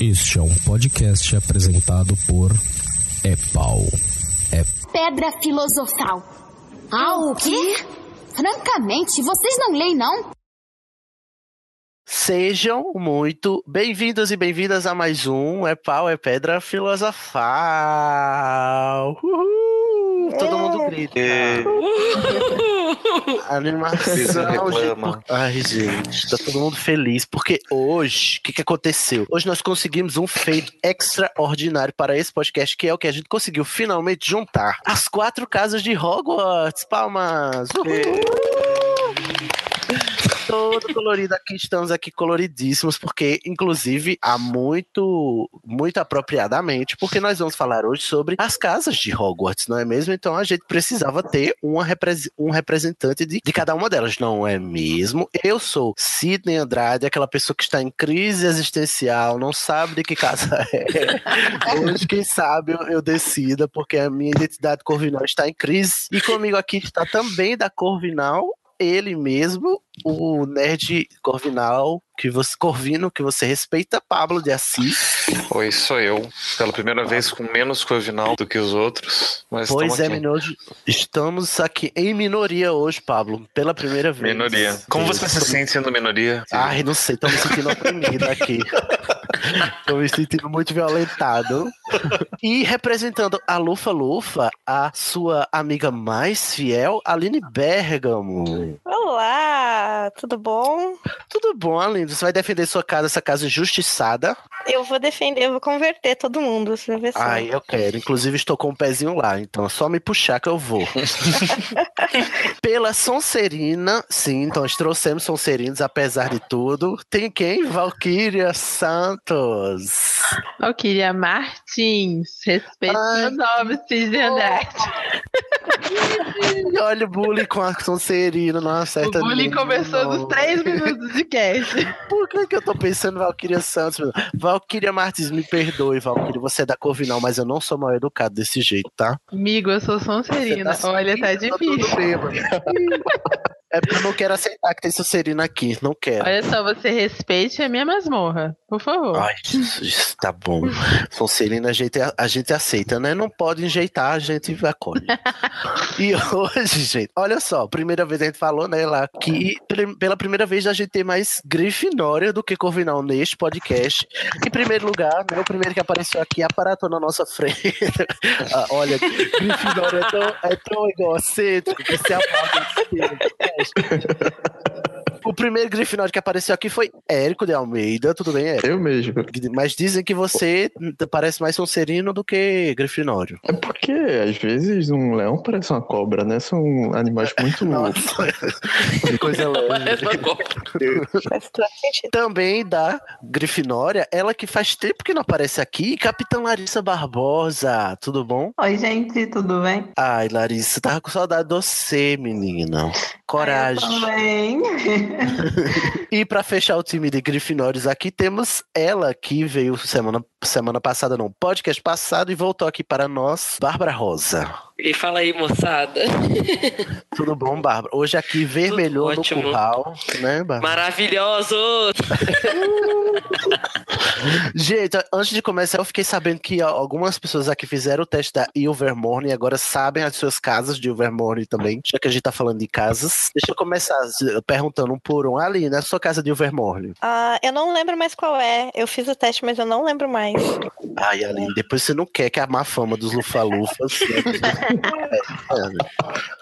Este é um podcast apresentado por Epau. É Pedra filosofal. Ah, o quê? Francamente, vocês não leem, não? Sejam muito bem-vindos e bem-vindas a mais um É Pau, é Pedra Filosofal. Uhul! Todo mundo grita. Animação, gente. Ai, gente, tá todo mundo feliz. Porque hoje, o que, que aconteceu? Hoje nós conseguimos um feito extraordinário para esse podcast, que é o que a gente conseguiu finalmente juntar as quatro casas de Hogwarts. Palmas! Uhul! Todo colorido aqui, estamos aqui coloridíssimos, porque, inclusive, há muito, muito apropriadamente, porque nós vamos falar hoje sobre as casas de Hogwarts, não é mesmo? Então a gente precisava ter uma um representante de, de cada uma delas, não é mesmo? Eu sou Sidney Andrade, aquela pessoa que está em crise existencial, não sabe de que casa é. Hoje, quem sabe, eu, eu decida, porque a minha identidade corvinal está em crise. E comigo aqui está também da Corvinal ele mesmo, o nerd corvinal que você corvino que você respeita, Pablo de Assis. Oi, sou eu. Pela primeira vez com menos corvinal do que os outros. Mas pois é, minori... estamos aqui em minoria hoje, Pablo, pela primeira vez. Minoria. Como você se sente sendo minoria? Ai, não sei, tô me sentindo oprimido aqui. tô me sentindo muito violentado. E representando a Lufa Lufa, a sua amiga mais fiel, Aline Bergamo. Olá, tudo bom? Tudo bom, Aline? Você vai defender sua casa, essa casa injustiçada? Eu vou defender, eu vou converter todo mundo. Você vai ver Ai, eu quero. Inclusive, estou com um pezinho lá, então é só me puxar que eu vou. Pela Sonserina, sim, então nós trouxemos Sonserinos, apesar de tudo. Tem quem? Valkyria Santos. Valkyria Martins. Respeito meu nome, Cisne Andrade. Olha o bullying com a Sonserina, não acerta O bullying começou nos três minutos de cast. Por que, que eu tô pensando em Valkyria Santos? Valkyria Martins, me perdoe, Valkyria, você é da Corvinal, mas eu não sou mal educado desse jeito, tá? Amigo, eu sou Sonserina. Tá Olha, tá difícil. Saber É porque eu não quero aceitar que tem Sonserina aqui, não quero. Olha só, você respeite a minha masmorra, por favor. Ai, Jesus, tá bom. Sonserina a gente, a gente aceita, né? Não pode enjeitar, a gente acolhe. e hoje, gente, olha só, primeira vez a gente falou, né, lá, que pela primeira vez a gente tem mais Grifinória do que Corvinal neste podcast. Em primeiro lugar, né, o primeiro que apareceu aqui aparatou na nossa frente. ah, olha, Grifinória é tão, é tão egocêntrico que se apaga just o primeiro Grifinório que apareceu aqui foi Érico de Almeida. Tudo bem, Érico? Eu mesmo. Mas dizem que você parece mais Sonserino do que Grifinório. É porque, às vezes, um leão parece uma cobra, né? São animais muito loucos. que coisa leve. Também da Grifinória, ela que faz tempo que não aparece aqui, Capitã Larissa Barbosa. Tudo bom? Oi, gente, tudo bem? Ai, Larissa, tava com saudade de você, menina. Coragem. Eu também. E para fechar o time de Grifinórios aqui, temos ela que veio semana, semana passada, não, podcast passado e voltou aqui para nós, Bárbara Rosa. E fala aí, moçada. Tudo bom, Bárbara? Hoje aqui vermelhou no curral, né, Bárbara? Maravilhoso! Gente, antes de começar, eu fiquei sabendo que algumas pessoas aqui fizeram o teste da Ilvermorny e agora sabem as suas casas de Ilvermorny também, já que a gente tá falando de casas. Deixa eu começar perguntando um por um. Ali, na sua casa de Ilvermorny? Ah, eu não lembro mais qual é. Eu fiz o teste, mas eu não lembro mais. Ai, Ali, depois você não quer que a má fama dos Lufalufas...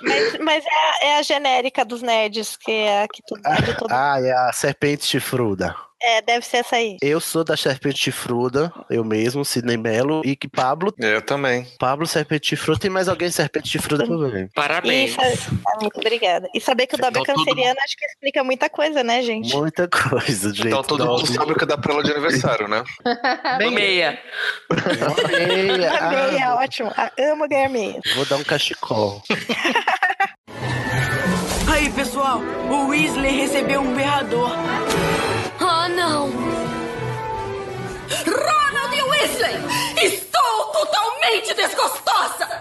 mas, mas é, a, é, a, genérica dos nerds, que é a que tudo. Ah, é a serpente chifruda. É, deve ser essa aí. Eu sou da Serpente Chifruda, eu mesmo, Sidney Melo, e que Pablo. Eu também. Pablo, Serpente Chifruda. Tem mais alguém Serpente Chifruda também. Parabéns. Ah, muito obrigada. E saber que o Dobby então, é canceriano acho que explica muita coisa, né, gente? Muita coisa, gente. Então todo mundo sabe o que dá pra ela de aniversário, né? Bem meia. Meia. Uma meia, ah, ótimo. Ah, amo ganhar meia. Vou dar um cachecol. Aí, pessoal, o Weasley recebeu um berrador. Não! Ronald Weasley! Estou totalmente desgostosa!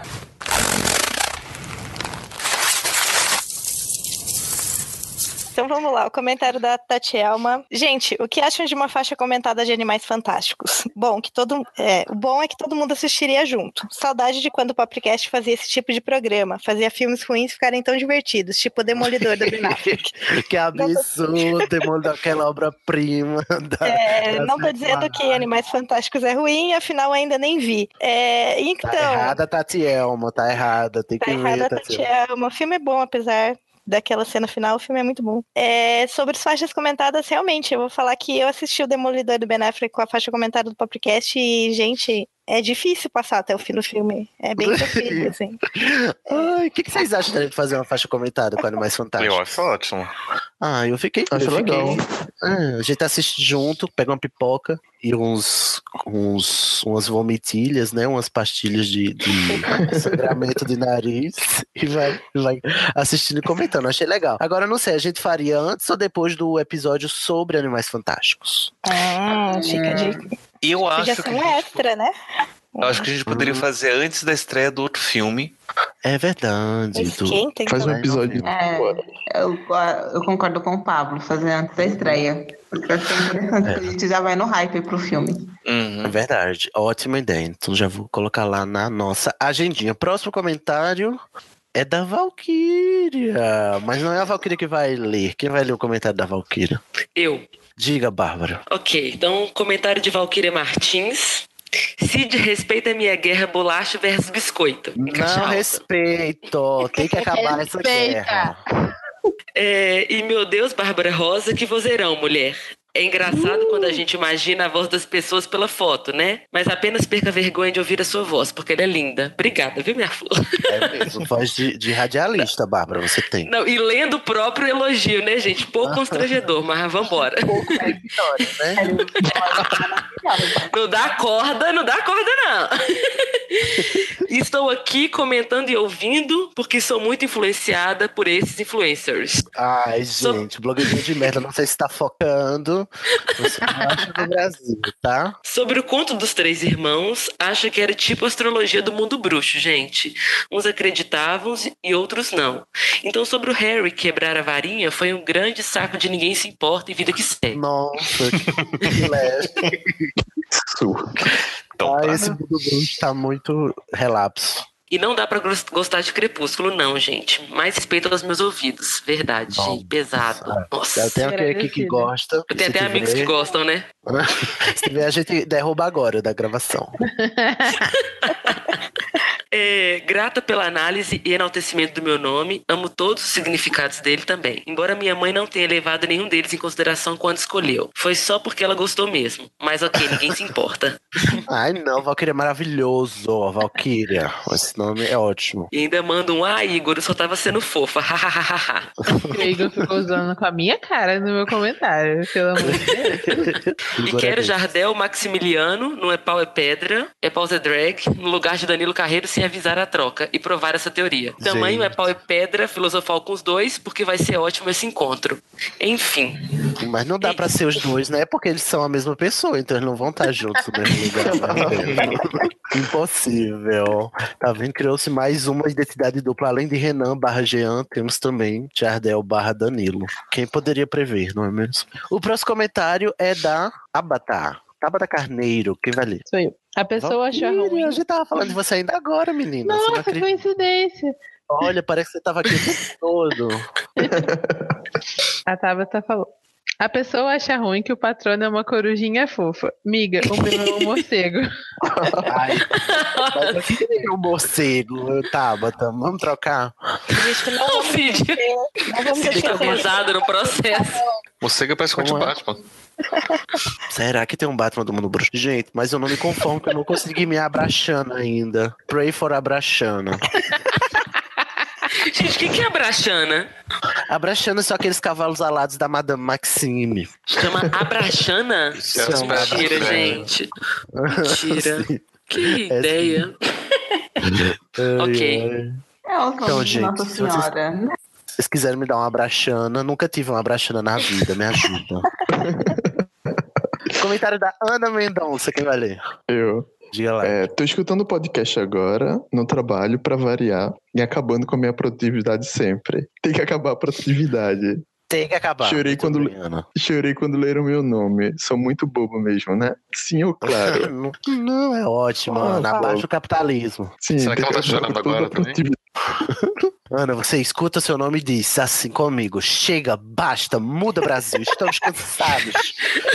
Então vamos lá, o comentário da Tatielma. Gente, o que acham de uma faixa comentada de Animais Fantásticos? Bom, que todo, é, o bom é que todo mundo assistiria junto. Saudade de quando o Papricast fazia esse tipo de programa, fazia filmes ruins ficarem tão divertidos, tipo o Demolidor do Ben que absurdo, Demolidor, aquela obra-prima. da- É, não tô dizendo que Animais Fantásticos é ruim, afinal ainda nem vi. É, então, Tá errada, Tatielma, tá errada. Tem Tá que errada, ver, Tatielma. Tatiana. O filme é bom, apesar daquela cena final, o filme é muito bom. É, sobre as faixas comentadas, realmente, eu vou falar que eu assisti o Demolidor do Ben Affleck com a faixa comentada do Popcast e, gente, é difícil passar até o fim do filme. É bem sofrido, assim. Ai, o que, que vocês acham da gente fazer uma faixa comentada com Animais Fantásticos? Eu acho ótimo. Ah, eu fiquei. Acho eu fiquei- legal. Ah, a gente assiste junto, pega uma pipoca e uns, uns umas vomitilhas, né? Umas pastilhas de, de sangramento de nariz e vai, vai assistindo e comentando. Achei legal. Agora, não sei, a gente faria antes ou depois do episódio sobre Animais Fantásticos? Ah, fica a dica. E eu Podia acho ser que, um extra, né? Eu acho que a gente poderia fazer antes da estreia do outro filme. É verdade. Tu... Faz um episódio É, eu, eu concordo com o Pablo, fazer antes da estreia. Porque eu achei interessante que a gente já vai no hype pro filme. Uhum. É verdade, ótima ideia. Então já vou colocar lá na nossa agendinha. Próximo comentário é da Valkyria. Mas não é a Valkyria que vai ler. Quem vai ler o comentário da Valkyria? Eu. Diga, Bárbara. Ok, então comentário de Valquíria Martins. Cid respeita a minha guerra bolacha versus biscoito. Não respeito. Tem que acabar essa guerra. É, e meu Deus, Bárbara Rosa, que vozeirão, mulher. É engraçado quando a gente imagina a voz das pessoas pela foto, né? Mas apenas perca a vergonha de ouvir a sua voz, porque ela é linda. Obrigada, viu, minha flor? É mesmo. Voz de, de radialista, Bárbara, você tem. Não, e lendo o próprio elogio, né, gente? Pouco constrangedor, mas vambora. né? Não dá corda, não dá corda, não. Estou aqui comentando e ouvindo porque sou muito influenciada por esses influencers. Ai, gente, blogueirinho de merda, não sei se tá focando. Você não acha do Brasil, tá? Sobre o conto dos três irmãos, acha que era tipo astrologia do mundo bruxo, gente. Uns acreditavam e outros não. Então, sobre o Harry quebrar a varinha, foi um grande saco de ninguém se importa e vida que segue. Nossa, que leve. Então, Ah, tá. esse mundo bruxo tá muito relapso. E não dá pra gos- gostar de Crepúsculo, não, gente. Mais respeito aos meus ouvidos. Verdade, Bom, gente. Pesado. Nossa. Eu tenho aquele aqui que Agradecida. gosta. Eu tenho até amigos que gostam, né? Se tiver, a gente derruba agora da gravação. É, grata pela análise e enaltecimento do meu nome, amo todos os significados dele também. Embora minha mãe não tenha levado nenhum deles em consideração quando escolheu. Foi só porque ela gostou mesmo. Mas ok, ninguém se importa. Ai, não, Valkyria é maravilhoso. Valkyria. Esse nome é ótimo. E ainda manda um, ah, Igor, eu só tava sendo fofa. Hahaha. O Igor ficou usando com a minha cara no meu comentário, pelo amor de Deus. e quero. Jardel Maximiliano, no É Pau é Pedra, É Pau é Drag, no lugar de Danilo Carreiro sem avisar a troca e provar essa teoria. Tamanho É Pau é Pedra, filosofal com os dois, porque vai ser ótimo esse encontro. Enfim, Mas não dá pra ser os dois, né? Porque eles são a mesma pessoa, então eles não vão estar juntos no mesmo lugar. Impossível. Tá vendo? Criou-se mais uma identidade dupla. Além de Renan barra Jean, temos também Jardel barra Danilo. Quem poderia prever, não é mesmo? O próximo comentário é da Tabata. Tabata Carneiro. Quem vai ler? Sou eu. A pessoa acha Valkyria, ruim. A gente tava falando de você ainda agora, menina. Não Nossa, acredita. coincidência. Olha, parece que você tava aqui todo. A Tabata falou. A pessoa acha ruim que o patrono é uma corujinha fofa. Miga, o meu é um morcego. Ai, mas eu queria um morcego, Tabata. Vamos trocar? Gente, não não vamos fica pesado no processo. Morcega parece com o é? Batman. Será que tem um Batman do Mundo Bruxo? Gente, mas eu não me conformo que eu não consegui me abraxando ainda. Pray for abraxana. Gente, o que, que é a Brachana? Abraxana são aqueles cavalos alados da Madame Maxime. Chama Abrachana? São Mentira, Abrachana. gente. Mentira. Sim. Que É ideia. Ai, Ok. É o Então, gente, Nossa se vocês- Senhora. né? Se vocês quiserem me dar uma abraxana, nunca tive uma abraxana na vida, me ajuda. Comentário da Ana Mendonça, quem vai ler? Eu. Diga lá. É, tô escutando o podcast agora, no trabalho, pra variar, e acabando com a minha produtividade sempre. Tem que acabar a produtividade. Tem que acabar. Chorei quando, bem, chorei quando leram meu nome. Sou muito bobo mesmo, né? Sim, eu claro. não, não, é ótimo, Ah, Ana. Abaixa o capitalismo. Sim, Será que ela tá chorando agora a também? Ana, você escuta seu nome e diz assim comigo: chega, basta, muda Brasil, estamos cansados.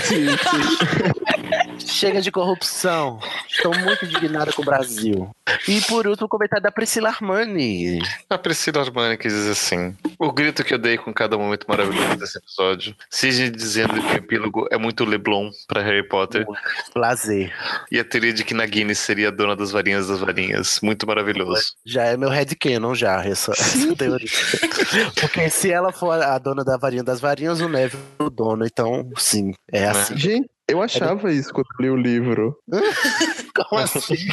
Sim, sim. Chega de corrupção. Estou muito indignada com o Brasil. E por último, o comentário da Priscila Armani. A Priscila Armani que diz assim: O grito que eu dei com cada momento maravilhoso desse episódio. Sidney dizendo que o epílogo é muito Leblon pra Harry Potter. Prazer. E a teoria de que Nagini seria a dona das varinhas das varinhas. Muito maravilhoso. Já é meu headcanon já, essa, essa teoria. Porque se ela for a dona da varinha das varinhas, o Neville é o dono. Então, sim, é assim. Gente, eu achava isso quando eu li o livro. Como assim?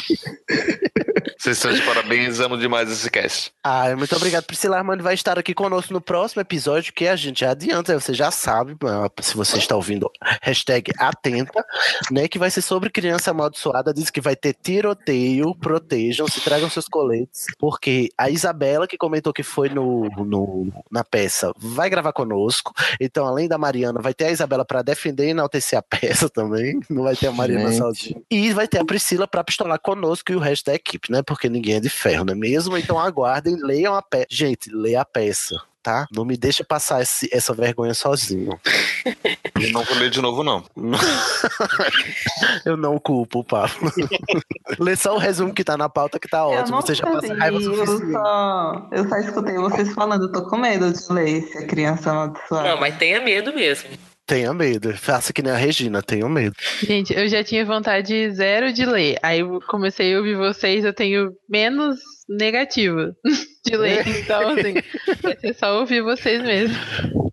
Vocês estão de parabéns, amo demais esse cast. Ah, muito obrigado. Priscila Armani vai estar aqui conosco no próximo episódio, que a gente já adianta, você já sabe, se você está ouvindo, hashtag atenta, né, que vai ser sobre criança amaldiçoada, diz que vai ter tiroteio, protejam-se, tragam seus coletes, porque a Isabela, que comentou que foi no, no- na peça, vai gravar conosco, então além da Mariana, vai ter a Isabela para defender e enaltecer a peça também, não vai ter a Mariana Gente. sozinha. E vai ter a Priscila para pistolar conosco e o resto da equipe, né? Porque ninguém é de ferro, não é mesmo? Então aguardem, leiam a peça. Gente, leia a peça, tá? Não me deixa passar esse- essa vergonha sozinho. Eu não vou ler de novo, não. Eu não culpo o Pablo. Lê só o resumo que tá na pauta que tá Eu ótimo. Você já passa raiva eu só, eu só escutei vocês falando, eu tô com medo de ler se a criança amaldiçoada. Não, mas tenha medo mesmo. Tenha medo. Faça que nem a Regina, tenho medo. Gente, eu já tinha vontade zero de ler. Aí comecei a ouvir vocês, eu tenho menos negativa de ler. Então, assim, vai ser só ouvir vocês mesmo.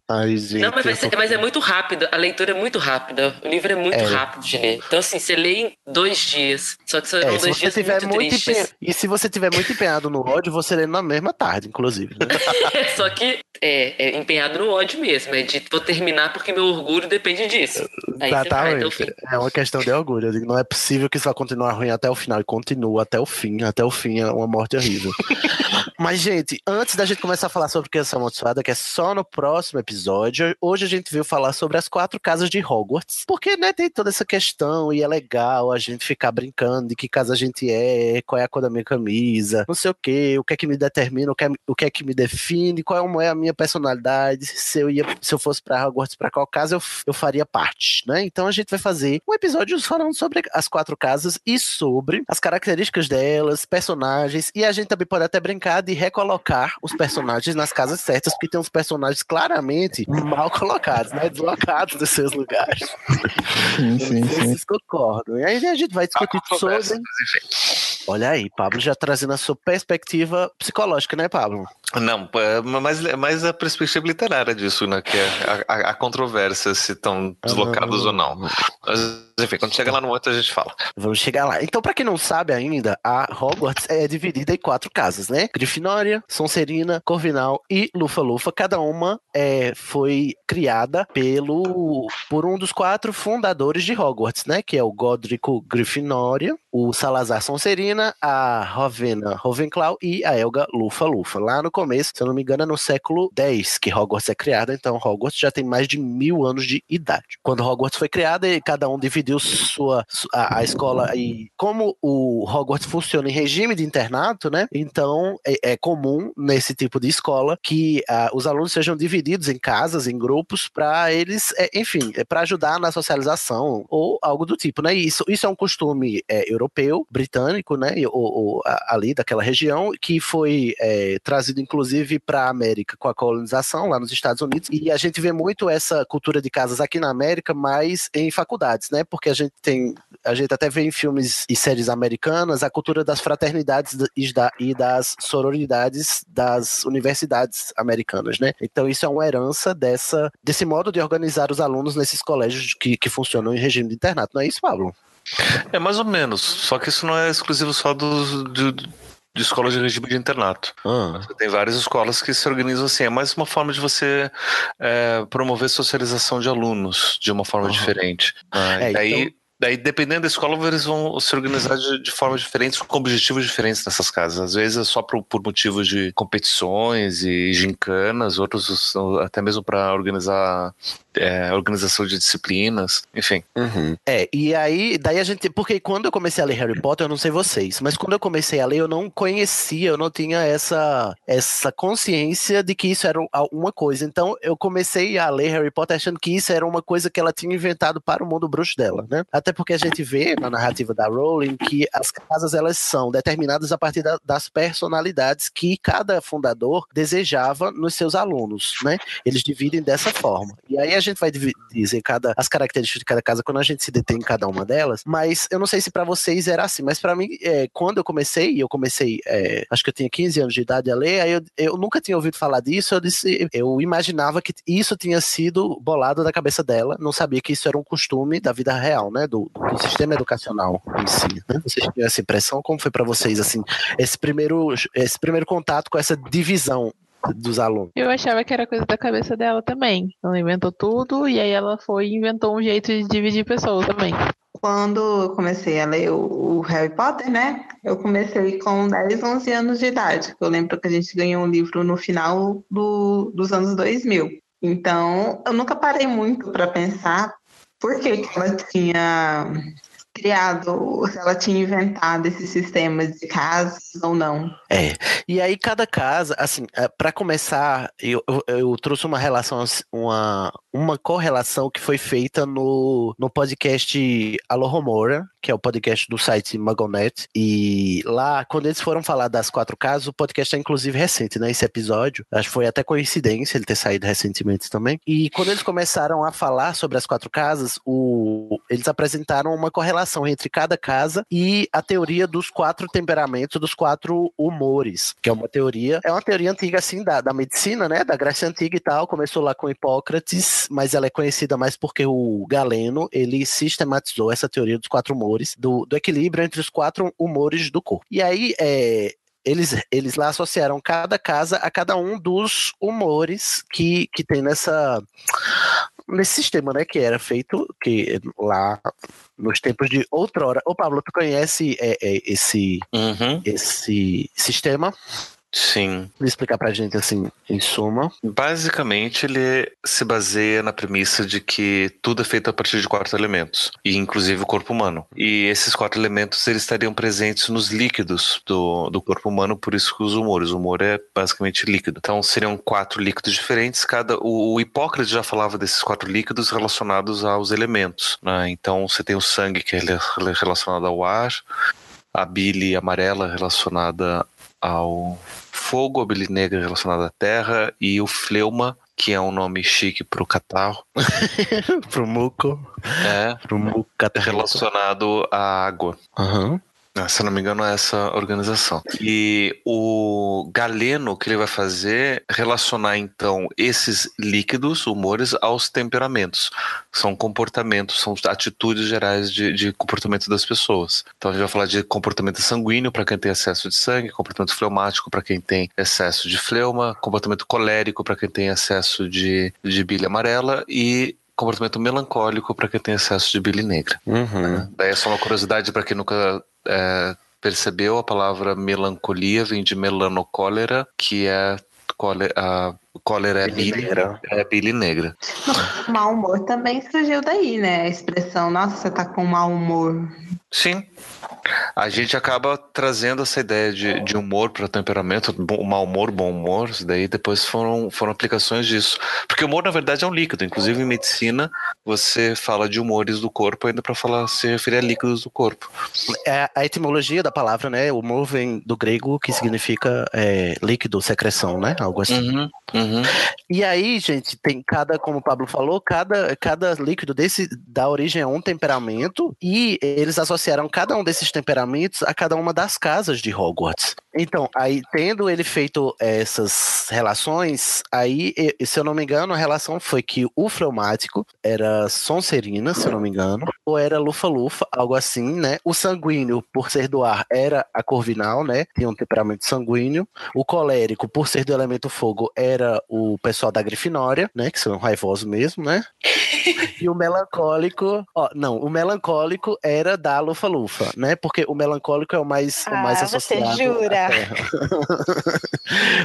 Ai, gente. Não, mas, vai ser- mas é muito rápido. A leitura é muito rápida. O livro é muito É. rápido de ler. Então, assim, você lê em dois dias. Só que serão É, se dois você dias tiver muito, muito tristes. empenhado, e se você tiver muito empenhado no ódio, você lê na mesma tarde, inclusive. né? Só que é, é empenhado no ódio mesmo. É de vou terminar porque meu orgulho depende disso. Aí você vai até o fim. Exatamente. É uma questão de orgulho. Eu digo, não é possível que isso vai continuar ruim até o final. E continua até o fim. Até o fim é uma morte horrível. Mas, gente, antes da gente começar a falar sobre Criança Amaldiçoada, que é só no próximo episódio, hoje a gente veio falar sobre as quatro casas de Hogwarts. Porque, né, tem toda essa questão e é legal a gente ficar brincando de que casa a gente é, qual é a cor da minha camisa, não sei o que, o que é que me determina, o que é, o que, é que me define, qual é a minha personalidade, se eu ia, se eu fosse pra Hogwarts, pra qual casa eu, eu faria parte, né? Então a gente vai fazer um episódio falando sobre as quatro casas e sobre as características delas, personagens, e a gente também pode até brincar de recolocar os personagens nas casas certas, porque tem uns personagens claramente mal colocados, né? Deslocados dos seus lugares. Sim, sim, sim. Vocês concordam. E aí a gente vai discutir sobre. Mas. Olha aí, Pablo já trazendo a sua perspectiva psicológica, né, Pablo? Não, é mais, mais a perspectiva literária disso, né? Que é a, a- a controvérsia se estão deslocados ou não. Mas, enfim, quando chega lá no outro a gente fala. Vamos chegar lá. Então, pra quem não sabe ainda, a Hogwarts é dividida em quatro casas, né? Grifinória, Sonserina, Corvinal e Lufa-Lufa. Cada uma é, foi criada pelo por um dos quatro fundadores de Hogwarts, né? Que é o Godrico Grifinória, o Salazar Sonserina, a Rowena Ravenclaw e a Elga Lufa-Lufa. Lá no começo, se eu não me engano, é no século X que Hogwarts é criada. Então, Hogwarts já tem mais de mil anos de idade. Quando Hogwarts foi criada, cada um dividiu sua su- a, a escola e como o Hogwarts funciona em regime de internato, né? Então é, é comum nesse tipo de escola que ah, os alunos sejam divididos em casas, em grupos, para eles, é, enfim, é para ajudar na socialização ou algo do tipo, né? Isso, isso é um costume é, europeu, britânico, né? Ou, ou, a- ali daquela região que foi é, trazido inclusive para a América com a colonização lá nos Estados Unidos. E a gente vê muito essa cultura de casas aqui na América, mas em faculdades, né? Porque a gente tem, a gente até vê em filmes e séries americanas a cultura das fraternidades e da- das sororidades das universidades americanas, né? Então isso é uma herança dessa, desse modo de organizar os alunos nesses colégios que, que funcionam em regime de internato, não é isso, Pablo? É mais ou menos, só que isso não é exclusivo só dos, de, de escolas de regime de internato. Ah, Tem várias escolas que se organizam assim, é mais uma forma de você é, promover socialização de alunos de uma forma diferente. Ah, É, e aí, então- Daí, dependendo da escola, eles vão se organizar de, de formas diferentes, com objetivos diferentes nessas casas. Às vezes é só por, por motivos de competições e gincanas, outros até mesmo para organizar é, organização de disciplinas, enfim. Uhum. É, e aí, daí a gente. Porque quando eu comecei a ler Harry Potter, eu não sei vocês, mas quando eu comecei a ler, eu não conhecia, eu não tinha essa, essa consciência de que isso era uma coisa. Então, eu comecei a ler Harry Potter achando que isso era uma coisa que ela tinha inventado para o mundo bruxo dela, né? Até porque a gente vê na narrativa da Rowling que as casas elas são determinadas a partir da, das personalidades que cada fundador desejava nos seus alunos, né? Eles dividem dessa forma. E aí a gente vai dizer cada, as características de cada casa quando a gente se detém em cada uma delas, mas eu não sei se para vocês era assim, mas para mim, é, quando eu comecei, eu comecei, é, acho que eu tinha 15 anos de idade a ler, aí eu, eu nunca tinha ouvido falar disso, eu disse, eu imaginava que isso tinha sido bolado da cabeça dela, não sabia que isso era um costume da vida real, né, do, do sistema educacional em si, né? Vocês tinham essa impressão? Como foi para vocês, assim, esse primeiro, esse primeiro contato com essa divisão dos alunos. Eu achava que era coisa da cabeça dela também. Ela inventou tudo e aí ela foi e inventou um jeito de dividir pessoas também. Quando eu comecei a ler o, Harry Potter, né? Eu comecei com 10, 11 anos de idade. Eu lembro que a gente ganhou um livro no final do, dos anos 2000. Então, eu nunca parei muito para pensar por que, que ela tinha criado, se ela tinha inventado esses sistemas de casas ou não. É, e aí cada casa, assim, é, para começar, eu, eu, eu, trouxe uma relação, uma, uma correlação que foi feita no, no podcast Alô Romora, que é o podcast do site Magonet, e lá, quando eles foram falar das quatro casas, o podcast é inclusive recente, né, esse episódio, acho que foi até coincidência ele ter saído recentemente também, e quando eles começaram a falar sobre as quatro casas, o, eles apresentaram uma correlação relação entre cada casa e a teoria dos quatro temperamentos, dos quatro humores, que é uma teoria, é uma teoria antiga assim da, da medicina, né, da Grécia antiga e tal, começou lá com Hipócrates, mas ela é conhecida mais porque o Galeno, ele sistematizou essa teoria dos quatro humores, do, do equilíbrio entre os quatro humores do corpo. E aí, é, eles, eles lá associaram cada casa a cada um dos humores que, que tem nessa nesse sistema, né, que era feito que lá nos tempos de outrora. Ô Pablo, tu conhece é, é, esse uhum. esse sistema? Sim. Vou explicar pra gente assim, em suma. Basicamente, ele se baseia na premissa de que tudo é feito a partir de quatro elementos, e inclusive o corpo humano. E esses quatro elementos eles estariam presentes nos líquidos do, do corpo humano, por isso que os humores. O humor é basicamente líquido. Então seriam quatro líquidos diferentes. Cada o, o Hipócrates já falava desses quatro líquidos relacionados aos elementos. Né? Então você tem o sangue que é relacionado ao ar, a bile amarela relacionada ao fogo, a bile negra relacionada à terra e o fleuma, que é um nome chique pro catarro. pro muco. É. Pro muco relacionado à água. Uhum. Ah, se não me engano, é essa organização. E o Galeno, que ele vai fazer, é relacionar então esses líquidos, humores, aos temperamentos. São comportamentos, são atitudes gerais de, de comportamento das pessoas. Então a gente vai falar de comportamento sanguíneo para quem tem excesso de sangue, comportamento fleumático para quem tem excesso de fleuma, comportamento colérico para quem tem excesso de, de bile amarela e comportamento melancólico para quem tem excesso de bile negra. Uhum. Daí é só uma curiosidade para quem nunca é, percebeu, a palavra melancolia vem de melanocólera, que é a cólera é bile, é bile negra. O mau humor também surgiu daí, né? A expressão, nossa, você tá com mau humor. Sim, a gente acaba trazendo essa ideia de, de humor para temperamento, bom, mau humor, bom humor, daí depois foram, foram aplicações disso. Porque o humor, na verdade, é um líquido. Inclusive, em medicina, você fala de humores do corpo ainda para falar se referir a líquidos do corpo. É a etimologia da palavra, né? O humor vem do grego, que significa é, líquido, secreção, né? Algo assim. Uhum, uhum. E aí, gente, tem cada, como o Pablo falou, cada, cada líquido desse dá origem a um temperamento e eles associaram cada um desses temperamentos a cada uma das casas de Hogwarts. Então, aí, tendo ele feito essas relações, aí, se eu não me engano, a relação foi que o fleumático era Sonserina, se eu não me engano, ou era Lufa-Lufa, algo assim, né? O sanguíneo, por ser do ar, era a Corvinal, né? Tinha um temperamento sanguíneo. O colérico, por ser do elemento fogo, era o pessoal da Grifinória, né? Que são raivosos mesmo, né? E o melancólico, ó, não, o melancólico era da Lufa-Lufa, né? Porque o melancólico é o mais, o mais Ah, você associado. à jura?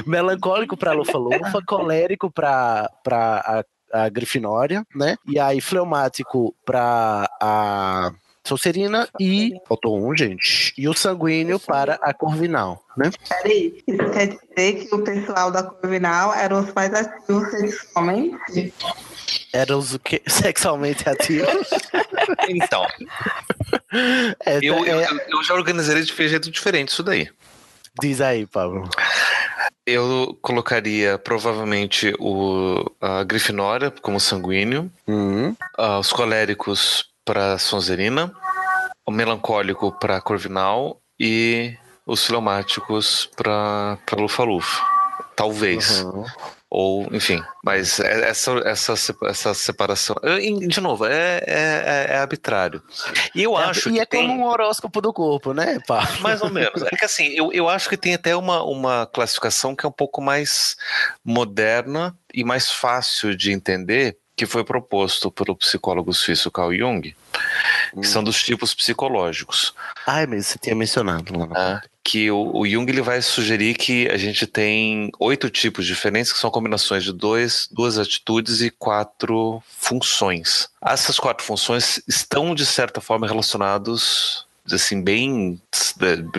Melancólico pra Lufa-Lufa, colérico pra, pra a, a Grifinória, né? E aí fleumático pra a Sonserina e. Faltou um, gente. E o sanguíneo para a Corvinal, né? Peraí, isso quer dizer que o pessoal da Corvinal eram os mais ativos sexualmente? Eram os o quê? sexualmente ativos. Então, É, eu, eu, é, eu já organizaria de um jeito diferente isso daí. diz aí, Pablo. Eu colocaria provavelmente o, a Grifinória como sanguíneo, Hum, ah, os coléricos para Sonserina, o melancólico para Corvinal e os filomáticos para Lufa-Lufa. Talvez. uhum. Ou, enfim, mas é- essa, essa, essa separação. De novo, é, é, é arbitrário. E eu acho e que é tem- como um horóscopo do corpo, né, Pablo? mais ou menos. É que assim, eu, eu acho que tem até uma, uma classificação que é um pouco mais moderna e mais fácil de entender, que foi proposto pelo psicólogo suíço Carl Jung, que são dos tipos psicológicos. Ai, mas você tinha mencionado lá. né? Que o, o Jung ele vai sugerir que a gente tem oito tipos diferentes, que são combinações de dois, duas atitudes e quatro funções. Essas quatro funções estão, de certa forma, relacionados assim bem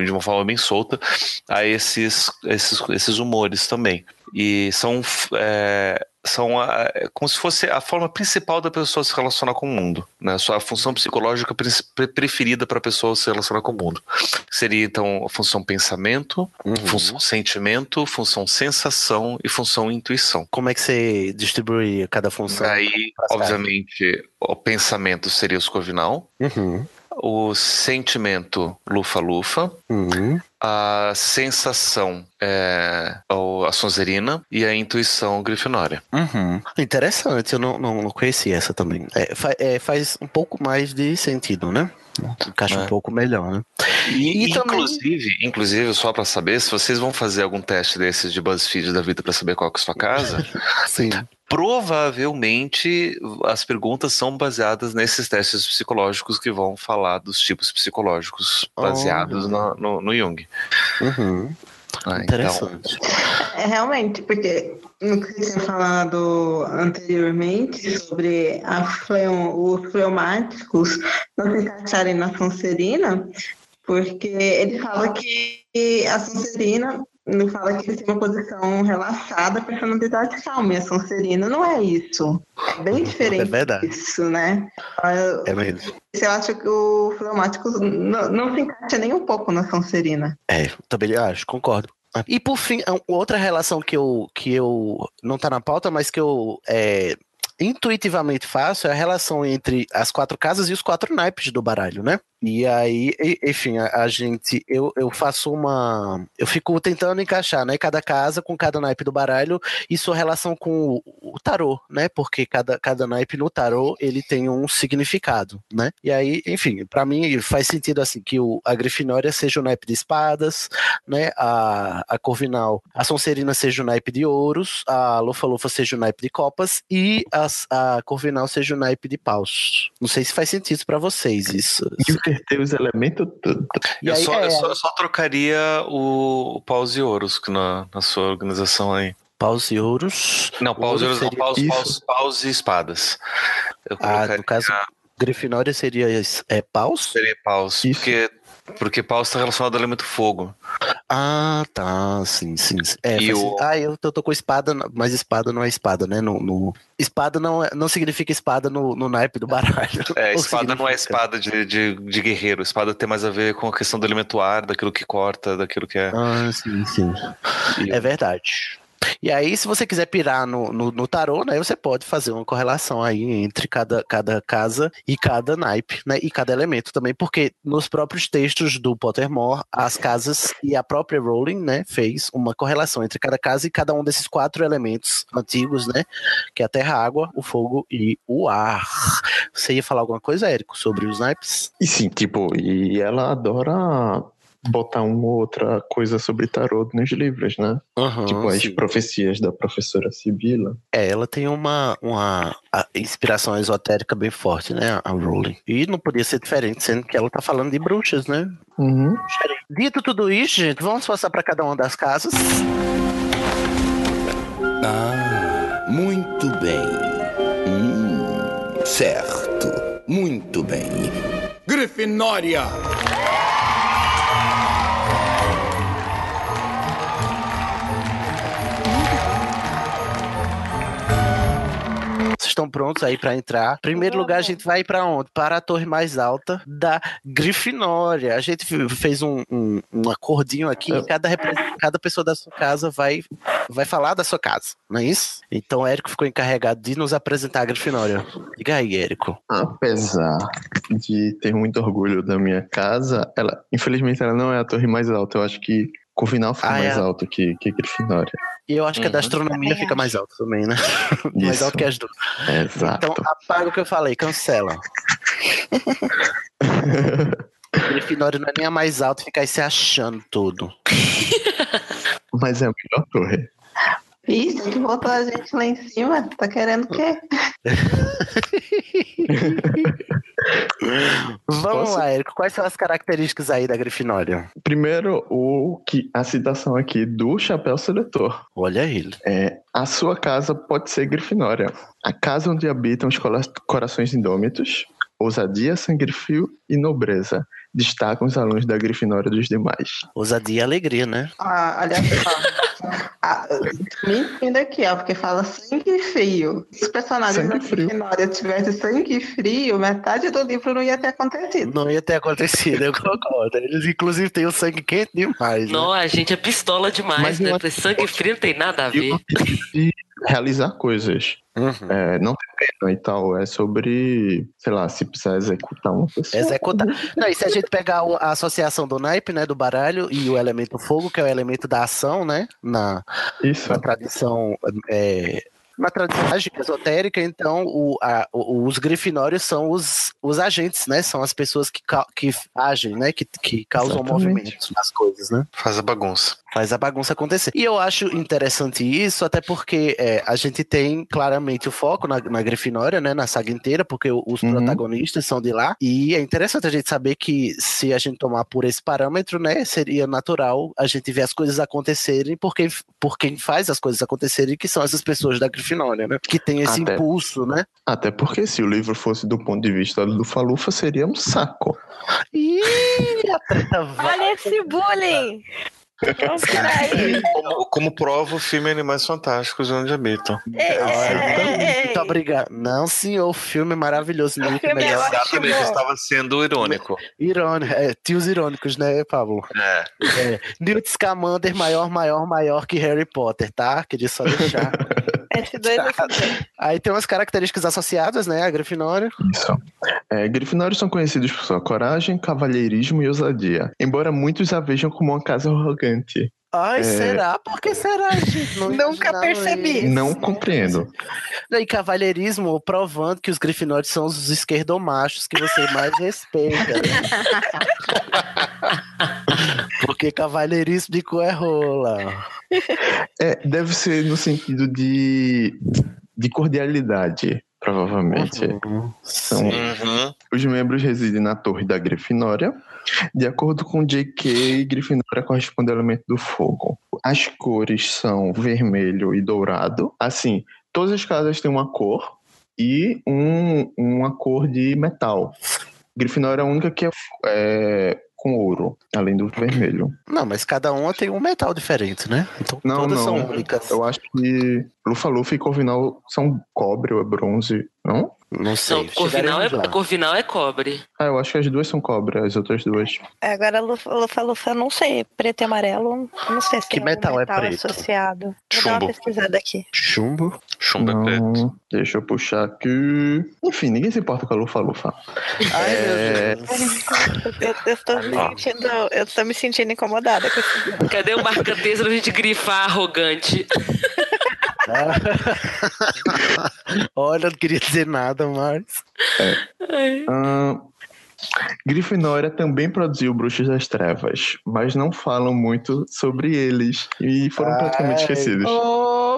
de uma forma bem solta a esses esses, esses humores também e são é, são a- como se fosse a forma principal da pessoa se relacionar com o mundo né a sua função psicológica pre- pre- preferida para a pessoa se relacionar com o mundo seria então a função pensamento Uhum. função sentimento função sensação e função intuição Como é que você distribuiria cada função? Aí, obviamente, o pensamento seria os corvinal, Uhum. O sentimento lufa-lufa, Uhum. a sensação é a sonzerina e a intuição grifinória. Uhum. Interessante, eu não, não, não conhecia essa também. É, fa- é, faz um pouco mais de sentido, né? Encaixa É. um pouco melhor, né? E, E também- inclusive, inclusive, só para saber, se vocês vão fazer algum teste desses de BuzzFeed da vida para saber qual que é a sua casa, Sim. Provavelmente as perguntas são baseadas nesses testes psicológicos que vão falar dos tipos psicológicos baseados no, no, no Jung. Uhum. Ah, então, Interessante. É realmente, porque no que você tinha falado anteriormente sobre a fleu- os fleumáticos não se encaixarem na Sonserina, porque ele fala que a Sonserina não fala que eles têm uma posição relaxada, personalidade calma, e a Sonserina não é isso. É bem diferente É verdade. disso, né? Eu, É mesmo. eu acho que o fleumático não, não se encaixa nem um pouco na Sonserina. É, também acho, concordo. E por fim, a- outra relação que eu, que eu não tá na pauta, mas que eu é, intuitivamente faço é a relação entre as quatro casas e os quatro naipes do baralho, né? E aí, enfim, a, a gente, eu, eu faço uma. Eu fico tentando encaixar, né? Cada casa com cada naipe do baralho e sua relação com o, o tarô, né? Porque cada, cada naipe no tarô ele tem um significado, né? E aí, enfim, pra mim faz sentido assim que o, a Grifinória seja o naipe de espadas, né? A, a Corvinal, a Sonserina seja o naipe de ouros, a Lufa-Lufa seja o naipe de copas e as, a Corvinal seja o naipe de paus. Não sei se faz sentido pra vocês isso. Inverter os elementos tudo. E eu, aí, só, é, eu só, eu só trocaria o, o paus e ouros que na, na sua organização aí. paus e ouros. Não, paus e Ouros não, paus, paus, paus e espadas. Eu Ah, no caso, Grifinória seria é, paus? seria paus, Isso. porque, porque paus está relacionado ao elemento fogo. Ah, tá, sim, sim. sim. É, E o- Ah, eu tô, tô com espada, mas espada não é espada, né? No, no- Espada não, é- não significa espada no, no naipe do baralho. É, espada não é espada de, de, de guerreiro. Espada tem mais a ver com a questão do elemento ar, daquilo que corta, daquilo que é. Ah, sim, sim. E- É verdade. E aí, se você quiser pirar no, no, no tarô, né, você pode fazer uma correlação aí entre cada, cada casa e cada naipe, né, e cada elemento também, porque nos próprios textos do Pottermore, as casas e a própria Rowling, né, fez uma correlação entre cada casa e cada um desses quatro elementos antigos, né, que é a terra, a água, o fogo e o ar. Você ia falar alguma coisa, Érico, sobre os naipes? E sim, tipo, e ela adora botar uma ou outra coisa sobre tarô nos livros, né? Aham, tipo as sim. profecias da professora Sibila. É, ela tem uma, uma a- inspiração esotérica bem forte, né, a Rowling. E não podia ser diferente, sendo que ela tá falando de bruxas, né? Uhum. Dito tudo isso, gente, vamos passar para cada uma das casas. Ah, muito bem. Hum, certo. Muito bem. Grifinória! Estão prontos aí para entrar? Primeiro lugar, a gente vai para onde? Para a torre mais alta da Grifinória. A gente fez um, um, um acordinho aqui. e Cada, cada pessoa da sua casa vai, vai falar da sua casa, não é isso? Então o Érico ficou encarregado de nos apresentar a Grifinória. Diga aí, Érico. Apesar de ter muito orgulho da minha casa, ela, infelizmente, ela não é a torre mais alta. Eu acho que Corvinal fica Ah, mais é. alto que, que Grifinória. E eu acho que a da Uhum. astronomia fica mais alta também, né? mais alto que as duas. Exato. Então apaga o que eu falei, cancela. Grifinória não é nem a mais alta, fica aí se achando tudo. Mas é a melhor torre. Isso, que botou a gente lá em cima. Tá querendo o quê? Vamos Posso? lá, Érico. Quais são as características aí da Grifinória? Primeiro, o que a citação aqui do Chapéu Seletor. Olha ele. É, a sua casa pode ser Grifinória. A casa onde habitam os cora- corações indômitos, ousadia, sangue frio e nobreza. Destacam os alunos da Grifinória dos demais. Ousadia e alegria, né? Ah, olha só. Ah, me entenda aqui, ó, porque fala sangue frio. Se os personagens Sangue da frio. Grifinória tivessem sangue frio, metade do livro não ia ter acontecido. Não ia ter acontecido, eu concordo. Eles, inclusive, têm o sangue quente demais. Né? Não, a gente é pistola demais, Mas né? acho Sangue frio não tem nada a ver. Realizar coisas. Uhum. É, não tem pena e tal. É sobre, sei lá, se precisar executar uma pessoa. Executar. Não, e se a gente pegar a associação do naipe, né, do baralho, e o elemento fogo, que é o elemento da ação, né, na, Isso. na tradição é, na tradição mágica esotérica, então o- a- o- os grifinórios são os, os agentes, né? São as pessoas que, que agem, né? Que, que causam Exatamente. movimentos nas coisas, né? Faz a bagunça. Faz a bagunça acontecer. E eu acho interessante isso, até porque é, a gente tem claramente o foco na, na Grifinória, né? Na saga inteira, porque o- os Uhum. protagonistas são de lá. E é interessante a gente saber que se a gente tomar por esse parâmetro, né? Seria natural a gente ver as coisas acontecerem por quem, por quem faz as coisas acontecerem, que são essas pessoas da Grifinória, né? Que tem esse Até- impulso, né? Até porque se o livro fosse do ponto de vista do Falufa, seria um saco. Ih, a treta vai. Olha esse bullying! Vamos tirar aí. Como, como prova o filme Animais Fantásticos onde habitam. Ei, Muito obrigado. Não, senhor, o filme é maravilhoso. Muito filme é melhor. Exatamente, estava sendo irônico. Irônico, é, tios irônicos, né, Pablo? É. É, Newt Scamander maior, maior, maior que Harry Potter, tá? Queria só deixar. S2 S2. Aí tem umas características associadas, né, a Grifinória. Isso. É, Grifinórios são conhecidos por sua coragem, cavalheirismo e ousadia. Embora muitos a vejam como uma casa arrogante. Ai, É. será? Por que será, gente? Não Nunca percebi. isso. Não compreendo. E cavalheirismo provando que os grifinórios são os esquerdomachos que você mais respeita. né? Porque cavalheirismo de cu é rola. É, deve ser no sentido de, de cordialidade, provavelmente. São, Uhum. os membros residem na torre da Grifinória. De acordo com J.K., Grifinória corresponde ao elemento do fogo. As cores são vermelho e dourado. Assim, todas as casas têm uma cor e um, uma cor de metal. Grifinória é a única que é, é com ouro, além do vermelho. Não, mas cada uma tem um metal diferente, né? Então Não, todas não. são únicas. Eu acho que Lufa-Lufa e Corvinal são cobre ou é bronze, não? Não sei. Não, Corvinal é, Corvinal é cobre. Ah, eu acho que as duas são cobre, as outras duas. Agora, Lufa, Lufa, Lufa, não sei. Preto e amarelo, não sei se Que tem algum metal é metal preto? associado. Vou dar Chumbo. uma pesquisada aqui. Chumbo. Chumbo é preto. Não, deixa eu puxar aqui. Enfim, ninguém se importa com a Lufa-Lufa. Ai, É. meu Deus. Eu, eu tô me sentindo, eu tô me sentindo incomodada com esse. Cadê o marca-texto pra gente grifar arrogante? Olha, não queria dizer nada, mas. Ai. Ah, Grifinória também produziu Bruxos das Trevas, mas não falam muito sobre eles e foram praticamente Ai. esquecidos.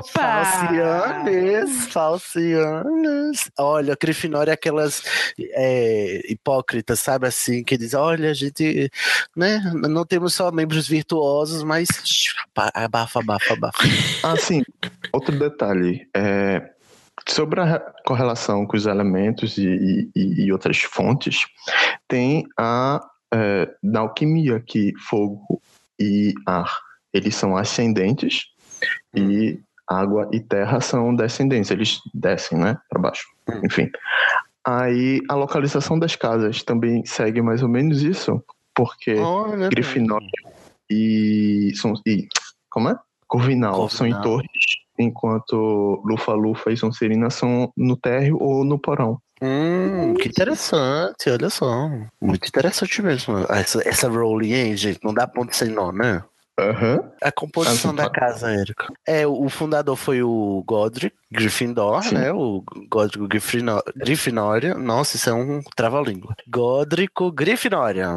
Opa! Falcianes, falcianes. Olha, Grifinória é aquelas é, hipócritas, sabe assim, que diz, olha, a gente, né, não temos só membros virtuosos, mas abafa, abafa, abafa. Ah, sim. Outro detalhe. É, sobre a re- correlação com os elementos e, e- e outras fontes, tem a é, da alquimia que fogo e ar eles são ascendentes e água e terra são descendentes. Eles descem, né, para baixo. Enfim. Aí a localização das casas também segue mais ou menos isso, porque Olha, Grifinória e, são, e como é? Corvinal, são em Corvinal. torres, enquanto Lufa-Lufa e Sonserina são no térreo ou no porão. Hum, que interessante, olha só. Muito interessante mesmo. Essa, essa role, hein, gente? Não dá ponto sem nó, né? Aham. A composição Assim, da casa, Érica. É, o fundador foi o Godric Gryffindor, Sim. né? O Godric Grifinória. Nossa, isso é um trava-língua. Godrico Grifinória.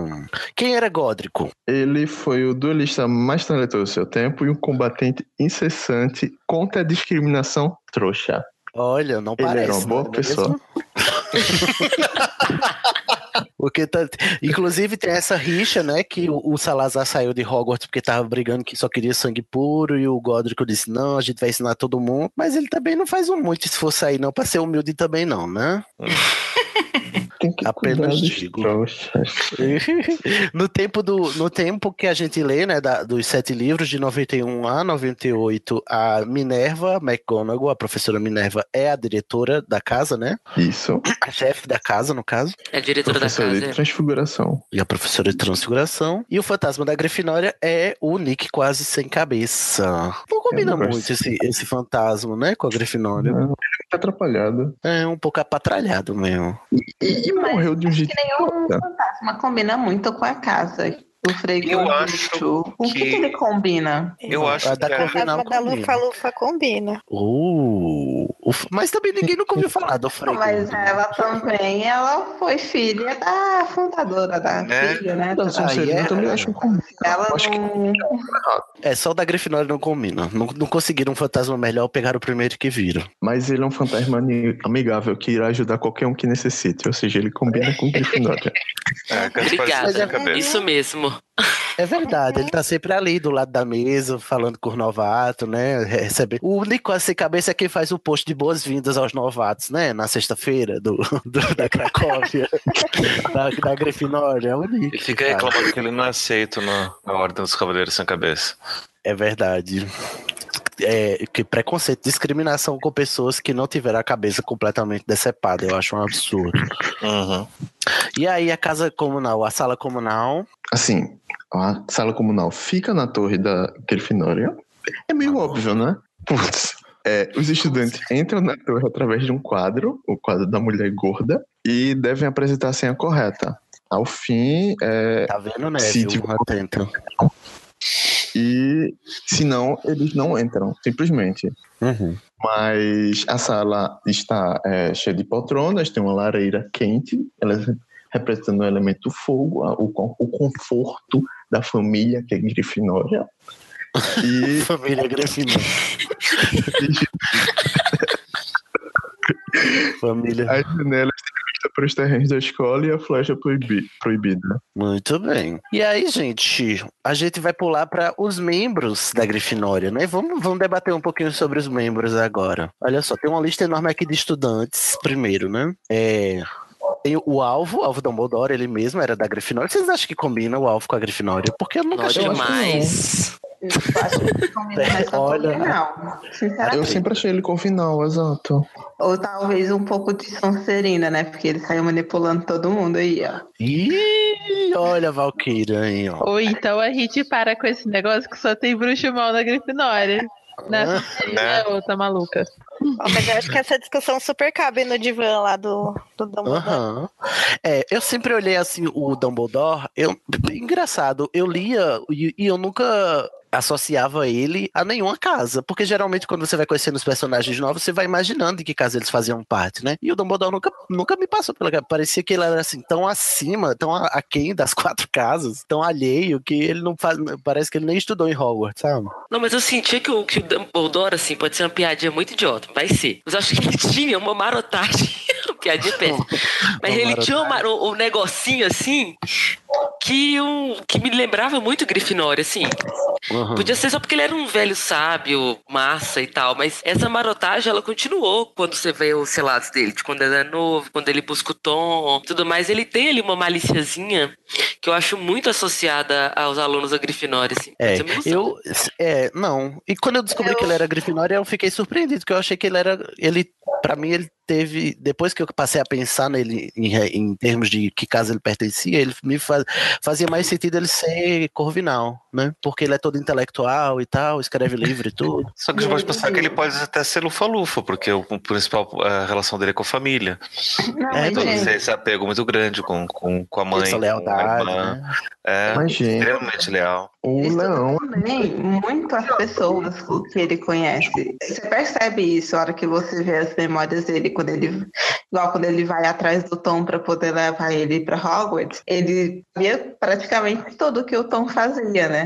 Quem era Godrico? Ele foi o duelista mais talentoso do seu tempo e um combatente incessante contra a discriminação trouxa. Olha, não Ele parece. era uma boa é pessoa. Porque tá- inclusive tem essa rixa, né? Que o, o Salazar saiu de Hogwarts porque tava brigando que só queria sangue puro, e o Godrico disse: não, a gente vai ensinar todo mundo. Mas ele também não faz um muito esforço aí, não, pra ser humilde também, não, né? Tem que Apenas digo. no, tempo do, no tempo que a gente lê, né, da- dos sete livros, de 91 a 98, a Minerva McGonagall, a professora Minerva, é a diretora da casa, né? Isso. A chefe da casa, no caso. É a diretora da Professor casa. de é. transfiguração. E a professora de transfiguração. E o fantasma da Grifinória é o Nick quase sem cabeça. Não combina não muito esse, esse fantasma, né, com a Grifinória. Não, Muito atrapalhado. É um pouco apatralhado mesmo. E, e morreu de um jeito. Que nenhum fantasma combina muito com a casa. O Frei Eu Gordito. O que, que- que ele combina? Eu acho A da que é- Corvinal Fantasma da combina. Lufa-Lufa combina. Uh, o mas também ninguém nunca ouviu falar do Frei Mas Gordo. ela também, ela foi filha da fundadora da É. filha, né? Da Sonserina é- também acho que Ela acho que não... É, só o da Grifinória não combina. Não, não conseguiram um fantasma melhor, pegaram o primeiro que viram. Mas ele é um fantasma amigável que irá ajudar qualquer um que necessite. Ou seja, ele combina com Grifinória. É, Obrigada. Isso mesmo. É verdade, ele tá sempre ali do lado da mesa, falando com o novato, né? Recebe... O Nicolas sem cabeça é quem faz o post de boas-vindas aos novatos, né? Na sexta-feira do, do- da Cracóvia, da, da Grifinória. É o Nick. E fica reclamando que ele não é aceito na, na Ordem dos Cavaleiros Sem Cabeça. É verdade. É, que preconceito, discriminação com pessoas que não tiveram a cabeça completamente decepada, eu acho um absurdo. Uhum. E aí a casa comunal, a sala comunal, Assim, a sala comunal fica na torre da Grifinória. É meio óbvio, né? Putz. É, os estudantes entram na torre através de um quadro, o quadro da mulher gorda, e devem apresentar a senha correta. Ao fim, é, tá vendo, né? Se tiver- Atento. e se não, eles não entram, simplesmente. Uhum. Mas a sala está é, cheia de poltronas, tem uma lareira quente, elas representando o elemento fogo, a- o, o conforto da família que é Grifinória. E Família Grifinória. Família. as janelas vista para os terrenos da escola e a flecha proibi- proibida. Muito bem. E aí, gente, a gente vai pular para os membros da Grifinória, né? Vamos, vamos debater um pouquinho sobre os membros agora. Olha só, tem uma lista enorme aqui de estudantes, primeiro, né? É, tem o alvo, o alvo Dumbledore, ele mesmo era da Grifinória. Vocês acham que combina o alvo com a Grifinória? Porque eu nunca achei demais. Eu acho que combina mais com Olha. sinceramente. Eu sempre achei ele com final, exato. Ou talvez um pouco de Sonserina, né? Porque ele saiu manipulando todo mundo aí, ó. Ih, olha a Valkyria aí, ó. Ou então a gente para com esse negócio que só tem bruxo mal na Grifinória. Na Sonserina é outra maluca. Ó, mas eu acho que essa discussão super cabe no divã lá do, do Dumbledore. Aham. É, eu sempre olhei assim o Dumbledore. Eu, engraçado, eu lia e, e eu nunca associava ele a nenhuma casa, porque geralmente quando você vai conhecendo os personagens novos, você vai imaginando de que casa eles faziam parte, né? E o Dumbledore nunca, nunca me passou pela cabeça. Parecia que ele era assim, tão acima, tão aquém das quatro casas, tão alheio, que ele não faz. Parece que ele nem estudou em Hogwarts, sabe? Não, mas eu sentia que o, que o Dumbledore, assim, pode ser uma piadinha muito idiota, vai ser. Mas eu acho que ele tinha uma marotagem, piadinha péssima. Mas ele tinha uma, um, um negocinho, assim, que, um, que me lembrava muito Grifinória, assim. Uhum. Podia ser só porque ele era um velho sábio, massa e tal, mas essa marotagem, ela continuou quando você vê os relatos dele, de quando ele é novo, quando ele busca o tom, tudo mais. Ele tem ali uma maliciazinha que eu acho muito associada aos alunos da Grifinória, assim. É, Mas eu eu. É, não. E quando eu descobri que ele era Grifinória, eu fiquei surpreendido, porque eu achei que ele era. Ele, para mim, ele teve. Depois que eu passei a pensar nele em, em termos de que casa ele pertencia, ele me faz, fazia mais sentido ele ser Corvinal, né? Porque ele é todo intelectual e tal, escreve livro e tudo. Só que você pode pensar que ele pode até ser lufa-lufa, porque o, principal a relação dele é com a família. Não, É, Então, gente, esse apego muito grande com, com, com a mãe, Essa lealdade, né? É, Mas, gente, extremamente leal. o Isso leão também muito as pessoas que ele conhece. Você percebe isso a hora que você vê as memórias dele quando ele, igual quando ele vai atrás do Tom para poder levar ele para Hogwarts, ele via praticamente tudo que o Tom fazia, né?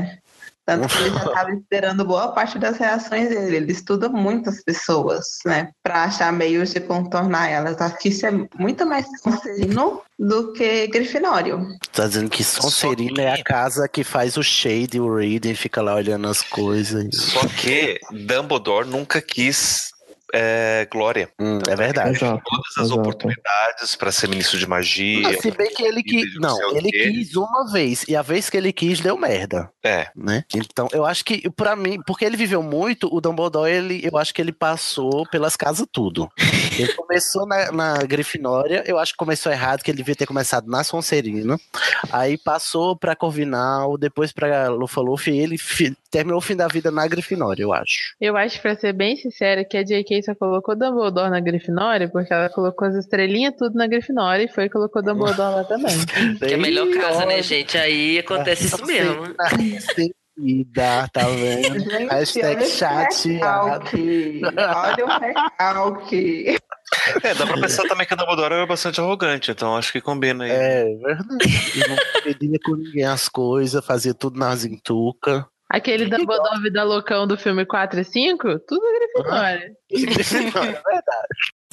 Tanto que ele já estava esperando boa parte das reações dele. Ele estuda muitas pessoas, né? Para achar meios de contornar elas. Acho que isso é muito mais Sonserino do que Grifinório. Tá dizendo que Sonserina é a casa que faz o shade, o reading, fica lá olhando as coisas. Só que Dumbledore nunca quis é, glória. Hum, é verdade. Exato. Todas as Exato. oportunidades para ser ministro de magia. Não, se bem que ele quis. não ele quê. quis uma vez. E a vez que ele quis, deu merda. É, Né? Então, eu acho que, pra mim, porque ele viveu muito, o Dumbledore, ele, eu acho que ele passou pelas casas tudo. Ele começou na, na Grifinória, eu acho que começou errado, que ele devia ter começado na Sonserina. Aí passou pra Corvinal, depois pra Lufa-Lufa, e ele terminou o fim da vida na Grifinória, eu acho. Eu acho, pra ser bem sincera, que a J.K. só colocou Dumbledore na Grifinória porque ela colocou as estrelinhas tudo na Grifinória e foi e colocou Dumbledore lá também. Que é a melhor casa, né, gente? Aí acontece isso mesmo. Recebida, tá vendo? Gente, Hashtag chateado. Olha o recalque. é, dá pra pensar também que Dumbledore era bastante arrogante, então acho que combina aí. É verdade. E não pedia com ninguém as coisas, fazia tudo nas entuca. Aquele Dumbledore Vida Loucão do filme 4 e 5, tudo Grifinória. Não, é verdade.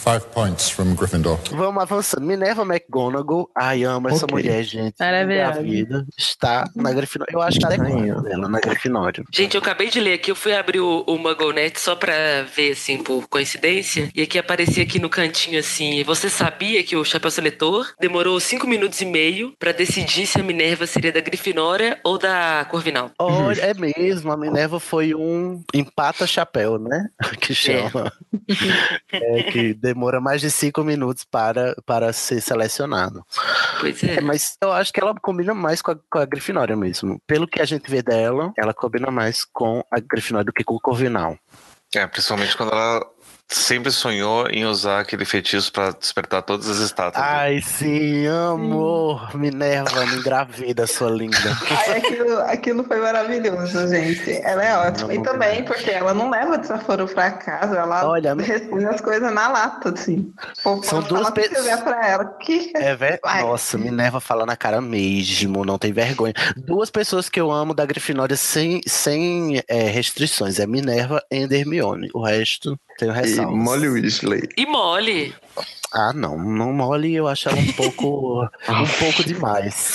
Five points from Gryffindor. Vamos avançando. Minerva McGonagall. Ai, amo essa Ok. mulher, gente. Maravilhosa. Da vida. Está na Grifinória. Eu acho que Rainha. quando dela na Grifinória. Gente, eu acabei de ler aqui, eu fui abrir o, o MuggleNet só pra ver, assim, por coincidência. E aqui aparecia aqui no cantinho, assim, você sabia que o Chapéu Seletor demorou cinco minutos e meio pra decidir se a Minerva seria da Grifinória ou da Corvinal? Olha, é mesmo. A Minerva foi um empata chapéu, né? Que chama. É, que demora mais de cinco minutos para, para ser selecionado. Pois é. É, mas eu acho que ela combina mais com a, com a Grifinória mesmo. Pelo que a gente vê dela, ela combina mais com a Grifinória do que com o Corvinal. É, principalmente quando ela sempre sonhou em usar aquele feitiço pra despertar todas as estátuas. Ai, sim, amor. Minerva, me engravida, sua linda. Ai, aquilo, aquilo foi maravilhoso, gente. Ela é ótima. E também porque ela não leva desaforo pra casa, ela Olha, responde as coisas na lata, assim. Ou São duas pessoas- ela. Que... É ver... Nossa, Minerva fala na cara mesmo, não tem vergonha. Duas pessoas que eu amo da Grifinória sem, sem é, restrições. É Minerva e Hermione. O resto tem e ressalvas. Molly Weasley. E mole. Ah, não. Não mole, eu acho ela um pouco, um pouco demais.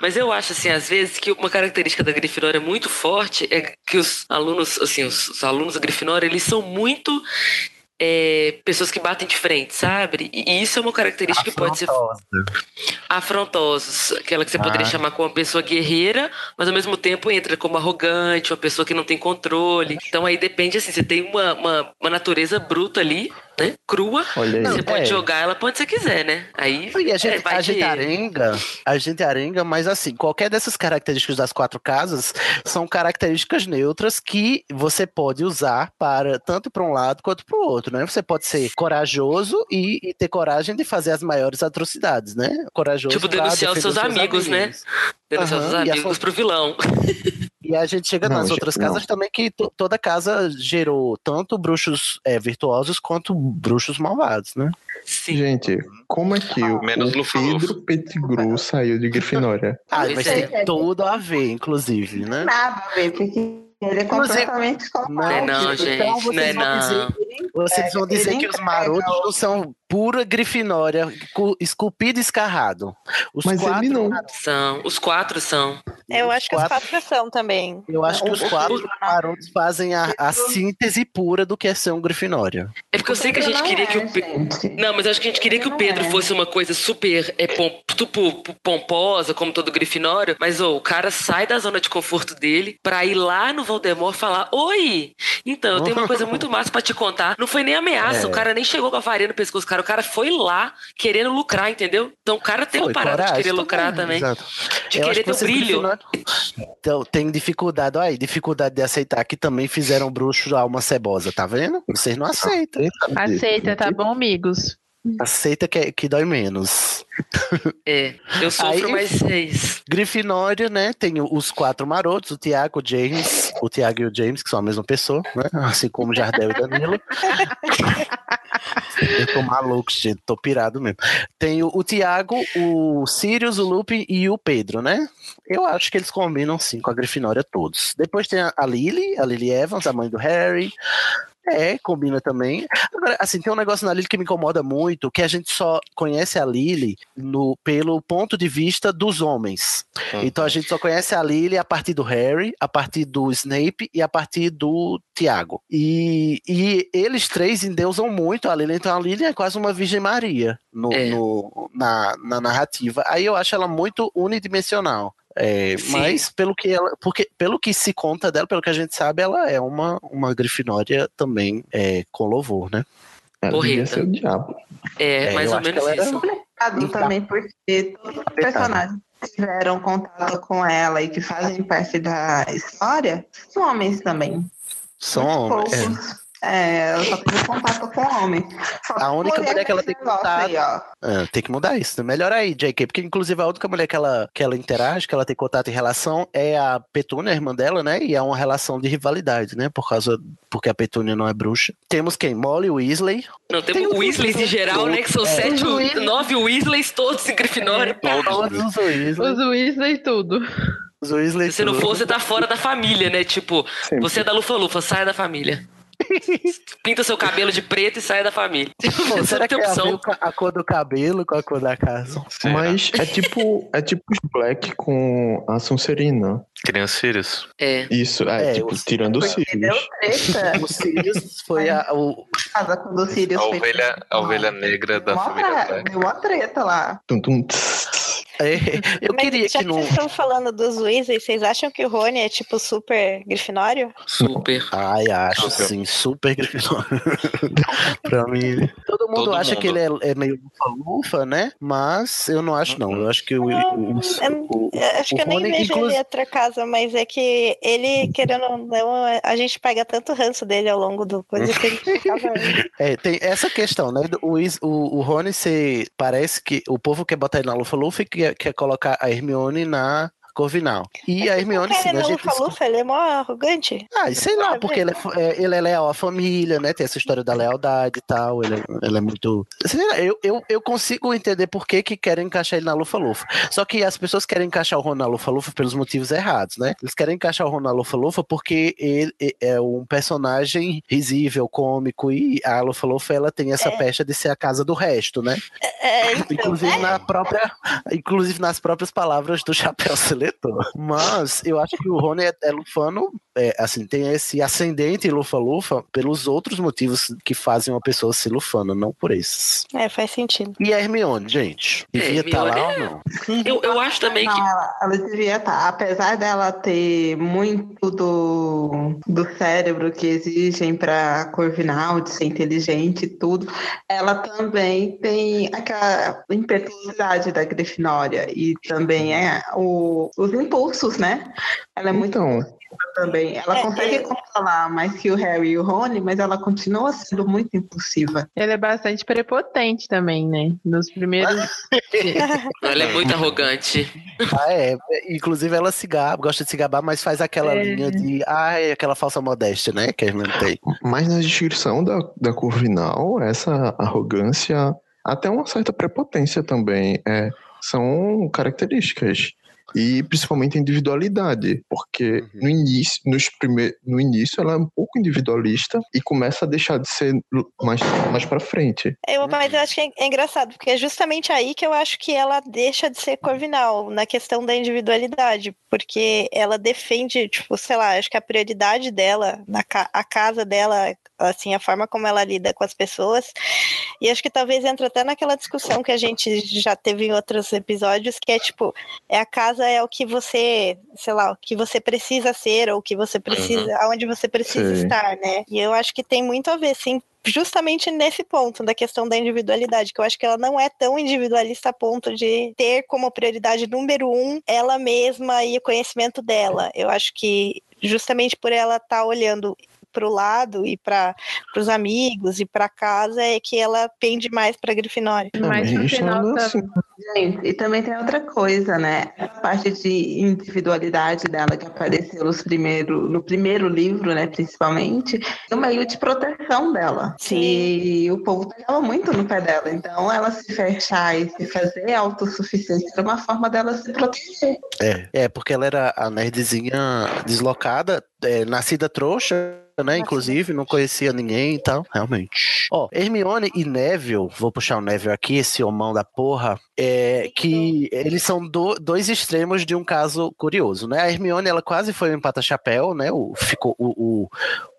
Mas eu acho, assim, às vezes que uma característica da Grifinória muito forte é que os alunos, assim, os, os alunos da Grifinória, eles são muito é, pessoas que batem de frente, sabe? E, isso é uma característica que pode ser afrontosos, aquela que você poderia Ah. chamar como uma pessoa guerreira, mas ao mesmo tempo entra como arrogante, uma pessoa que não tem controle. Então aí depende, assim, você tem uma, uma, uma natureza bruta ali, né? Crua. Você pode é. jogar ela quando você quiser, né? Aí E a é, gente, vai a gente arenga, a gente arenga, mas assim, qualquer dessas características das quatro casas são características neutras que você pode usar para tanto para um lado quanto para o outro, né? Você pode ser corajoso e, e ter coragem de fazer as maiores atrocidades, né? Corajoso Tipo, denunciar os defender seus amigos, né? Denunciar os Aham, e a amigos sua- pro vilão. E a gente chega Não, nas gente, outras não. casas também que to- toda casa gerou tanto bruxos é, virtuosos quanto bruxos malvados, né? Sim. Gente, como é que o, Menos o. Pedro Pettigrew saiu de Grifinória? Ah, mas é. tem tudo a ver, inclusive, né? Nada a ver, porque ele é completamente Não, Não é não, tipo, gente. então Não é não. Vocês vão dizer que os marotos não são pura grifinória, cu- esculpido e escarrado. Os Mas quatro, não. São. Os quatro são. Eu os acho que os quatro- quatro são também. Eu acho que os quatro marotos fazem a, a síntese pura do que é ser um grifinória. É porque eu sei que a gente Não queria é, que o. Não, mas eu acho que a gente queria que o Pedro é. fosse uma coisa super é, pom, tipo, pomposa, como todo grifinório, mas ô, o cara sai da zona de conforto dele pra ir lá no Voldemort falar: Oi! Então, eu tenho uma coisa muito massa pra te contar. Não foi nem ameaça, É. o cara nem chegou com a varinha no pescoço, cara. O cara foi lá querendo lucrar, entendeu? Então o cara tem uma parada de coragem querer lucrar também. Exato. De Eu querer que ter o brilho. grifinórios- Então, tem dificuldade, olha aí, dificuldade de aceitar que também fizeram bruxo alma cebosa, tá vendo? Vocês não aceitam. Aceita, tá bom, amigos? Aceita que, é- que dói menos. É, eu sofro Aí- mais seis. Grifinória, né? Tem os quatro marotos, o Tiago, o James, o Tiago e o James, que são a mesma pessoa, né? Assim como o Jardel e Danilo. Eu tô maluco, gente, tô pirado mesmo. Tem o, o Tiago, o Sirius, o Lupin e o Pedro, né? Eu acho que eles combinam sim com a Grifinória todos. Depois tem a, a Lily, a Lily Evans, a mãe do Harry. É, combina também. Agora, assim, tem um negócio na Lily que me incomoda muito, que a gente só conhece a Lily no, pelo ponto de vista dos homens. Então a gente só conhece a Lily a partir do Harry, a partir do Snape e a partir do Tiago. E, e eles três endeusam muito a Lily, então a Lily é quase uma Virgem Maria no, É. no- na, na narrativa. Aí eu acho ela muito unidimensional. É, mas pelo que ela, porque pelo que se conta dela, pelo que a gente sabe, ela é uma, uma grifinória também é, com louvor, né? Ela devia ser o diabo. É, É, mais ou menos isso. complicado também, porque todos os personagens que tiveram contato com ela e que fazem parte da história são homens também. São homens. É. ela só teve contato com homem. Só A única mulher que ela tem contato- Aí, ó. É, tem que mudar isso. Melhor aí, JK. Porque, inclusive, a única mulher que ela, que ela interage, que ela tem contato em relação, é a Petúnia, a irmã dela, né? E é uma relação de rivalidade, né? Por causa. Porque a Petúnia não é bruxa. Temos quem? Molly Weasley. Não, temos Tem Weasleys em geral, né? Que são É. sete, nove Weasleys, todos em Grifinória. Todos os Weasley. Os Weasley tudo. Os Weasley. Se você não for, você tá fora da família, né? Tipo, Sempre. você é da Lufa-Lufa, saia da família. Pinta seu cabelo de preto e saia da família. Pô, Você será que opção. o a cor do cabelo com a cor da casa? Mas é tipo, é tipo os Black com a Sonserina. Criança Sirius. É. Isso, é, É, tipo, o- tirando deu cílios. treta. O Sirius foi a, o. Casa quando o Sirius A foi- ovelha, a ovelha negra da Mó família Black. Deu uma treta lá. Tum, tum, tss. é, eu Mas queria já que que não. vocês estão falando dos Weasley, vocês acham que o Rony é tipo super grifinório? Super. Ai, acho Super. sim, super Grifinória. pra mim. Todo mundo Todo acha mundo. que ele é, é meio lufa-lufa, né? Mas eu não acho, não. Eu acho que o. o, o, o- Eu acho o que eu nem Rony, vejo inclusive- ele outra casa, mas é que ele, querendo ou não, a gente pega tanto ranço dele ao longo do coisa que ele ficava. É, tem essa questão, né? O, o, o Rony se, parece que o povo quer botar ele na lufa-lufa e quer, colocar a Hermione na Corvinal. E a Hermione, sim, a gente. Lufa-Lufa, ele é mó arrogante. Ah, e sei lá, porque ele é, é- ele é leal à família, né? Tem essa história da lealdade e tal. Ele é, ele é muito. Lá, eu, eu, eu consigo entender por que, que querem encaixar ele na Lufa-Lufa. Só que as pessoas querem encaixar o Ron na Lufa-Lufa pelos motivos errados, né? Eles querem encaixar o Ron na Lufa-Lufa porque ele é- é um personagem risível, cômico, e a Lufa-Lufa ela tem essa É. pecha de ser a casa do resto, né? É, então, Inclusive, na própria, inclusive nas próprias palavras do Chapéu Mas eu acho que o Rony é, é lufano, é, assim, tem esse ascendente lufa-lufa pelos outros motivos que fazem uma pessoa ser lufana, não por esses. é, faz sentido. E a Hermione, gente? Devia estar lá ou não? Eu, eu acho também Não, que. ela, ela devia estar. Apesar dela ter muito do, do cérebro que exigem para Corvinal, de ser inteligente e tudo, ela também tem aquela impetuosidade da Grifinória e também é o, os impulsos, né? Ela é muito Então, impulsiva também. Ela É, consegue é. controlar mais que o Harry e o Rony, mas ela continua sendo muito impulsiva. Ele é bastante prepotente também, né? Nos primeiros. Ela é muito arrogante. Ah, é. Inclusive ela se gaba, gosta de se gabar, mas faz aquela É. linha de. Ah, é aquela falsa modéstia, né? Que a Hermione tem. Mas na descrição da, da Corvinal, essa arrogância, até uma certa prepotência também, é, são características. E principalmente a individualidade, porque no início, nos prime... no início ela é um pouco individualista e começa a deixar de ser mais, mais pra frente. Eu, mas eu acho que é, é engraçado, porque é justamente aí que eu acho que ela deixa de ser corvinal, na questão da individualidade, porque ela defende, tipo, sei lá, acho que a prioridade dela, na ca a casa dela, assim, a forma como ela lida com as pessoas, e acho que talvez entra até naquela discussão que a gente já teve em outros episódios, que é tipo, é a casa é o que você, sei lá, o que você precisa ser, ou o que você precisa, aonde você precisa Sei. estar, né? E eu acho que tem muito a ver, sim, justamente nesse ponto da questão da individualidade, que eu acho que ela não é tão individualista a ponto de ter como prioridade número um ela mesma e o conhecimento dela. Eu acho que justamente por ela estar olhando para o lado e para os amigos e para casa é que ela pende mais para Grifinória. Mas no final é tá- assim. Gente, e também tem outra coisa, né? A parte de individualidade dela que apareceu nos primeiro, no primeiro livro, né, principalmente, é o meio de proteção dela. E o povo pegava muito no pé dela. Então, ela se fechar e se fazer autossuficiente era uma forma dela se proteger. É, é porque ela era a nerdzinha deslocada, é, nascida trouxa, né? Inclusive, não conhecia ninguém e tal. Realmente. Ó, Hermione e Neville, vou puxar o Neville aqui, esse homão da porra, é que eles são do- dois extremos de um caso curioso, né? A Hermione, ela quase foi um empata-chapéu, né? O, ficou, o, o,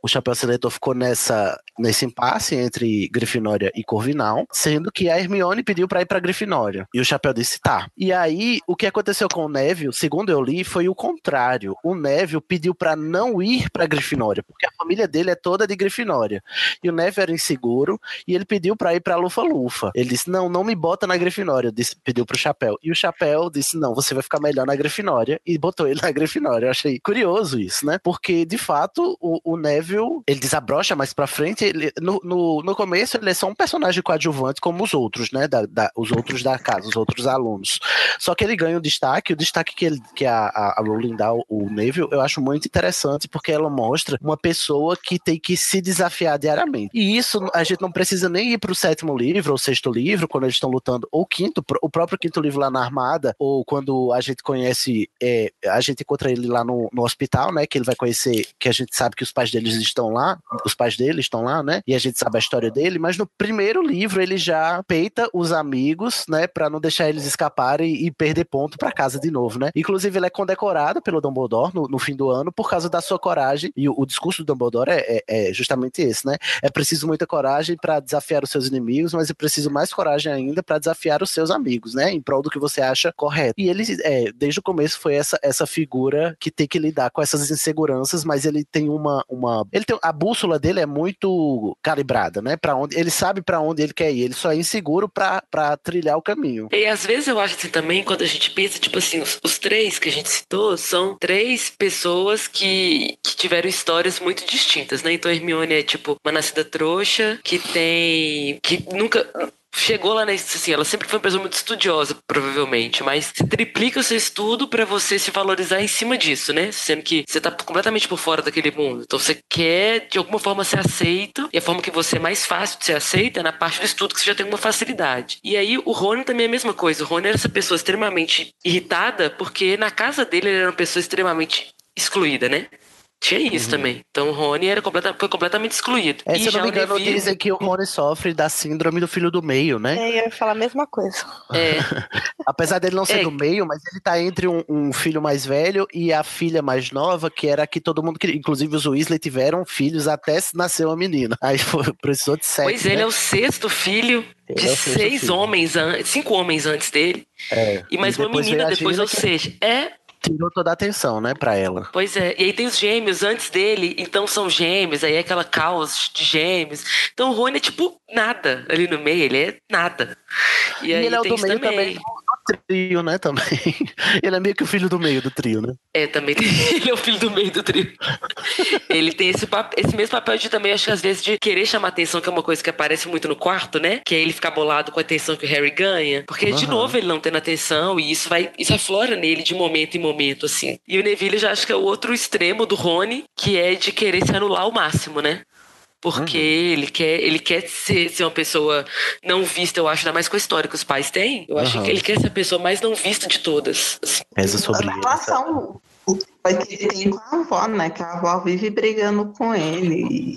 o Chapéu Seletor ficou nessa, nesse impasse entre Grifinória e Corvinal, sendo que a Hermione pediu pra ir pra Grifinória. E o Chapéu disse tá. E aí, o que aconteceu com o Neville, segundo eu li, foi o contrário. O Neville pediu pra não ir pra Grifinória, porque a família dele é toda de Grifinória. E o Neville era inseguro e ele pediu pra ir pra Lufa-Lufa. Ele disse: "Não, não me bota na Grifinória", disse, pediu pro Chapéu. E o Chapéu disse: "Não, você vai ficar melhor na Grifinória" e botou ele na Grifinória. Eu achei curioso isso, né? Porque de fato o, o Neville, ele desabrocha mais pra frente, ele, no, no, no começo ele é só um personagem coadjuvante como os outros, né? Da, da- os outros da casa, os outros alunos. Só que ele ganha um destaque, o destaque que, ele, que a, a, a Rowling dá o Neville, eu acho muito interessante, porque ela mostra uma pessoa que tem que se desafiar diariamente. E isso a gente não precisa nem ir pro sétimo livro ou sexto livro, quando eles estão lutando, ou quinto, o próprio quinto livro lá na armada, ou quando a gente conhece, é, a gente encontra ele lá no, no hospital, né? Que ele vai conhecer, que a gente sabe que os pais deles estão lá, os pais dele estão lá, né? E a gente sabe a história dele, mas no primeiro livro ele já peita os amigos, né? Pra não deixar eles escaparem e perder ponto pra casa de novo, né? Inclusive, ele é condecorado pelo Dumbledore no, no fim do ano por causa da sua coragem. E o, o discurso do Dumbledore é, é- é justamente esse, né? É preciso muita coragem pra desafiar os seus inimigos, mas é preciso mais coragem ainda pra desafiar os seus amigos, né? Em prol do que você acha correto. E ele, é, desde o começo, foi essa, essa figura que tem que lidar com essas inseguranças, mas ele tem uma. uma ele tem, a bússola dele é muito calibrada, né? Para onde ele sabe pra onde ele quer ir. Ele só é inseguro pra trilhar o caminho. E às vezes eu acho assim também, quando a gente pensa, tipo assim, os, os três que a gente citou são três pessoas que, que tiveram histórias muito distintas, né? Então Hermione é tipo uma nascida trouxa, que tem. que nunca. Chegou lá nesse, assim, ela sempre foi uma pessoa muito estudiosa, provavelmente, mas você triplica o seu estudo pra você se valorizar em cima disso, né? Sendo que você tá completamente por fora daquele mundo. Então você quer, de alguma forma, ser aceito, e a forma que você é mais fácil de ser aceita é na parte do estudo que você já tem uma facilidade. E aí o Rony também é a mesma coisa. O Rony era essa pessoa extremamente irritada, porque na casa dele ele era uma pessoa extremamente excluída, né? Tinha isso também. Então o Rony era completa, foi completamente excluído. É, E se eu já não me engano, Neville- dizem que o Rony sofre da síndrome do filho do meio, né? É, eu ia falar a mesma coisa. É, Apesar dele não ser É. do meio, mas ele tá entre um, um filho mais velho e a filha mais nova, que era a que todo mundo queria. Inclusive os Weasley tiveram filhos até se nascer uma menina. Aí foi- precisou de sete. pois né? ele é o sexto filho Ele de é sexto seis filho. homens, cinco homens antes dele. É. E mais uma depois menina depois, ou que seja, é Tirou toda a atenção, né, pra ela. Pois é, e aí tem os gêmeos antes dele, então são gêmeos, aí é aquela caos de gêmeos. Então o Rony é tipo nada ali no meio, ele é nada. E, E, aí ele é o do meio também, do trio, né, também. Ele é meio que o filho do meio do trio, né? É, também tem, ele é o filho do meio do trio. ele tem esse, pap- esse mesmo papel de também, acho que às vezes, de querer chamar atenção, que é uma coisa que aparece muito no quarto, né? Que é ele ficar bolado com a atenção que o Harry ganha. Porque, de Aham. novo, ele não tendo atenção, e isso vai. Isso aflora nele de momento em momento, assim. E o Neville já acho que é o outro extremo do Rony, que é de querer se anular ao máximo, né? Porque ele quer, ele quer ser, ser uma pessoa não vista, eu acho, ainda mais com a história que os pais têm. Eu acho Aham. que ele quer ser a pessoa mais não vista de todas. assim. Reza sobre A ele. relação vai que ele tem com a avó, né? Que a avó vive brigando com ele.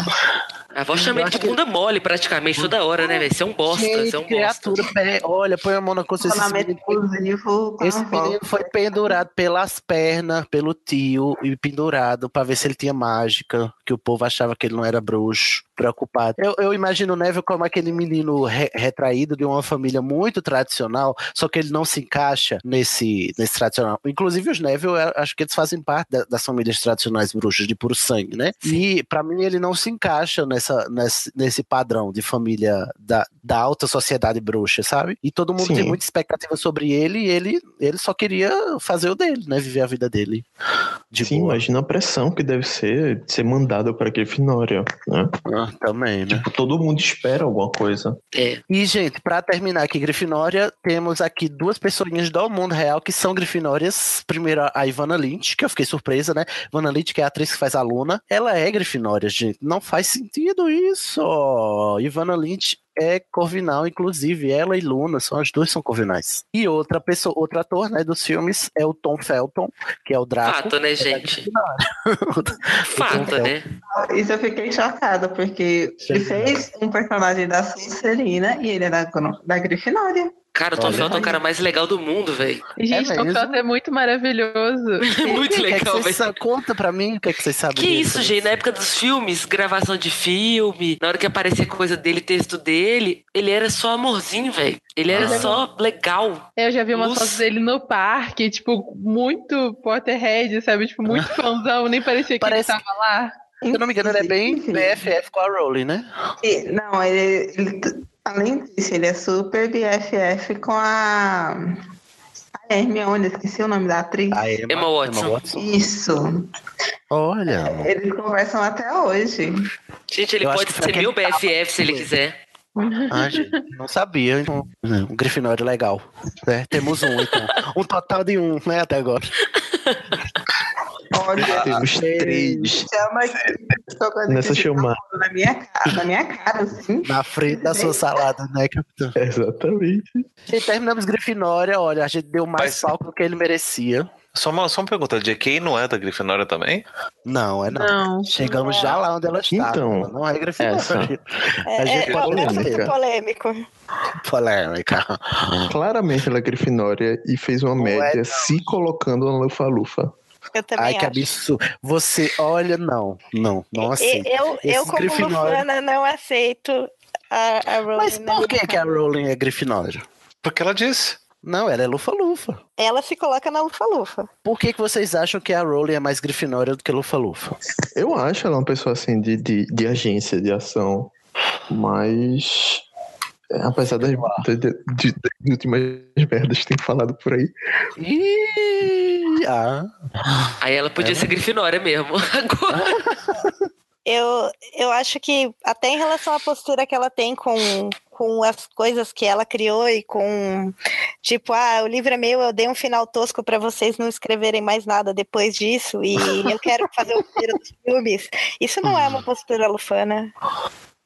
A avó chama ele de bunda mole praticamente toda hora, né, velho? Você é um bosta, Gente, você é um bosta. criatura, pé, olha, põe a mão na consciência. Esse menino, esse menino foi pendurado pelas pernas, pelo tio, e pendurado pra ver se ele tinha mágica, que o povo achava que ele não era bruxo, preocupado. Eu, eu imagino o Neville como aquele menino re- retraído de uma família muito tradicional, só que ele não se encaixa nesse, nesse tradicional. Inclusive os Neville, eu acho que eles fazem parte da- das famílias tradicionais bruxas de puro sangue, né? E pra mim ele não se encaixa nessa, nesse, nesse padrão de família da, da alta sociedade bruxa, sabe? E todo mundo Sim. tem muita expectativa sobre ele e ele, ele só queria fazer o dele, né? Viver a vida dele. De Sim, boa. imagina a pressão que deve ser de ser mandado pra Grifinória, né? Ah, também, né? Tipo, todo mundo espera alguma coisa. É. E, gente, pra terminar aqui, Grifinória, temos aqui duas pessoinhas do mundo real que são Grifinórias. Primeiro, a Ivana Lynch, que eu fiquei surpresa, né? Ivana Lynch, que é a atriz que faz a Luna, ela é Grifinória, gente. Não faz sentido isso. Ivana Lynch é Corvinal, inclusive. Ela e Luna são as duas são Corvinais. E outra pessoa, outro ator, né, dos filmes é o Tom Felton, que é o Draco. Fato, né, é gente? Fato, né? Isso eu fiquei chocada, porque ele fez um personagem da Sonserina e ele é da, da Grifinória. Cara, o Tom Felton é o cara mais legal do mundo, velho. Gente, É o mesmo? Felton é muito maravilhoso. Muito é que legal, velho. sa- Conta pra mim o que é que vocês sabem Que isso, gente? Na época dos filmes, gravação de filme, na hora que aparecia coisa dele, texto dele, ele era só amorzinho, velho. Ele era Ah. só legal. Eu já vi umas Luz. fotos dele no parque, tipo, muito Potterhead, sabe? Tipo, muito fãzão, nem parecia que Parece- ele tava lá. Se eu não me engano, ele é bem BFF com a Rowling, né? E- não, ele, ele- além disso, ele é super BFF com a, a Hermione, esqueci o nome da atriz. A Emma, Emma Watson. Isso. Olha. Eles conversam até hoje. Gente, ele Eu pode ser meu BFF se ele quiser. Ah, gente, não sabia. Então, um Grifinório legal. É, temos um, então. Um total de um, né, até agora. Olha, Temos três chama aqui. Nessa chamada. na minha cara, na minha cara, assim. Na frente da sua salada, né, capitão? Exatamente. E terminamos Grifinória, olha, a gente deu mais Mas- palco do que ele merecia. Só uma, só uma pergunta, JK não é da Grifinória também? Não, é não. Não. Chegamos já lá onde ela está. Então, ela não é Grifinória. É, A gente é, pode é assunto polêmico. Polêmica. Claramente ela é Grifinória e fez uma Não é, média não. se colocando na Lufa-Lufa. Eu também Ai, que acho. absurdo. Você, olha, não, não, não aceito. Eu, eu como Grifinória- Lufana, não aceito a, a Rowling. Mas por que, que a. Rowling é Grifinória? Porque ela disse. Não, ela é lufa-lufa. Ela se coloca na Lufa-Lufa. Por que, que vocês acham que a Rowling é mais Grifinória do que lufa-lufa? Eu acho ela uma pessoa assim de, de, de agência, de ação. Mas. É, apesar das, de, de- de- das últimas merdas que tem falado por aí. Ih, ah. Aí ela podia ser Grifinória mesmo. Agora. Eu, eu acho que até em relação à postura que ela tem com, com as coisas que ela criou e com tipo, ah, o livro é meu, eu dei um final tosco para vocês não escreverem mais nada depois disso e eu quero fazer o roteiro dos filmes. Isso não é uma postura lufana.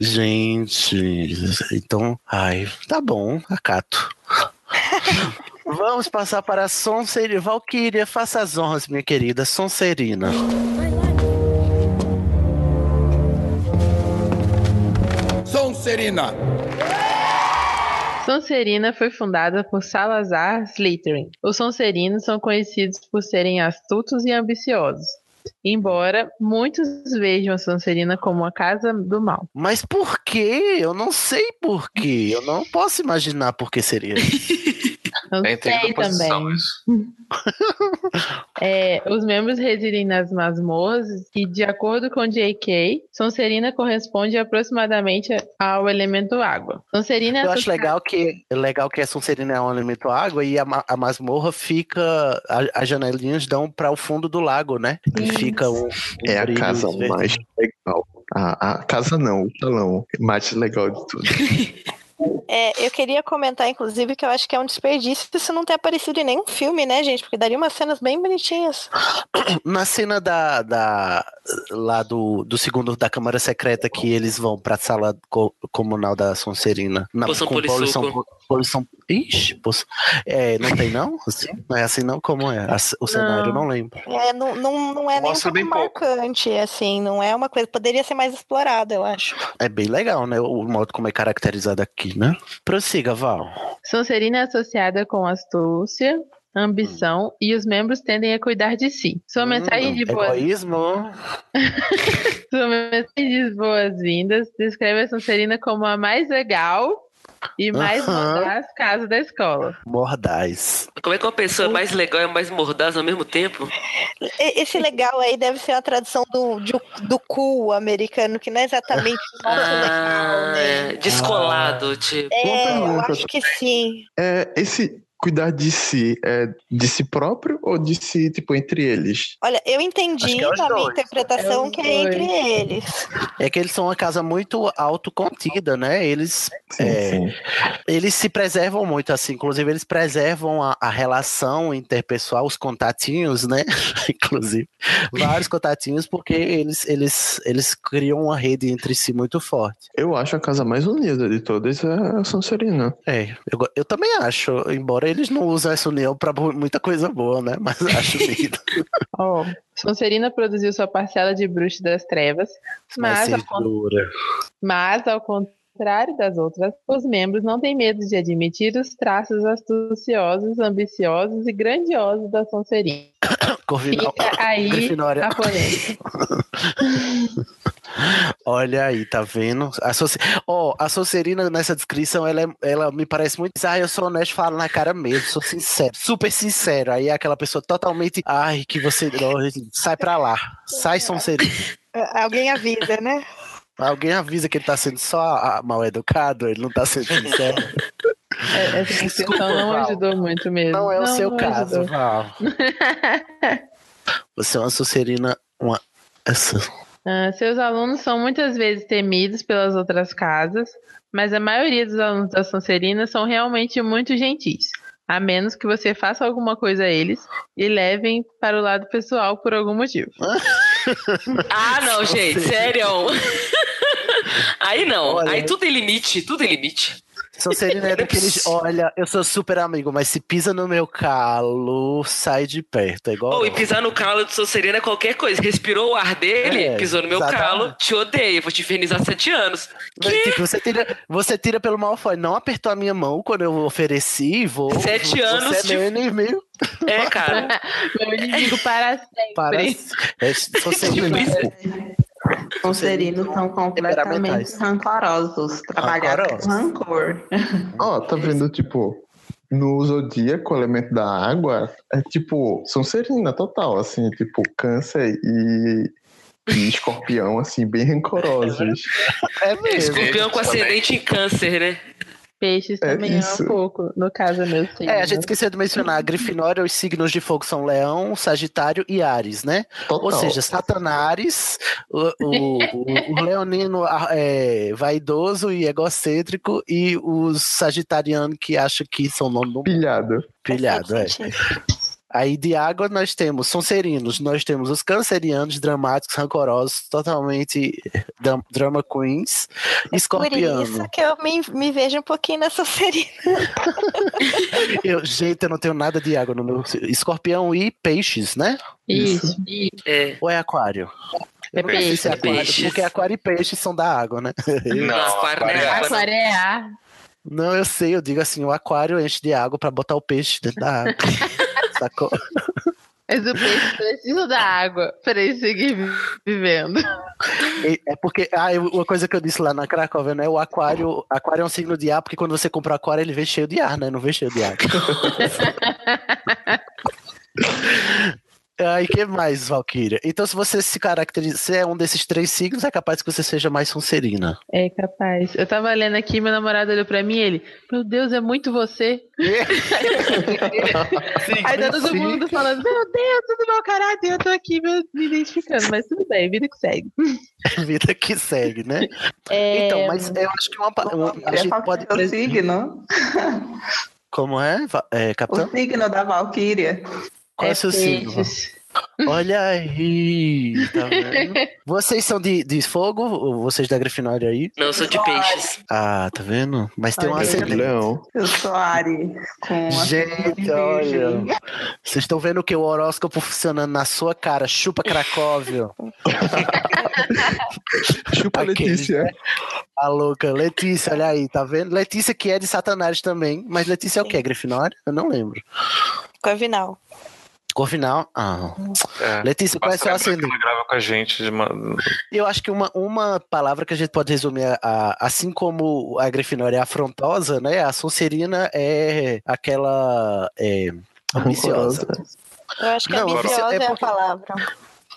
Gente, então, ai, tá bom, acato. Vamos passar para a Sonserina. Valkyria, faça as honras, minha querida Sonserina. Sonserina. Sonserina foi fundada por Salazar Slytherin. Os Sonserinos são conhecidos por serem astutos e ambiciosos. Embora muitos vejam a Sonserina como a casa do mal. Mas por quê? Eu não sei por quê. Eu não posso imaginar por que seria. Não É sei também. isso. É, os membros residem nas masmorras e, de acordo com J.K., Sonserina corresponde aproximadamente ao elemento água. Sonserina é Eu acho legal que, legal que a Sonserina é um elemento água e a, a masmorra fica. a- As janelinhas dão para o fundo do lago, né? E fica um. um É a casa verde. mais legal. A, a casa não, o salão mais legal de tudo. É, eu queria comentar, inclusive, que eu acho que é um desperdício isso não ter aparecido em nenhum filme, né, gente? Porque daria umas cenas bem bonitinhas. Na cena da, da lá do, do segundo da Câmara Secreta que eles vão pra sala co- comunal da Sonserina. Na, Poção com polissuco. Poluição, poluição. Ixi, poço- é, não tem não? Assim? Não é assim não? Como é? O cenário eu não lembro. É, não, não, não é nem um Mostra pouco marcante, assim, não é uma coisa. Poderia ser mais explorado, eu acho. É bem legal, né? O modo como é caracterizado aqui, né? Prossiga, Val. Sonserina é associada com astúcia, ambição e os membros tendem a cuidar de si. Sua mensagem de boas Egoísmo. Sua mensagem de boas-vindas descreve a Sonserina como a mais legal e mais Aham. mordaz casa da escola. Mordaz. Como é que uma pessoa é mais legal e mais mordaz ao mesmo tempo? Esse legal aí deve ser a tradução do, de- do cool americano, que não é exatamente o nosso legal, né? É, descolado, tipo. É, eu acho que sim. É, esse cuidar de si é de si próprio ou de si, tipo, entre eles? Olha, eu entendi é na minha interpretação É que é entre eles. É que eles são uma casa muito autocontida, né? Eles, Sim, é, sim. eles se preservam muito, assim. Inclusive, eles preservam a, a relação interpessoal, os contatinhos, né? inclusive, vários contatinhos, porque eles, eles, eles criam uma rede entre si muito forte. Eu acho a casa mais unida de todas é a Sonserina. É, eu, eu também acho, embora eles não usem essa união pra bu- muita coisa boa, né? Mas acho lindo. Ó, Sonserina produziu sua parcela de bruxo das trevas, Mas mas, ao, mas ao contrário das outras, os membros não têm medo de admitir os traços astuciosos, ambiciosos e grandiosos da Sonserina. Corvinal. Fica aí Grifinória. a polêmica. Olha aí, tá vendo? A, Sonse... Ó, a Sonserina, nessa descrição, ela, é- ela me parece muito. Ah, eu sou honesto, falo na cara mesmo, sou sincero, super sincero. Aí é aquela pessoa totalmente. Ai, que você. Sai pra lá. Sai, Sonserina. Ah, Alguém avisa, né? Alguém avisa que ele tá sendo só mal educado, ele não tá sendo sincero. É, Essa descrição não Val. ajudou muito mesmo. Não é o seu não caso, ajudou. Val. Você é uma Sonserina. Uma. Essa. Ah, seus alunos são muitas vezes temidos pelas outras casas, mas a maioria dos alunos da Sonserina são realmente muito gentis. A menos que você faça alguma coisa a eles e levem para o lado pessoal por algum motivo. Ah, não, gente, sério. Aí não, Olha, aí tudo tem limite, tudo tem limite. Sonserina é daqueles. Olha, eu sou super amigo, mas se pisa no meu calo, sai de perto. É igual. Ou e pisar no calo de Sonserina é qualquer coisa. Respirou o ar dele, É, pisou no meu exatamente. calo, te odeio, vou te infernizar sete anos. Mas, tipo, você tira, você tira pelo mal foi. Não apertou a minha mão quando eu ofereci, vou. Sete você anos é de- meu inimigo. É, cara. Meu inimigo para sempre. Para. É, Sonserina. Conserinos são completamente rancorosos. Trabalhar com Rancorosos. rancor. Ó, tá vendo, tipo, no zodíaco, o elemento da água é tipo Sonserina total, assim, tipo, câncer e, e escorpião, assim, bem rancorosos. É mesmo. Escorpião com Também. ascendente em câncer, né? Peixes É também é, isso. um pouco. No caso, meu signo. É, a gente esqueceu de mencionar. A Grifinória, os signos de fogo são Leão, Sagitário e Ares, né? Total. Ou seja, Satanares, o, o, o- o leonino é, vaidoso e egocêntrico, e os sagitarianos que acham que são nome do pilhado. pilhado. É. Aí de água nós temos Sonserinos, nós temos os cancerianos, dramáticos, rancorosos, totalmente dram- drama queens, Por isso escorpiano. que eu me, me vejo um pouquinho na Sonserina. Eu, gente, eu não tenho nada de água no meu. Escorpião e peixes, né? Isso. É. Ou é aquário? É sei peixe. se é aquário, Peixes. porque aquário e peixe são da água, né? Não, aquário não é água, não. Aquário é ar. Não, eu sei, eu digo assim, o aquário enche de água pra botar o peixe dentro da água. Sacou? Mas o peixe precisa da água para ele seguir vi- vivendo. É porque, ah, uma coisa que eu disse lá na Cracóvia, né? O aquário, aquário é um signo de ar, porque quando você compra aquário, ele vem cheio de ar, né? Não vem cheio de água. Aí, que mais, Valkyria? Então, se você se caracteriza, se é um desses três signos, é capaz que você seja mais Sonserina. É capaz. Eu tava lendo aqui, meu namorado olhou pra mim e ele, meu Deus, é muito você. Aí tá todo sim. mundo falando, meu Deus, tudo meu caráter, eu tô aqui me, me identificando, mas tudo bem, vida que segue. Vida que segue, né? É, Então, mas eu acho que uma, pa- uma- a gente pode. O signo. Como é, é O capitão? signo da Valkyria. Qual é o seu signo? Olha aí, tá vendo? Vocês são de, de fogo? Ou vocês da Grifinória aí? Não, eu sou de peixes. Ah, tá vendo? Mas tem um Olha, ascendente. Leão. Eu sou Ari. Com Gente, olha. Vocês estão vendo que o horóscopo funcionando na sua cara. Chupa Cracóvio. Chupa Letícia. né? A louca. Letícia, olha aí, tá vendo? Letícia que é de Satanás também. Mas Letícia é o quê? Grifinória? Eu não lembro. Corvinal. Corvinal? Ah. É. Letícia, qual é o seu Basta lembrar que ascendente? ela grava com a gente de uma... Eu acho que uma, uma palavra que a gente pode resumir, a- a- assim como a Grifinória é afrontosa, né? A Sonserina é aquela é, ambiciosa. Eu acho que Não, ambiciosa é é, a porque- palavra.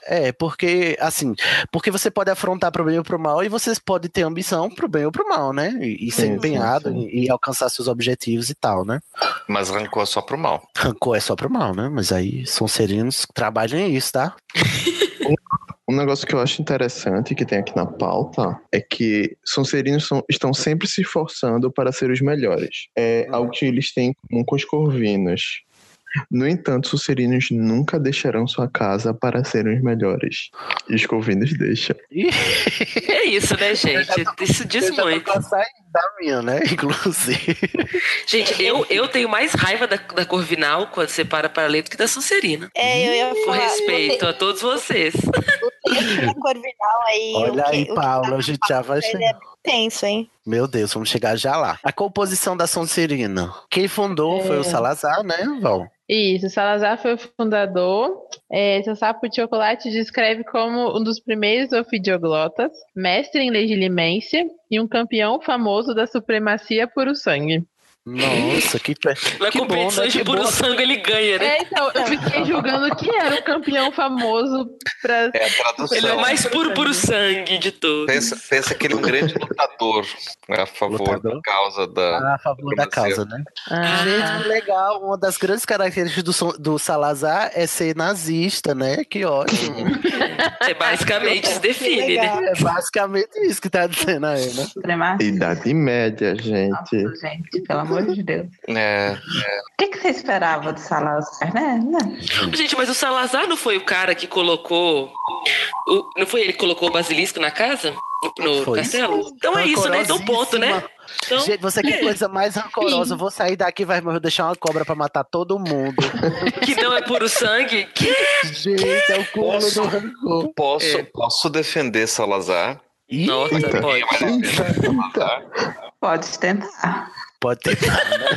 É, porque, assim, porque você pode afrontar pro bem ou pro mal e você pode ter ambição pro bem ou pro mal, né? E, e ser Sim, empenhado sim, sim. E, e alcançar seus objetivos e tal, né? Mas rancor só pro mal. Rancor é só pro mal, né? Mas aí, Sonserinos, trabalhem isso, tá? Um negócio que eu acho interessante que tem aqui na pauta é que Sonserinos são, estão sempre se esforçando para ser os melhores. É algo que eles têm em comum com os Corvinos. No entanto, Sucerinos nunca deixarão sua casa para serem os melhores. E os Corvinos deixam. É isso, né, gente? Isso diz Eu já tô muito. da minha, né? Inclusive. Gente, eu, eu tenho mais raiva da, da Corvinal quando você para para ler do que da Sonserina. É, eu ia Com falar. respeito a todos vocês. O Corvinal aí. Olha o que, aí, Paula, tá a gente já vai chegar. é tenso, hein? Meu Deus, vamos chegar já lá. A composição da Sonserina. Quem fundou foi o É. Salazar, né, Val? Isso, Salazar foi o fundador. É, seu sapo de chocolate descreve como um dos primeiros ofidioglotas, mestre em legilimência e um campeão famoso da supremacia por o sangue. Nossa, que, pe- Na que bom, competição né? de Que puro bom. sangue ele ganha, né? É, então, eu fiquei julgando que era um campeão famoso pra. É a tradução. Ele é o mais puro, puro sangue de todos. Pensa, pensa que ele é um grande lutador a favor Lutador? da causa da. A favor da causa, né? Ah, Gente, que legal. Uma das grandes características do, do Salazar é ser nazista, né? Que ótimo. É basicamente se define, né? é basicamente isso que tá dizendo aí, né? Idade média, gente. Nossa, gente, pelo amor de Deus. É, O que, que você esperava do Salazar, né? Né? Gente, mas o Salazar não foi o cara que colocou. o- não foi ele que colocou o basilisco na casa? No, Foi. castelo? Então é isso, né? Então ponto, né? Então, Gente, você que coisa mais rancorosa. Eu Vou sair daqui, vai vou deixar uma cobra pra matar todo mundo. que não é puro sangue. Que? Gente, é o cúmulo Posso? do rancor. posso, É. posso defender Salazar. Nossa, Eita. pode. Salazar. Pode tentar. Pode tentar, né?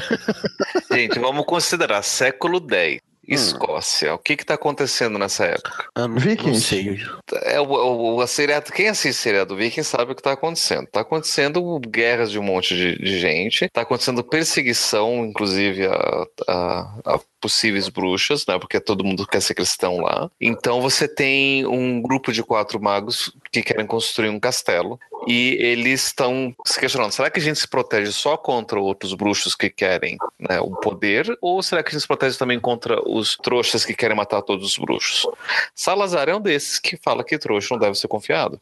Gente, vamos considerar século X. Escócia. O que está acontecendo nessa época? Eu não, Vikings. não sei. É, o, o, o seriado, quem assiste seriado Viking sabe o que está acontecendo. Está acontecendo guerras de um monte de, de gente, está acontecendo perseguição, inclusive a, a- a possíveis bruxas, né? Porque todo mundo quer ser cristão lá. Então você tem um grupo de quatro magos que querem construir um castelo e eles estão se questionando: será que a gente se protege só contra outros bruxos que querem né, o poder, ou será que a gente se protege também contra os trouxas que querem matar todos os bruxos? Salazar é um desses que fala que trouxa não deve ser confiado.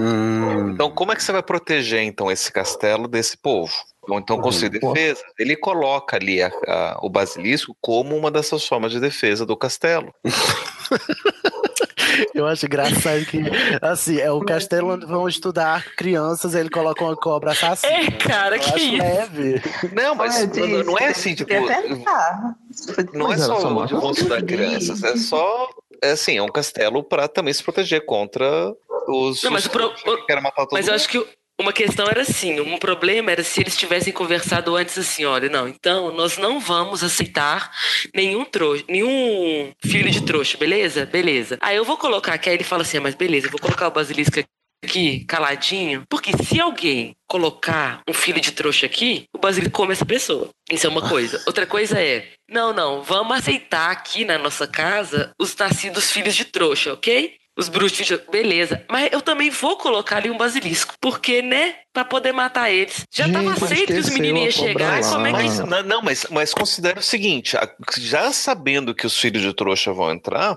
Hum, Então, como é que você vai proteger então esse castelo desse povo? Ou então construir Uhum. defesa. Ele coloca ali a- a- o basilisco como uma dessas formas de defesa do castelo. eu acho engraçado que, assim, é o castelo onde vão estudar crianças, ele coloca uma cobra assassina. É, cara, Eu que acho isso? leve. Não, mas Olha, não, é assim, tipo. Não é só onde vão estudar crianças, é só. É assim, é um castelo para também se proteger contra os, Não, mas os pro- que querem matar todo Mas eu mundo. acho que uma questão era assim, um problema era se eles tivessem conversado antes assim, olha, não, então nós não vamos aceitar nenhum trouxa, nenhum filho de trouxa, beleza? Beleza. Aí eu vou colocar aqui, aí ele fala assim, ah, mas beleza, eu vou colocar o basilisco aqui, caladinho, porque se alguém colocar um filho de trouxa aqui, o basilisco come essa pessoa. Isso é uma coisa. Outra coisa é, não, não, vamos aceitar aqui na nossa casa os nascidos filhos de trouxa, ok? Os bruxos, de- beleza. Mas eu também vou colocar ali um basilisco. Porque, né? Pra poder matar eles. Já tava Gente, aceito que os meninos iam chegar. lá. Como é que Mas, não, mas, mas considera o seguinte: já sabendo que os filhos de trouxa vão entrar,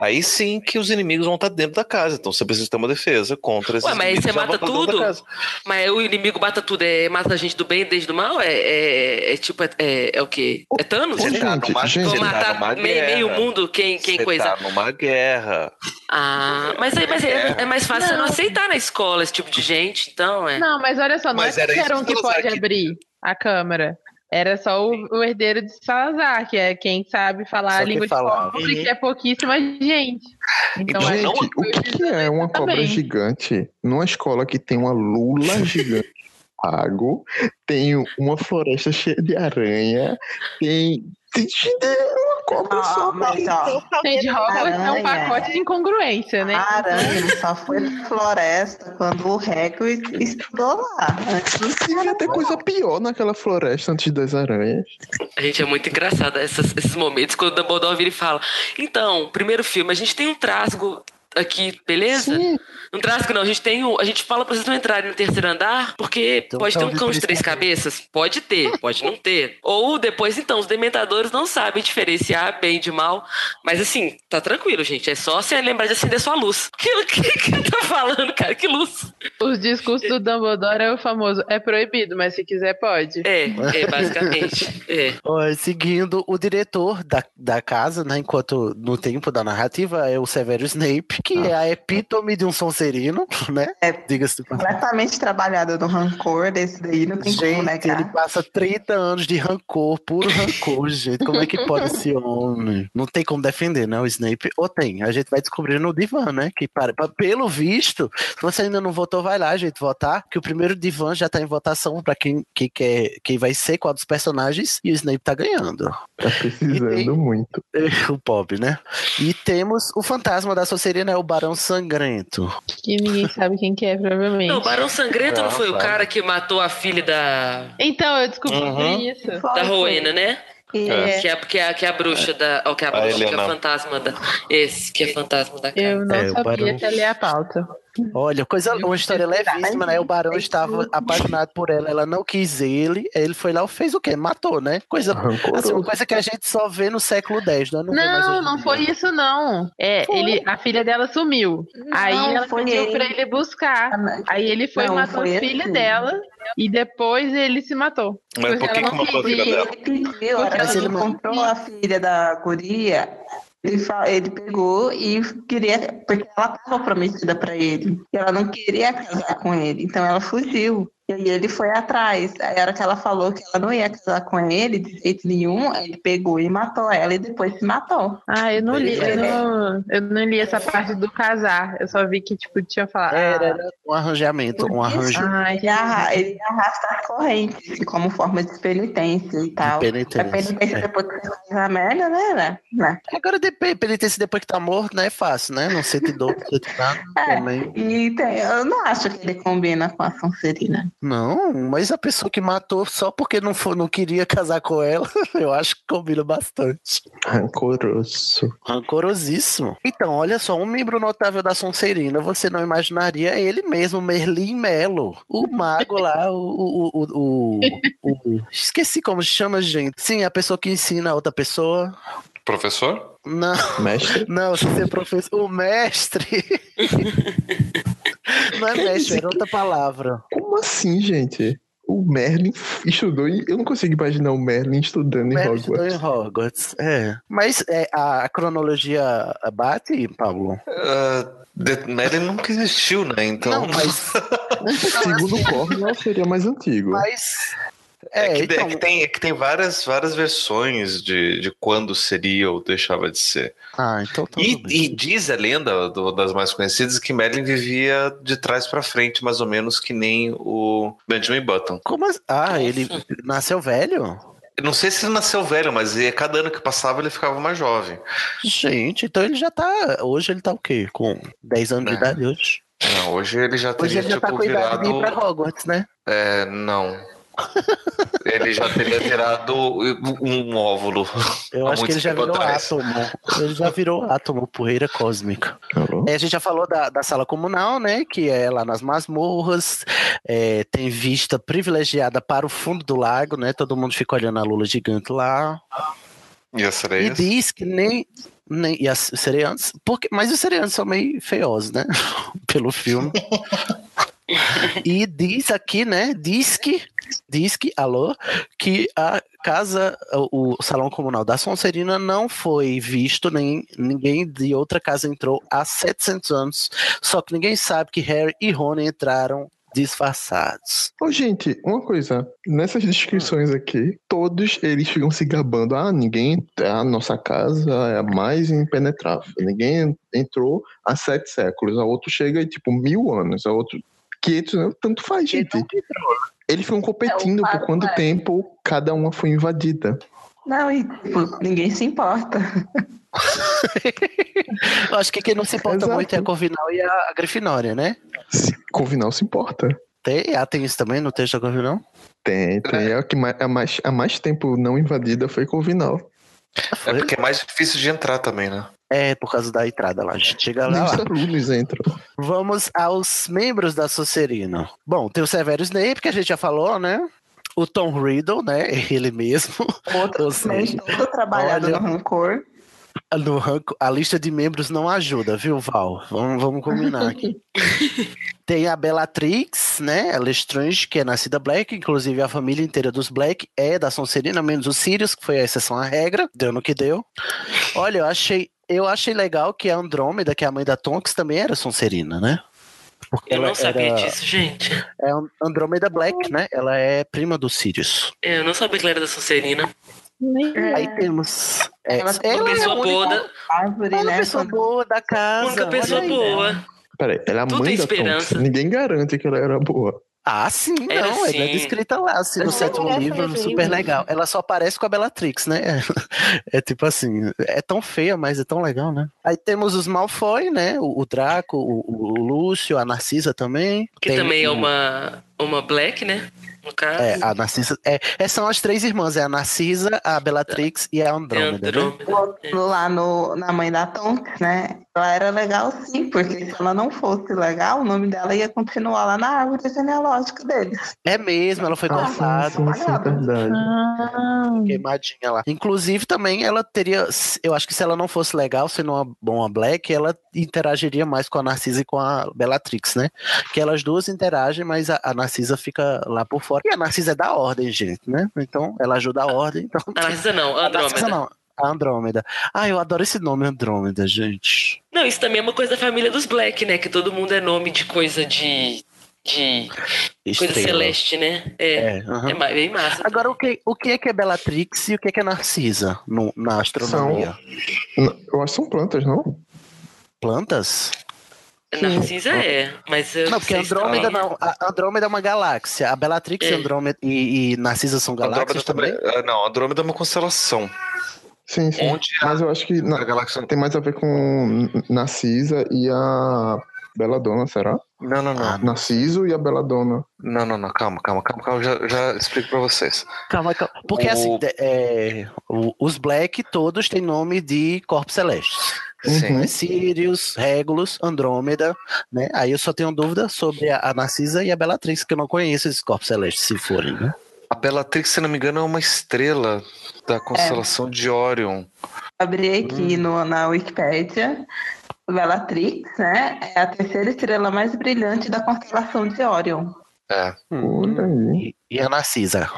aí sim que os inimigos vão estar dentro da casa. Então você precisa ter uma defesa contra esses Ué, mas aí inimigos você que já mata tudo? Mas o inimigo mata tudo. É mata a gente do bem e desde do mal? É, é, é tipo, é, é, é o quê? É Thanos? Ô, Você tá gente, numa, gente. Vou você tá matar numa meio, guerra. meio mundo quem, quem Você coisa. tá numa guerra. Ah, mas, aí, mas é, é mais fácil você não Não. aceitar na escola esse tipo de gente, então é. Não, mas olha só, não Mas é era qualquer um que pode falar, que- abrir a câmera. Era só o, o herdeiro de Salazar, que é quem sabe falar Só a língua de falava. cobra, e que é pouquíssima gente. Então, é Gente, o que, que é uma cobra também. gigante numa escola que tem uma lula gigante pago, tem uma floresta cheia de aranha, tem, tem uma cobra Ah, só. mas ó, Gente, Hogwarts é um pacote de incongruência, né? a aranha só foi na floresta quando o Hagrid estudou lá. Antes Devia ter coisa pior naquela floresta antes das aranhas. A gente é muito engraçado essas- esses momentos quando o Dumbledore vira e fala: Então, primeiro filme, a gente tem um trasgo aqui, beleza? Sim. Um trasgo não, a gente tem um. A gente fala pra vocês não entrarem no terceiro andar, porque um pode ter um cão de três três cabeças? Pode ter, pode não ter. Ou depois, então, os dementadores não sabem diferenciar bem de mal. Mas assim, tá tranquilo, gente. É só você lembrar de acender sua luz. O que, que, que tá falando, cara? Que luz? Os discursos do Dumbledore é o famoso, é proibido, mas se quiser pode. É, é, basicamente. É. Ó, Seguindo o diretor da, da casa, né? Enquanto no tempo da narrativa é o Severo Snape, que é a epítome de um Sonserino, né? É. Diga-se completamente trabalhado no rancor desse daí, não tem como Gente, negar. ele passa 30 anos de rancor, puro rancor, gente. Como é que pode esse homem? Não tem como defender, né? O Snape. Ou tem? A gente vai descobrir no divã, né? Que para, pa- pelo visto, se você ainda não votou, vai lá, gente, votar. Que o primeiro divã já tá em votação pra quem, quem quer, quem vai ser qual dos personagens. E o Snape tá ganhando. Tá precisando E tem- muito. o Bob, né? E temos o fantasma da Sonserina, é o Barão Sangrento. Que ninguém sabe quem que é, provavelmente. Não, o Barão Sangrento não Não, foi o sabe. cara que matou a filha da, Então, eu descobri Uhum. isso. Foi, da foi. Rowena, né? E É. Que é, que, é, que é a bruxa da. Ou que é a A bruxa, que é o fantasma da. Esse, que é fantasma da casa. Eu não É, o sabia Barão. até ler a pauta. Olha, coisa, uma história levíssima, né? O Barão estava apaixonado por ela, ela não quis ele, ele foi lá e fez o quê? Matou, né? Coisa, assim, uma coisa que a gente só vê no século X, né? Não, Não, não foi isso, não. É, Foi. ele, a filha dela sumiu. Aí Não, ela foi pediu ele. pra ele buscar. Aí ele foi e Não, matou foi a filha assim. dela. E depois ele se matou. Mas por Porque que ela matou a filha dela? Ele pediu, a hora Mas que ele encontrou a filha da guria, ele, ele pegou e queria, porque ela estava prometida para ele, e ela não queria casar com ele, então ela fugiu. E aí ele foi atrás. Aí a hora que ela falou que ela não ia casar com ele de jeito nenhum, ele pegou e matou ela e depois se matou. Ah, eu não li, eu não, eu não li essa parte do casar. Eu só vi que, tipo, tinha falado. Era, era um arranjamento, um arranjo Ah, Ele, arra ele arrasta as correntes como forma de penitência e de tal. A penitência. penitência É. depois que você faz a merda, né? né? né? Agora, depois, penitência depois que tá morto, não é fácil, né? Não sente dor, não sente nada É. também. E tem- eu não acho que ele combina com a Sonserina. Não, mas a pessoa que matou só porque não, for, não queria casar com ela, eu acho que combina bastante. Rancoroso. Rancorosíssimo. Então, olha só, um membro notável da Sonserina, você não imaginaria é ele mesmo, Merlin Melo. O mago lá, o, o, o, o- o- Esqueci como chama, gente. Sim, a pessoa que ensina a outra pessoa. Professor? Não, Mestre? não, você é professor. O mestre. Não é mestre, era outra palavra. Como assim, gente? O Merlin estudou e eu não consigo imaginar o Merlin estudando em Merlin estudou Hogwarts. em Hogwarts. É. Mas é, a, a cronologia bate, Pablo? Uh, The Merlin nunca existiu, né? Então. Não, mas. Segundo o Cornwell, seria mais antigo. Mas. É, É, que, então, é que tem, é que tem várias, várias versões de, de quando seria ou deixava de ser. Ah, então tudo E, e diz a lenda do- das mais conhecidas que Merlin vivia de trás pra frente, mais ou menos que nem o Benjamin Button. Como assim? Ah, ele nasceu velho? Eu não sei se ele nasceu velho, mas cada ano que passava ele ficava mais jovem. Gente, então ele já tá. Hoje ele tá o quê? Com 10 anos de É. idade hoje? Não, hoje ele já Hoje teria, ele já tá tipo, com de ir virado... pra Hogwarts, né? É, não. Ele já teria virado um óvulo. Eu acho que ele já virou atrás. átomo. Ele já virou átomo, poeira cósmica. É, a gente já falou da, da sala comunal, né? Que é lá nas masmorras. é, tem vista privilegiada para o fundo do lago, né? Todo mundo fica olhando a lula gigante lá. E as E sereias? diz que nem. nem e as sereantes. Porque, mas os sereantes são meio feiosos, né? Pelo filme. e diz aqui, né? Diz que. Diz que, alô, que a casa, o, salão comunal da Sonserina não foi visto, nem ninguém de outra casa entrou há 700 anos. Só que ninguém sabe que Harry e Rony entraram disfarçados. Ô, gente, uma coisa. Nessas descrições aqui, todos eles ficam se gabando. Ah, ninguém. A nossa casa é a mais impenetrável. Ninguém entrou há sete séculos. A outro chega e, tipo, mil anos. A outro. 500 anos. Tanto faz, gente. Eles ficam competindo É, por quanto é- tempo cada uma foi invadida. Não, e tipo, ninguém se importa. Eu acho que quem não se importa Exato. muito é a Corvinal e a, a Grifinória, né? Se Corvinal se importa. Tem, ah, tem isso também no texto da Corvinal? Tem, tem. É. A que mais, a mais, a mais tempo não invadida foi Corvinal. É porque é mais difícil de entrar também, né? É, por causa da entrada lá. A gente chega Nem lá. os lá. alunos entram. Vamos aos membros da Sonserina. Bom, tem o Severo Snape, que a gente já falou, né? O Tom Riddle, né? Ele mesmo. Outro, Ou seja, todo trabalhado olha- no rancor. no ranco- a lista de membros não ajuda, viu, Val? Vamos, vamos combinar aqui. Tem a Bellatrix, né? A Lestrange, que é nascida Black, inclusive a família inteira dos Black é da Sonserina, menos o Sirius, que foi a exceção à regra, deu no que deu. Olha, eu achei, eu achei legal que a Andrômeda, que é a mãe da Tonks, também era Sonserina, né? Porque Eu ela não sabia era- disso, gente. É a Andrômeda Black, né? Ela é prima do Sirius. Eu não sabia que ela era da Sonserina. Aí temos. É, Ela ela Uma é pessoa a única- boa, da- Árvore, uma né? pessoa boa da casa. única pessoa boa. Peraí, ela é a mãe tem da esperança. Tonks. Ninguém garante que ela era boa. Ah, sim, Era não. Ela é descrita lá, assim, no Ela sétimo livro, super legal. Ela só aparece com a Bellatrix, né? É, tipo assim, é tão feia, mas é tão legal, né? Aí temos os Malfoy, né? O, o Draco, o, o Lúcio, a Narcisa também. Que Tem também é uma, uma Black, né? No caso. É, a Narcisa. É, é, são as três irmãs, é a Narcisa, a Bellatrix e a Andrômeda, né? Andrômeda. Lá no, na mãe da Tonks, né? Ela era legal sim, porque se ela não fosse legal, o nome dela ia continuar lá na árvore genealógica deles. É mesmo, ela foi Ah, cortada. sim, sim, sim, verdade. queimadinha lá. Inclusive, também ela teria. Eu acho que se ela não fosse legal, sendo uma boa Black, ela interagiria mais com a Narcisa e com a Bellatrix, né? Que elas duas interagem, mas a, a Narcisa fica lá por fora. E a Narcisa é da ordem, gente, né? Então, ela ajuda a ordem. Então... A Narcisa não, a A Narcisa Andrômeda. não. A Andrômeda. Ah, eu adoro esse nome, Andrômeda, gente. Não, isso também é uma coisa da família dos Black, né? Que todo mundo é nome de coisa de. de coisa Estrela. celeste, né? É. É, É, aham. ma- bem massa. Agora, o que, o que é que é Bellatrix e o que é que é Narcisa no- na astronomia? Não, Eu acho que são plantas, não? Plantas? Narcisa é, mas eu Não, porque Andrômeda não. A Andrômeda é uma galáxia. A Bellatrix É. Andrômeda e, e Narcisa são Andrômeda galáxias também. também. ah, Não, Andrômeda é uma constelação. Sim, sim. Onde Mas eu acho que na- a galáxia. tem mais a ver com Narcisa e a Beladona, será? Não, não, não. Narciso e a Beladona. Não, não, não. Calma, calma, calma, calma. Já, já explico pra vocês. Calma, calma. Porque O- assim, é, os Black todos têm nome de corpos celestes. Sim. Né? Sirius, Regulus, Andrômeda, né? Aí eu só tenho dúvida sobre a, Narcisa e a Bellatrix, que eu não conheço esses corpos celestes, se forem, né? A Bellatrix, se não me engano, é uma estrela da constelação de Orion. Abri aqui no, na Wikipédia. Bellatrix, né? É a terceira estrela mais brilhante da constelação de Orion. É. Olha aí. E, e a Narcisa.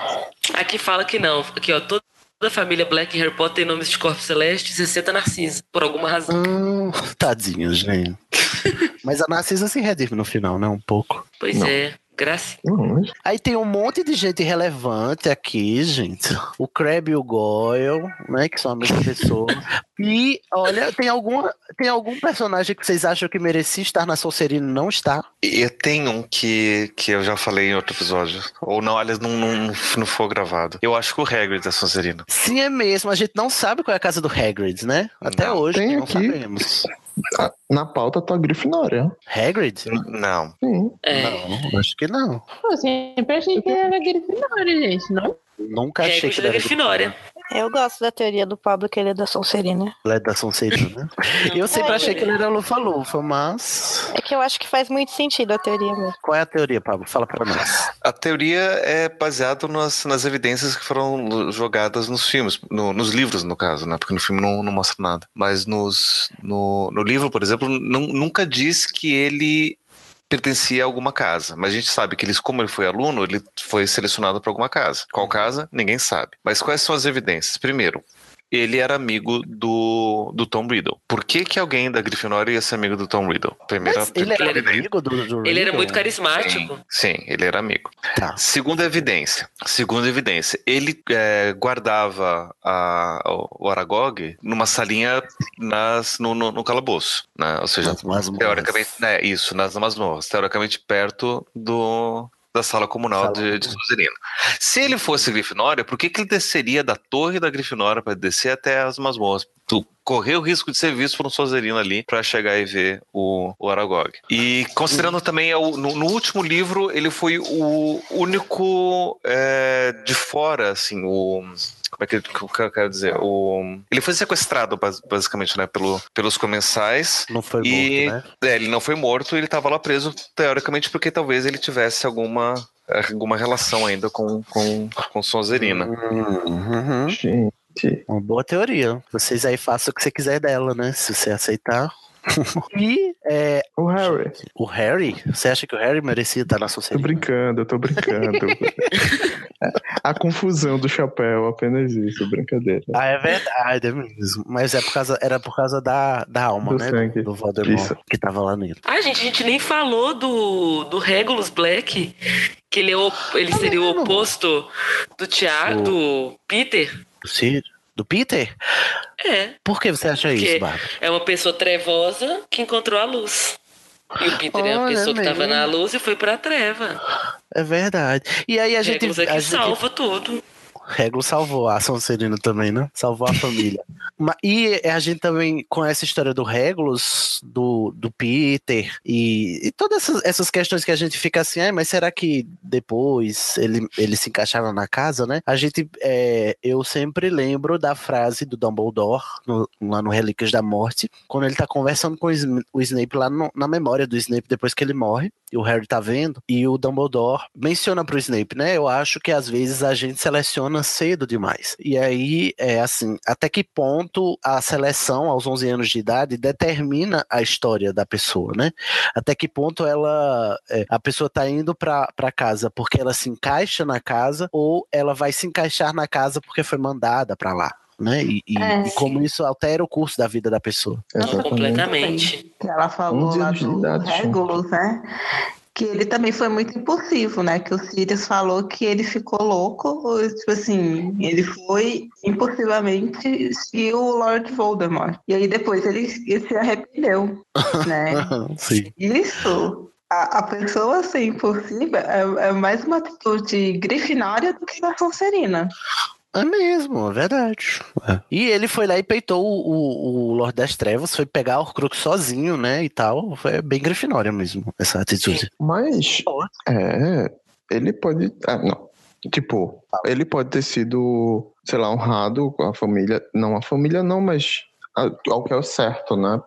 Aqui fala que não. Aqui, ó. Toda a família Black e Harry Potter tem nomes de corpos celestes, exceto a Narcisa, por alguma razão. Hum, tadinho, gente. Mas a Narcisa se redime no final, né? Um pouco. Pois Não. é. Graça. Mas- Aí tem um monte de gente relevante aqui, gente. O Crab e o Goyle, né? Que são a mesma pessoa. E, olha, tem, alguma, tem algum personagem que vocês acham que merecia estar na Sonserina e não está? E tem um que, que eu já falei em outro episódio. Ou não, aliás, não, não, não foi gravado. Eu acho que o Hagrid é Sonserina. Sim, é mesmo. A gente não sabe qual é a casa do Hagrid, né? Até Não. hoje Tem não aqui. sabemos. Ah, Na pauta tá Grifinória. Hagrid? Não. Sim. É. Não, acho que não. Eu sempre achei que era Grifinória, gente, não? Nunca achei Hagrid que ele era Grifinória. Eu gosto da teoria do Pablo que ele é da Sonserina. Ele é da Sonserina, né? Eu sempre É, achei que ele era Lufa-Lufa, mas... É que eu acho que faz muito sentido a teoria mesmo. Qual é a teoria, Pablo? Fala pra nós. A teoria é baseada nas, nas evidências que foram jogadas nos filmes, no- nos livros, no caso, né? Porque no filme não, não mostra nada. Mas nos, no, no livro, por exemplo, não- nunca diz que ele pertencia a alguma casa. Mas a gente sabe que ele, como ele foi aluno, ele foi selecionado para alguma casa. Qual casa? Ninguém sabe. Mas quais são as evidências? Primeiro, ele era amigo do, do Tom Riddle. Por que, que alguém da Grifinória ia ser amigo do Tom Riddle? Primeira, Mas ele era evidência. amigo do, do Ele era Riddle? muito carismático. Sim, ele era amigo. Tá. Segunda evidência. Segunda evidência. Ele é, guardava a- o Aragog numa salinha nas, no, no, no calabouço. Né? Ou seja, Nas masmorras. teoricamente. É, isso, nas masmorras. Teoricamente perto do. Da sala comunal Sala de, de Sonserina. Se ele fosse Grifinória, por que, que ele desceria da torre da Grifinória para descer até as masmorras? Correr o risco de ser visto por um Sonserino ali para chegar e ver o, o Aragog. E considerando também, é o- no, no último livro, ele foi o único é, de fora, assim, o. Como é que, que eu quero dizer? O, ele foi sequestrado, bas- basicamente, né, pelo, pelos comensais. Não foi E morto, né? é, ele não foi morto, ele estava lá preso, teoricamente, porque talvez ele tivesse alguma, alguma relação ainda com, com, com Sonserina. Uhum. Gente. Uma boa teoria. Vocês aí façam o que você quiser dela, né? Se você aceitar. e é, O Harry. o Harry, você acha que o Harry merecia estar na Tô Sonserina? brincando, eu tô brincando. A confusão do chapéu, apenas isso, brincadeira. Ah, é verdade, é mesmo. Mas é por causa, era por causa da, da alma, Do né? sangue. Do Voldemort Isso. que tava lá nele. Ah, gente, a gente nem falou do, do Regulus Black, que ele, é o, ele seria o oposto do Tiago, do Peter. Do? Do Peter? É, Por que você acha porque isso, Bárbara? é uma pessoa trevosa que encontrou a luz. E o Peter é uma pessoa que mesmo. tava na luz e foi pra treva. É verdade. E aí a gente. Regulus é a que gente salva tudo. Regulus salvou a Sonserina também, né? Salvou a família. E a gente também conhece a história do Regulus, do, do Peter e, e todas essas, essas questões que a gente fica assim, ah, mas será que depois ele, ele se encaixava na casa, né? A gente, é, eu sempre lembro da frase do Dumbledore no- lá no Relíquias da Morte, quando ele tá conversando com o Snape lá no- na memória do Snape depois que ele morre, e o Harry tá vendo, e o Dumbledore menciona pro Snape, né? Eu acho que às vezes a gente seleciona cedo demais. E aí, é assim, até que ponto a seleção aos 11 anos de idade determina a história da pessoa, né? Até que ponto ela, é, a pessoa tá indo pra, pra casa porque ela se encaixa na casa ou ela vai se encaixar na casa porque foi mandada pra lá. Né? E, e- É, e como isso altera o curso da vida da pessoa. Completamente. Que ela falou 11 lá do. Regulus, né? Que ele também foi muito impulsivo, né? Que o Sirius falou que ele ficou louco, tipo assim, ele foi impulsivamente e o Lord Voldemort. E aí depois ele, ele se arrependeu, né? Sim. Isso, a, a pessoa ser impulsiva é, é mais uma atitude grifinória do que da Sonserina. É mesmo, é verdade. E ele foi lá e peitou o, o, Lord das Trevas, foi pegar o Horcrux sozinho, né, e tal. Foi bem grifinória mesmo, essa atitude. Mas, é, ele pode. Ah, não. Tipo, ele pode ter sido, sei lá, honrado com a família. Não, a família não, mas ao que é o certo, né?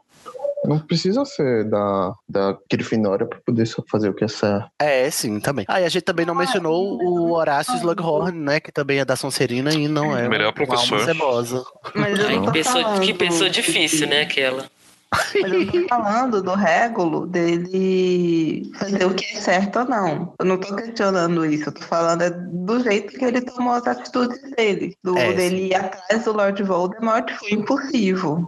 Não precisa ser da, da Grifinória pra poder só fazer o que é certo. É, sim, também. Ah, e a gente também não mencionou o Horácio Slughorn, né, que também é da Sonserina e não é Melhor uma professor. alma cebosa. Mas eu não que, pessoa, falando que pessoa difícil, né, aquela. Mas eu tô falando do régulo dele fazer o que é certo ou não. Eu não tô questionando isso, eu tô falando é do jeito que ele tomou as atitudes dele. Do É, dele ir atrás do Lord Voldemort foi impulsivo.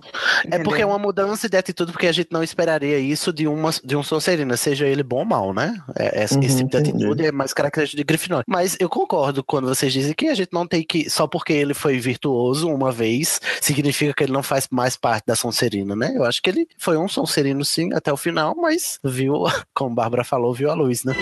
É porque é uma mudança de atitude, porque a gente não esperaria isso de, uma, de um Sonserina, seja ele bom ou mal, né? É, esse, esse Uhum, tipo de entendi. atitude é mais característico de Grifinória. Mas eu concordo quando vocês dizem que a gente não tem que, só porque ele foi virtuoso uma vez, significa que ele não faz mais parte da Sonserina, né? Eu acho que ele foi um Sonserino sim até o final, mas viu, como a Bárbara falou, viu a luz, né?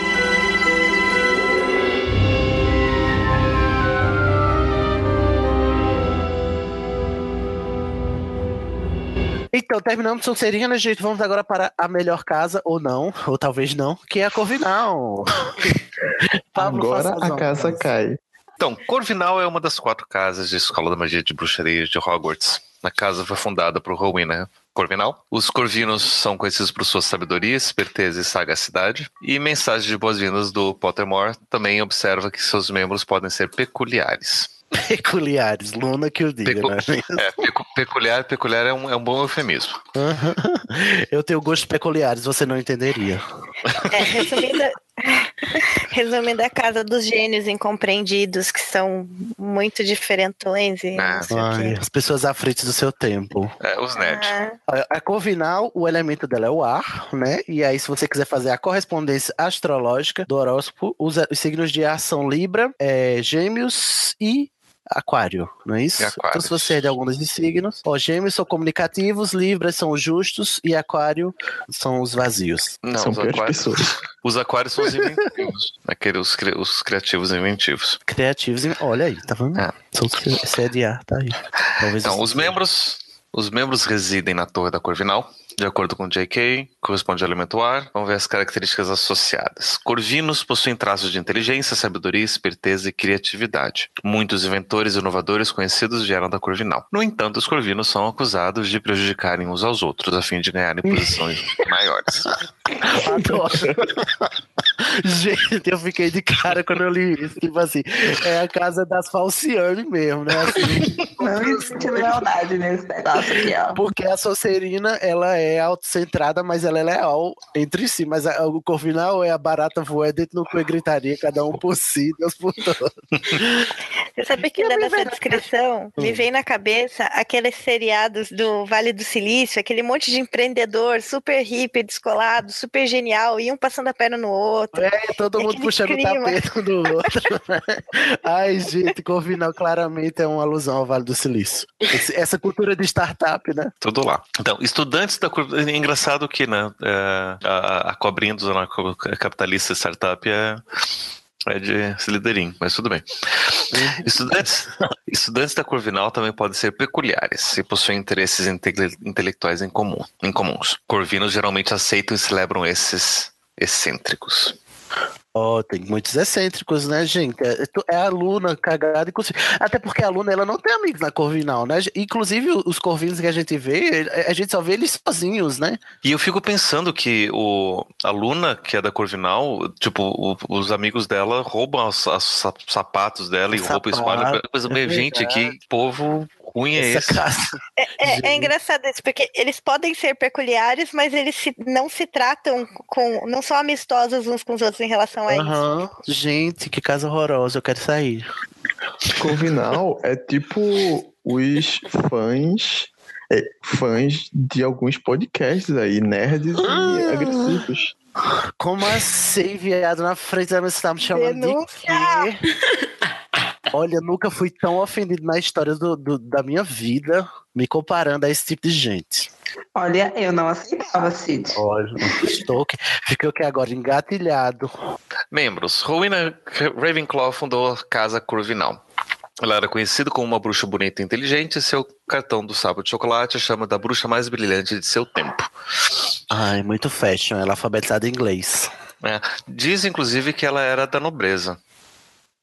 Então, terminamos Sonserina, gente. Vamos agora para a melhor casa, ou não, ou talvez não, que é a Corvinal. Agora a casa cai. Então, Corvinal é uma das quatro casas de Escola da Magia de Bruxaria de Hogwarts. A casa foi fundada por Rowena Corvinal. Os Corvinos são conhecidos por sua sabedoria, esperteza e sagacidade. E mensagem de boas-vindas do Pottermore também observa que seus membros podem ser peculiares. Peculiares, Luna que eu diga, Pecu- né? É, pecu- peculiar, peculiar é um, é um bom eufemismo. Aham. Eu tenho gostos peculiares, você não entenderia. É, resumindo, resumindo, a casa dos gênios incompreendidos, que são muito diferentões. E não sei o Ai, quê. as pessoas à frente do seu tempo. É, os nerds. Ah, A Corvinal, o elemento dela é o ar, né? E aí, se você quiser fazer a correspondência astrológica do horóscopo, os, os signos de ar são Libra, é, Gêmeos e Aquário, não é isso? Aquários. Então, se você é de algum desses signos, ó, Gêmeos são comunicativos, Libras são os justos e Aquário são os vazios. Não, São os aquários, pessoas. os aquários são os inventivos. Aqueles, os, cri- os criativos inventivos. Criativos, e- olha aí, tá vendo? É. São os- Esse é tá aí. Talvez Então, os membros, os membros residem na Torre da Corvinal. De acordo com J.K., corresponde ao elemento ar. Vamos ver as características associadas. Corvinos possuem traços de inteligência, sabedoria, esperteza e criatividade. Muitos inventores e inovadores conhecidos vieram da Corvinal. No entanto, os corvinos são acusados de prejudicarem uns aos outros a fim de ganharem posições maiores. Adoro. Gente, eu fiquei de cara quando eu li isso. Tipo assim, é a casa das falciane mesmo, né? Assim, Não existe lealdade nesse negócio aqui, ó. porque a Sonserina, ela é autocentrada, mas ela é leal entre si. Mas a- o Corvinal é a barata voa dentro do cu e gritaria, cada um por si, Deus por todos. Você sabe que dando essa descrição, me vem na cabeça aqueles seriados do Vale do Silício, aquele monte de empreendedor super hippie, descolado, super genial, e um passando a perna no outro. É, todo É mundo puxando o tapete um do outro. Ai, gente, Corvinal claramente é uma alusão ao Vale do Silício. Esse- essa cultura de startup, né? Tudo lá. Então, estudantes da É engraçado que né, é, a, a cobrinha do capitalista startup é, é de Slytherin, mas tudo bem. Estudantes, estudantes da Corvinal também podem ser peculiares e possuem interesses inte- intelectuais em, comum, em comuns. Corvinos geralmente aceitam e celebram esses excêntricos. Ó, tem muitos excêntricos, né, gente? É, é a Luna cagada, inclusive. Até porque a Luna, ela não tem amigos na Corvinal, né? Inclusive, os Corvinos que a gente vê, a gente só vê eles sozinhos, né? E eu fico pensando que o, a Luna, que é da Corvinal, tipo, o- os amigos dela roubam os, os sa- sapatos dela e Os roubam e espalham. sapatos, Coisa é meio, gente, verdade. que povo ruim é esse? casa. É, é Gente. engraçado isso, porque eles podem ser peculiares, mas eles se- não se tratam com. não são amistosos uns com os outros em relação a isso. Aham. Gente, que casa horrorosa, eu quero sair. Corvinal é tipo os fãs. é, fãs de alguns podcasts aí, nerds Ah. e agressivos. Como assim, viado? Na frente da minha você tá me chamando Denúncia! de quê? Olha, nunca fui tão ofendido na história do, do- da minha vida, me comparando a esse tipo de gente. Olha, eu não aceitava, Cid. Olha, estou que fiquei o que agora engatilhado. Membros. Rowena Ravenclaw fundou a Casa Corvinal. Ela era conhecida como uma bruxa bonita e inteligente, e seu cartão do sábado de chocolate a chama da bruxa mais brilhante de seu tempo. Ai, muito fashion, ela é alfabetizada em inglês. É, Diz, inclusive, que ela era da nobreza.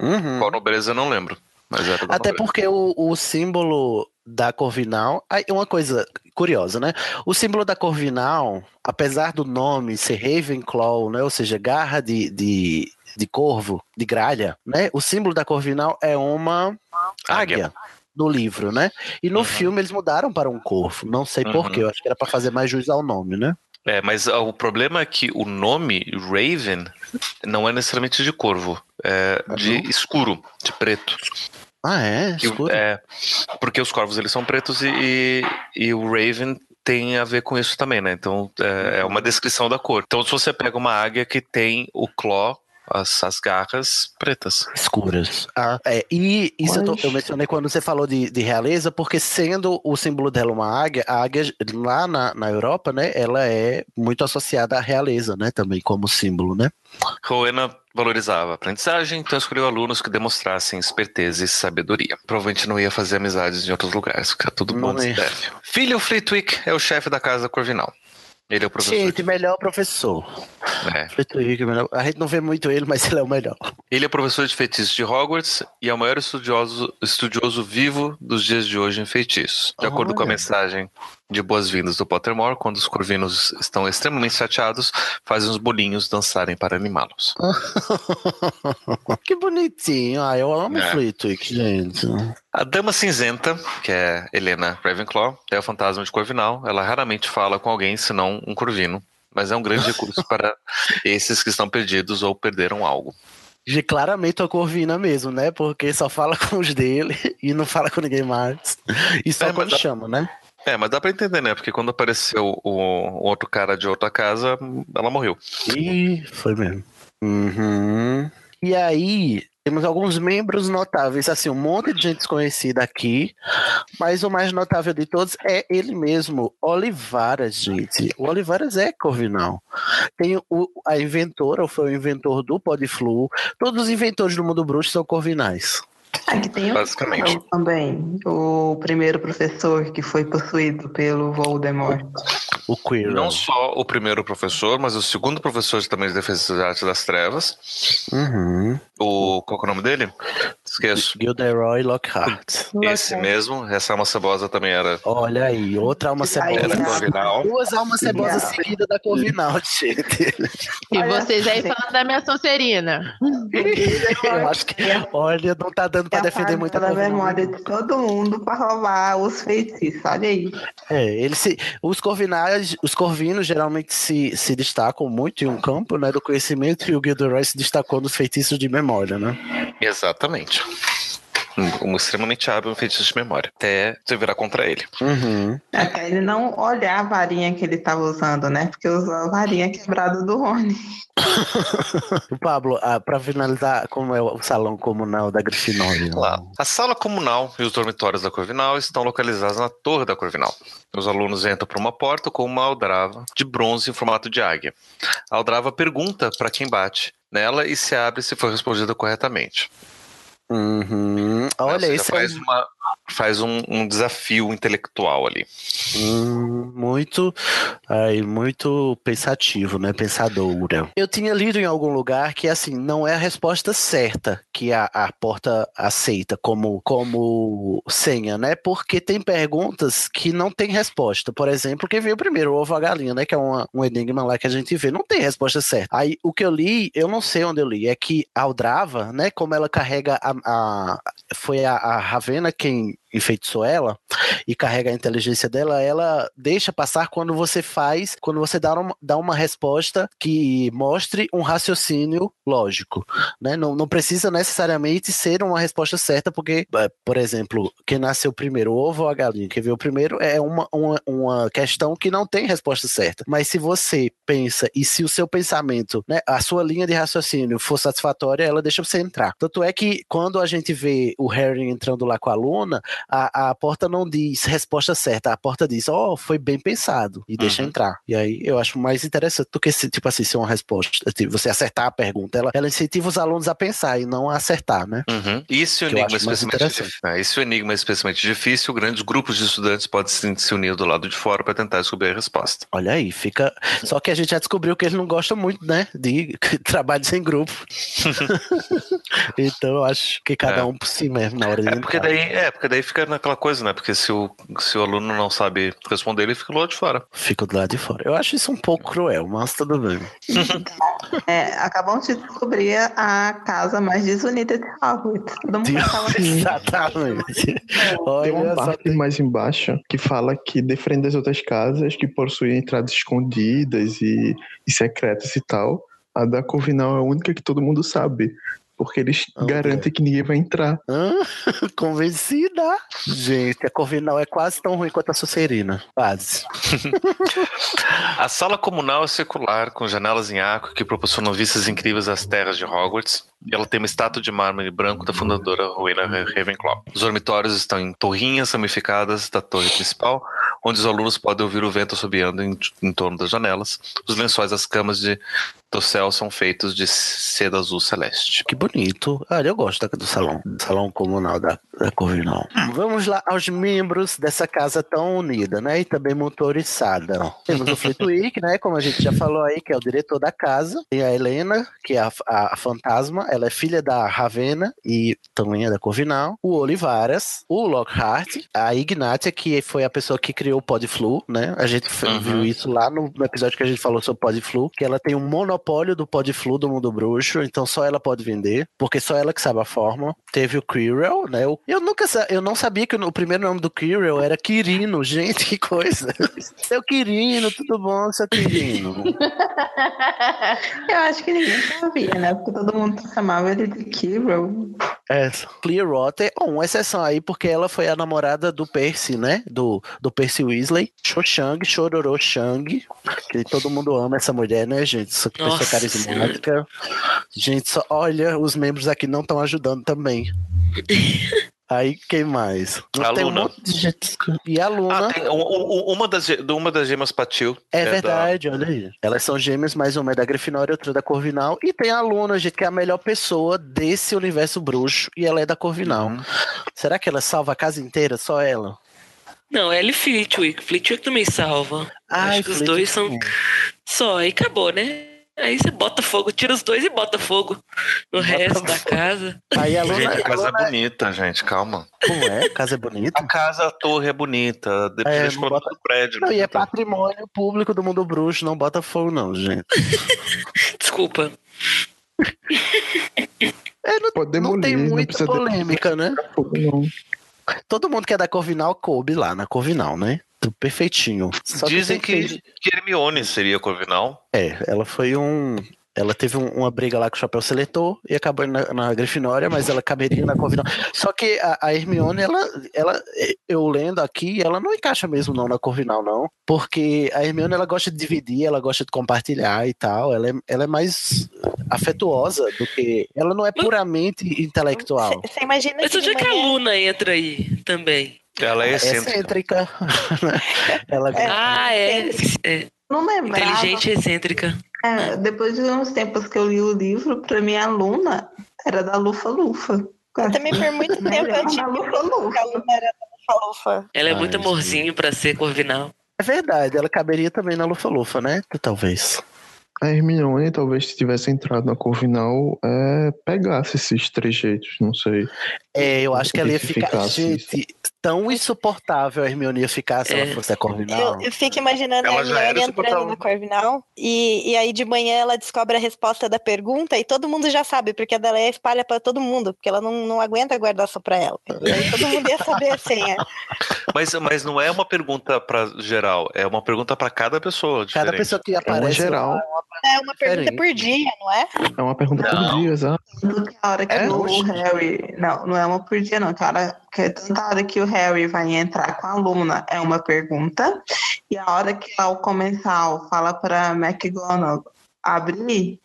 Uhum. Qual nobreza eu não lembro, mas era Até nobreza. porque o, o símbolo da Corvinal. Uma coisa curiosa, né? O símbolo da Corvinal, apesar do nome ser Ravenclaw, né? Ou seja, garra de, de, de corvo, de gralha, né? O símbolo da Corvinal é uma águia. No livro, né? E no filme eles mudaram para um corvo. Não sei Uhum. porquê, eu acho que era para fazer mais jus ao nome, né? É, mas ah, o problema é que o nome Raven não é necessariamente de corvo, é de escuro, de preto. Ah, é? Que Escuro? é, porque os corvos eles são pretos e, e, e o Raven tem a ver com isso também, né? Então é, é uma descrição da cor. Então se você pega uma águia que tem o claw, as, as garras pretas. Escuras. Ah, é. E isso eu, tô- eu mencionei quando você falou de, de realeza, porque sendo o símbolo dela uma águia, a águia lá na, na Europa, né, ela é muito associada à realeza, né, também como símbolo, né? Rowena valorizava a aprendizagem, então escolheu alunos que demonstrassem esperteza e sabedoria. Provavelmente não ia fazer amizades em outros lugares, ficar tudo bom. Filho Flitwick é o chefe da casa Corvinal. Ele é o professor. Gente, melhor professor. É. Melhor- A gente não vê muito ele, mas ele é o melhor. Ele é professor de feitiços de Hogwarts e é o maior estudioso, estudioso vivo dos dias de hoje em feitiços. De acordo com a Olha. mensagem de boas-vindas do Pottermore, quando os corvinos estão extremamente chateados, fazem os bolinhos dançarem para animá-los. que bonitinho. Ah, eu amo É. Flitwick, gente. A Dama Cinzenta, que é Helena Ravenclaw, é o fantasma de Corvinal. Ela raramente fala com alguém senão um corvino, mas é um grande recurso para esses que estão perdidos ou perderam algo. De claramente a Corvina mesmo, né? Porque só fala com os dele e não fala com ninguém mais. E só É, quando dá- chama, né? É, mas dá pra entender, né? Porque quando apareceu o, o outro cara de outra casa, ela morreu. E foi mesmo. Uhum. E aí, temos alguns membros notáveis, assim, um monte de gente desconhecida aqui, mas o mais notável de todos é ele mesmo, Olivaras, gente. O Olivaras é Corvinal. Tem o, a inventora, ou foi o inventor do Podflu. Todos os inventores do mundo bruxo são corvinais. Aqui tem o Basicamente. também, o primeiro professor que foi possuído pelo Voldemort. O Quirrell. Não só o primeiro professor, mas o segundo professor também de Defesa da Arte das Trevas. Uhum. O, qual que é o nome dele? Esqueço. Gilderoy Lockhart. Esse mesmo, essa alma cebosa também era. Olha aí, outra alma cebosa. Era Corvinal. Duas almas cebosas seguidas da Corvinal, gente. E vocês aí falando da minha Sonserina. Eu acho que, olha, não tá dando pra defender muito a da memória de todo mundo para roubar os feitiços, olha aí. É, ele se, os corvinais, os corvinos geralmente se, se destacam muito em um campo, né, do conhecimento e o Gilderoy se destacou nos feitiços de memória, né? Exatamente. Um, um extremamente hábil em feitiços de memória. Até você virar contra ele. Uhum. Até ele não olhar a varinha que ele estava usando, né? Porque usou a varinha quebrada do Rony. Pablo, ah, pra finalizar, como é o salão comunal da Grifinória? Lá. A sala comunal e os dormitórios da Corvinal estão localizados na torre da Corvinal. Os alunos entram por uma porta com uma aldrava de bronze em formato de águia. A aldrava pergunta para quem bate nela e se abre se for respondida corretamente. Uhum. Olha, esse é faz, uma, faz um, um desafio intelectual ali. Hum, muito, ai, muito pensativo, né? Pensadora. Eu tinha lido em algum lugar que assim não é a resposta certa que a, a porta aceita como como senha, né? Porque tem perguntas que não tem resposta. Por exemplo, quem veio primeiro, o ovo a galinha, né? Que é uma- um enigma lá que a gente vê. Não tem resposta certa. Aí o que eu li, eu não sei onde eu li, é que a Aldrava, né? Como ela carrega a, a- foi a, a Ravena quem enfeitiçou ela e carrega a inteligência dela, ela deixa passar quando você faz, quando você dá uma, dá uma resposta que mostre um raciocínio lógico, né? Não, não precisa necessariamente ser uma resposta certa, porque, eh, por exemplo, quem nasceu primeiro, o ovo ou a galinha, quem veio primeiro é uma, uma, uma questão que não tem resposta certa. Mas se você pensa e se o seu pensamento, né, a sua linha de raciocínio for satisfatória, ela deixa você entrar. Tanto é que quando a gente vê o Harry entrando lá com a Luna, a, a porta não diz resposta certa, a porta diz, ó, foi bem pensado, e deixa Uhum. entrar. E aí eu acho mais interessante do que, se, tipo assim, ser uma resposta, tipo, você acertar a pergunta.Ela, ela incentiva os alunos a pensar e não a acertar, né? Uhum. Se o Que eu enigma, é mais especialmente, dif- é, enigma especialmente difícil, grandes grupos de estudantes podem se, unir do lado de fora para tentar descobrir a resposta. Olha aí, fica. Só que a gente já descobriu que ele não gosta muito, né? De trabalhos em grupo. então eu acho que cada É. um por si mesmo na hora de É porque entrar. daí, é, porque daí fica naquela coisa, né? Porque se o, se o aluno não sabe responder, ele fica do lado de fora. Fico do lado de fora. Eu acho isso um pouco cruel, mas tudo bem. É, acabamos de descobrir a casa mais desunida de Hogwarts. Todo mundo tava Exatamente. Tem Olha uma só. parte mais embaixo que fala que defende das outras casas que possuem entradas escondidas e, e secretas e tal. A da Corvinal é a única que todo mundo sabe. Porque eles Ah, garantem que ninguém vai entrar. Hã? Convencida. Gente, a Corvinal é quase tão ruim quanto a Sucerina. Quase. A sala comunal é circular, com janelas em arco que proporcionam vistas incríveis às terras de Hogwarts. E ela tem uma estátua de mármore branco da fundadora Rowena Ravenclaw. Os dormitórios estão em torrinhas ramificadas da torre principal, onde os alunos podem ouvir o vento assobiando em, em torno das janelas. Os lençóis das camas de do céu são feitos de seda azul celeste. Que bonito. Olha, eu gosto da- do salão, do salão comunal da, da Corvinal. Vamos lá aos membros dessa casa tão unida, né? E também motorizada. Temos o Flitwick, né? Como a gente já falou aí, que é o diretor da casa. Tem a Helena, que é a, a- a fantasma. Ela é filha da Ravena e também é da Corvinal. O Olivaras, o Lockhart, a Ignatia, que foi a pessoa que criou o Podflu, né? A gente Uhum. viu isso lá no, no episódio que a gente falou sobre Podflu, que ela tem um monopólio do Podflu do mundo bruxo, então só ela pode vender, porque só ela que sabe a fórmula. Teve o Quirrell, né? Eu nunca eu não sabia que o primeiro nome do Quirrell era Quirino, gente, que coisa. Seu Quirino, tudo bom, seu Quirino? Eu acho que ninguém sabia, né? Porque todo mundo chamava ele de Kiro. É, Clearwater, oh, uma exceção aí, porque ela foi a namorada do Percy, né? Do, do Percy Weasley. Cho Chang, Chororô Chang. Que todo mundo ama essa mulher, né, gente? Essa pessoa Nossa carismática. Gente, só, olha, os membros aqui não estão ajudando também. Aí, quem mais? A Tem um Luna. monte de gente. E a Luna. Ah, tem um- um- uma, das, uma das gemas Patil. É da- verdade, olha aí. Elas são gêmeas, mas uma é da Grifinória e outra é da Corvinal. E tem a Luna, gente, que é a melhor pessoa desse universo bruxo. E ela é da Corvinal. Uhum. Será que ela salva a casa inteira? Só ela? Não, ela e Flitwick. Flitwick também salva. Ai, Acho que os dois são também. só, aí acabou, né? Aí você bota fogo, tira os dois e bota fogo no resto da casa. Aí a Luna, Gente, a a casa Luna- é bonita, gente, calma. Como é? A casa é bonita? A casa, a torre é bonita. Depois É, a gente não coloca bota- no prédio. Não, né? e é patrimônio público do mundo bruxo, não bota fogo, não, gente. Desculpa. É, não, Pode não tem demolir, não muita precisa polêmica, né? Fogo, não. Todo mundo que é da Corvinal coube lá na Corvinal, né? Perfeitinho. Só Dizem tem que, que Hermione seria Corvinal. É, ela foi um. Ela teve um- uma briga lá com o Chapéu Seletor e acabou na, na Grifinória, mas ela caberia na Corvinal. Só que a, a Hermione, ela, ela, eu lendo aqui, ela não encaixa mesmo não na Corvinal, não. Porque a Hermione, ela gosta de dividir, ela gosta de compartilhar e tal. Ela é, ela é mais afetuosa do que... Ela não é puramente intelectual. Você imagina Mas que onde de é que a manhã- Luna entra aí também? Ela é É excêntrica. excêntrica. ela Ah, é. é. Não lembrava. Inteligente e excêntrica. É, depois de uns tempos que eu li o livro, pra mim a Luna era da Lufa Lufa. Eu também por muito tempo eu tive a Lufa a Lufa. Luna era da Lufa. Ela é Ai, muito amorzinho pra ser Corvinal. É verdade, ela caberia também na Lufa-Lufa, né? Talvez. A Hermione, talvez, se tivesse entrado na Corvinal, é, pegasse esses trejeitos, não sei. É, eu acho que ela ia ficar. Gente, tão insuportável a Hermione ia ficar se É. ela fosse a Corvinal. Eu, eu fico imaginando Ela a Hermione entrando no Corvinal e, e aí de manhã ela descobre a resposta da pergunta e todo mundo já sabe, porque a dela é espalha pra todo mundo, porque ela não, não aguenta guardar só pra ela. E aí todo mundo ia saber a senha. Mas, mas não é uma pergunta para geral, é uma pergunta para cada pessoa. Cada diferente. pessoa que É uma aparece. É uma pergunta por dia, não é? É uma pergunta Não. por dia, exato. Tanto que a hora que É? o. Harry. Não, não é uma por dia, não. Que a hora, que tanto a hora que o Harry vai entrar com a Luna é uma pergunta. E a hora que o comensal fala pra McGonagall abrir,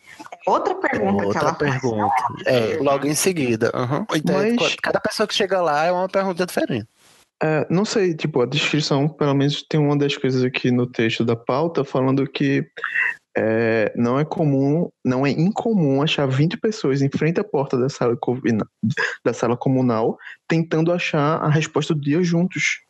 é outra pergunta que Outra ela faz. pergunta. É, logo em seguida. uhum. Então, Mas- cada pessoa que chega lá é uma pergunta diferente. É, não sei, tipo, a descrição, pelo menos tem uma das coisas aqui no texto da pauta falando que é, não é comum, não é incomum achar 20 pessoas em frente à porta da sala, da sala comunal tentando achar a resposta do dia juntos.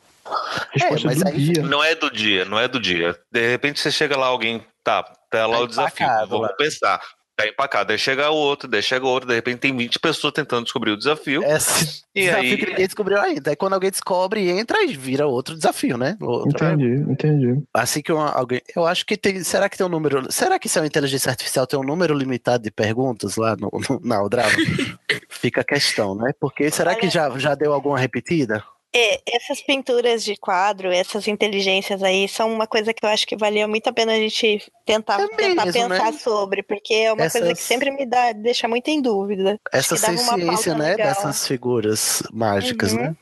Resposta mas do aí- dia. Não é do dia, não é do dia. De repente você chega lá, alguém tá, tá lá Tá o desafio. empacado Vamos lá. pensar. Tá empacado. Aí chega o outro, daí chega o outro, de repente tem 20 pessoas tentando descobrir o desafio. Esse E desafio aí- que ninguém descobriu ainda. Aí quando alguém descobre, entra e vira outro desafio, né? Outra- Entendi, entendi. Assim que uma- alguém. Eu acho que tem. Será que tem um número. Será que se é uma inteligência artificial tem um número limitado de perguntas lá no, no, na Aldrava? Fica a questão, né? Porque será que já, já deu alguma repetida? É, essas pinturas de quadro, essas inteligências aí, são uma coisa que eu acho que valia muito a pena a gente tentar, É tentar mesmo, pensar né? sobre, porque é uma coisa que Essas- sempre me dá, deixa muito em dúvida. Essa ciência, né? legal. Dessas figuras mágicas, Uhum. né?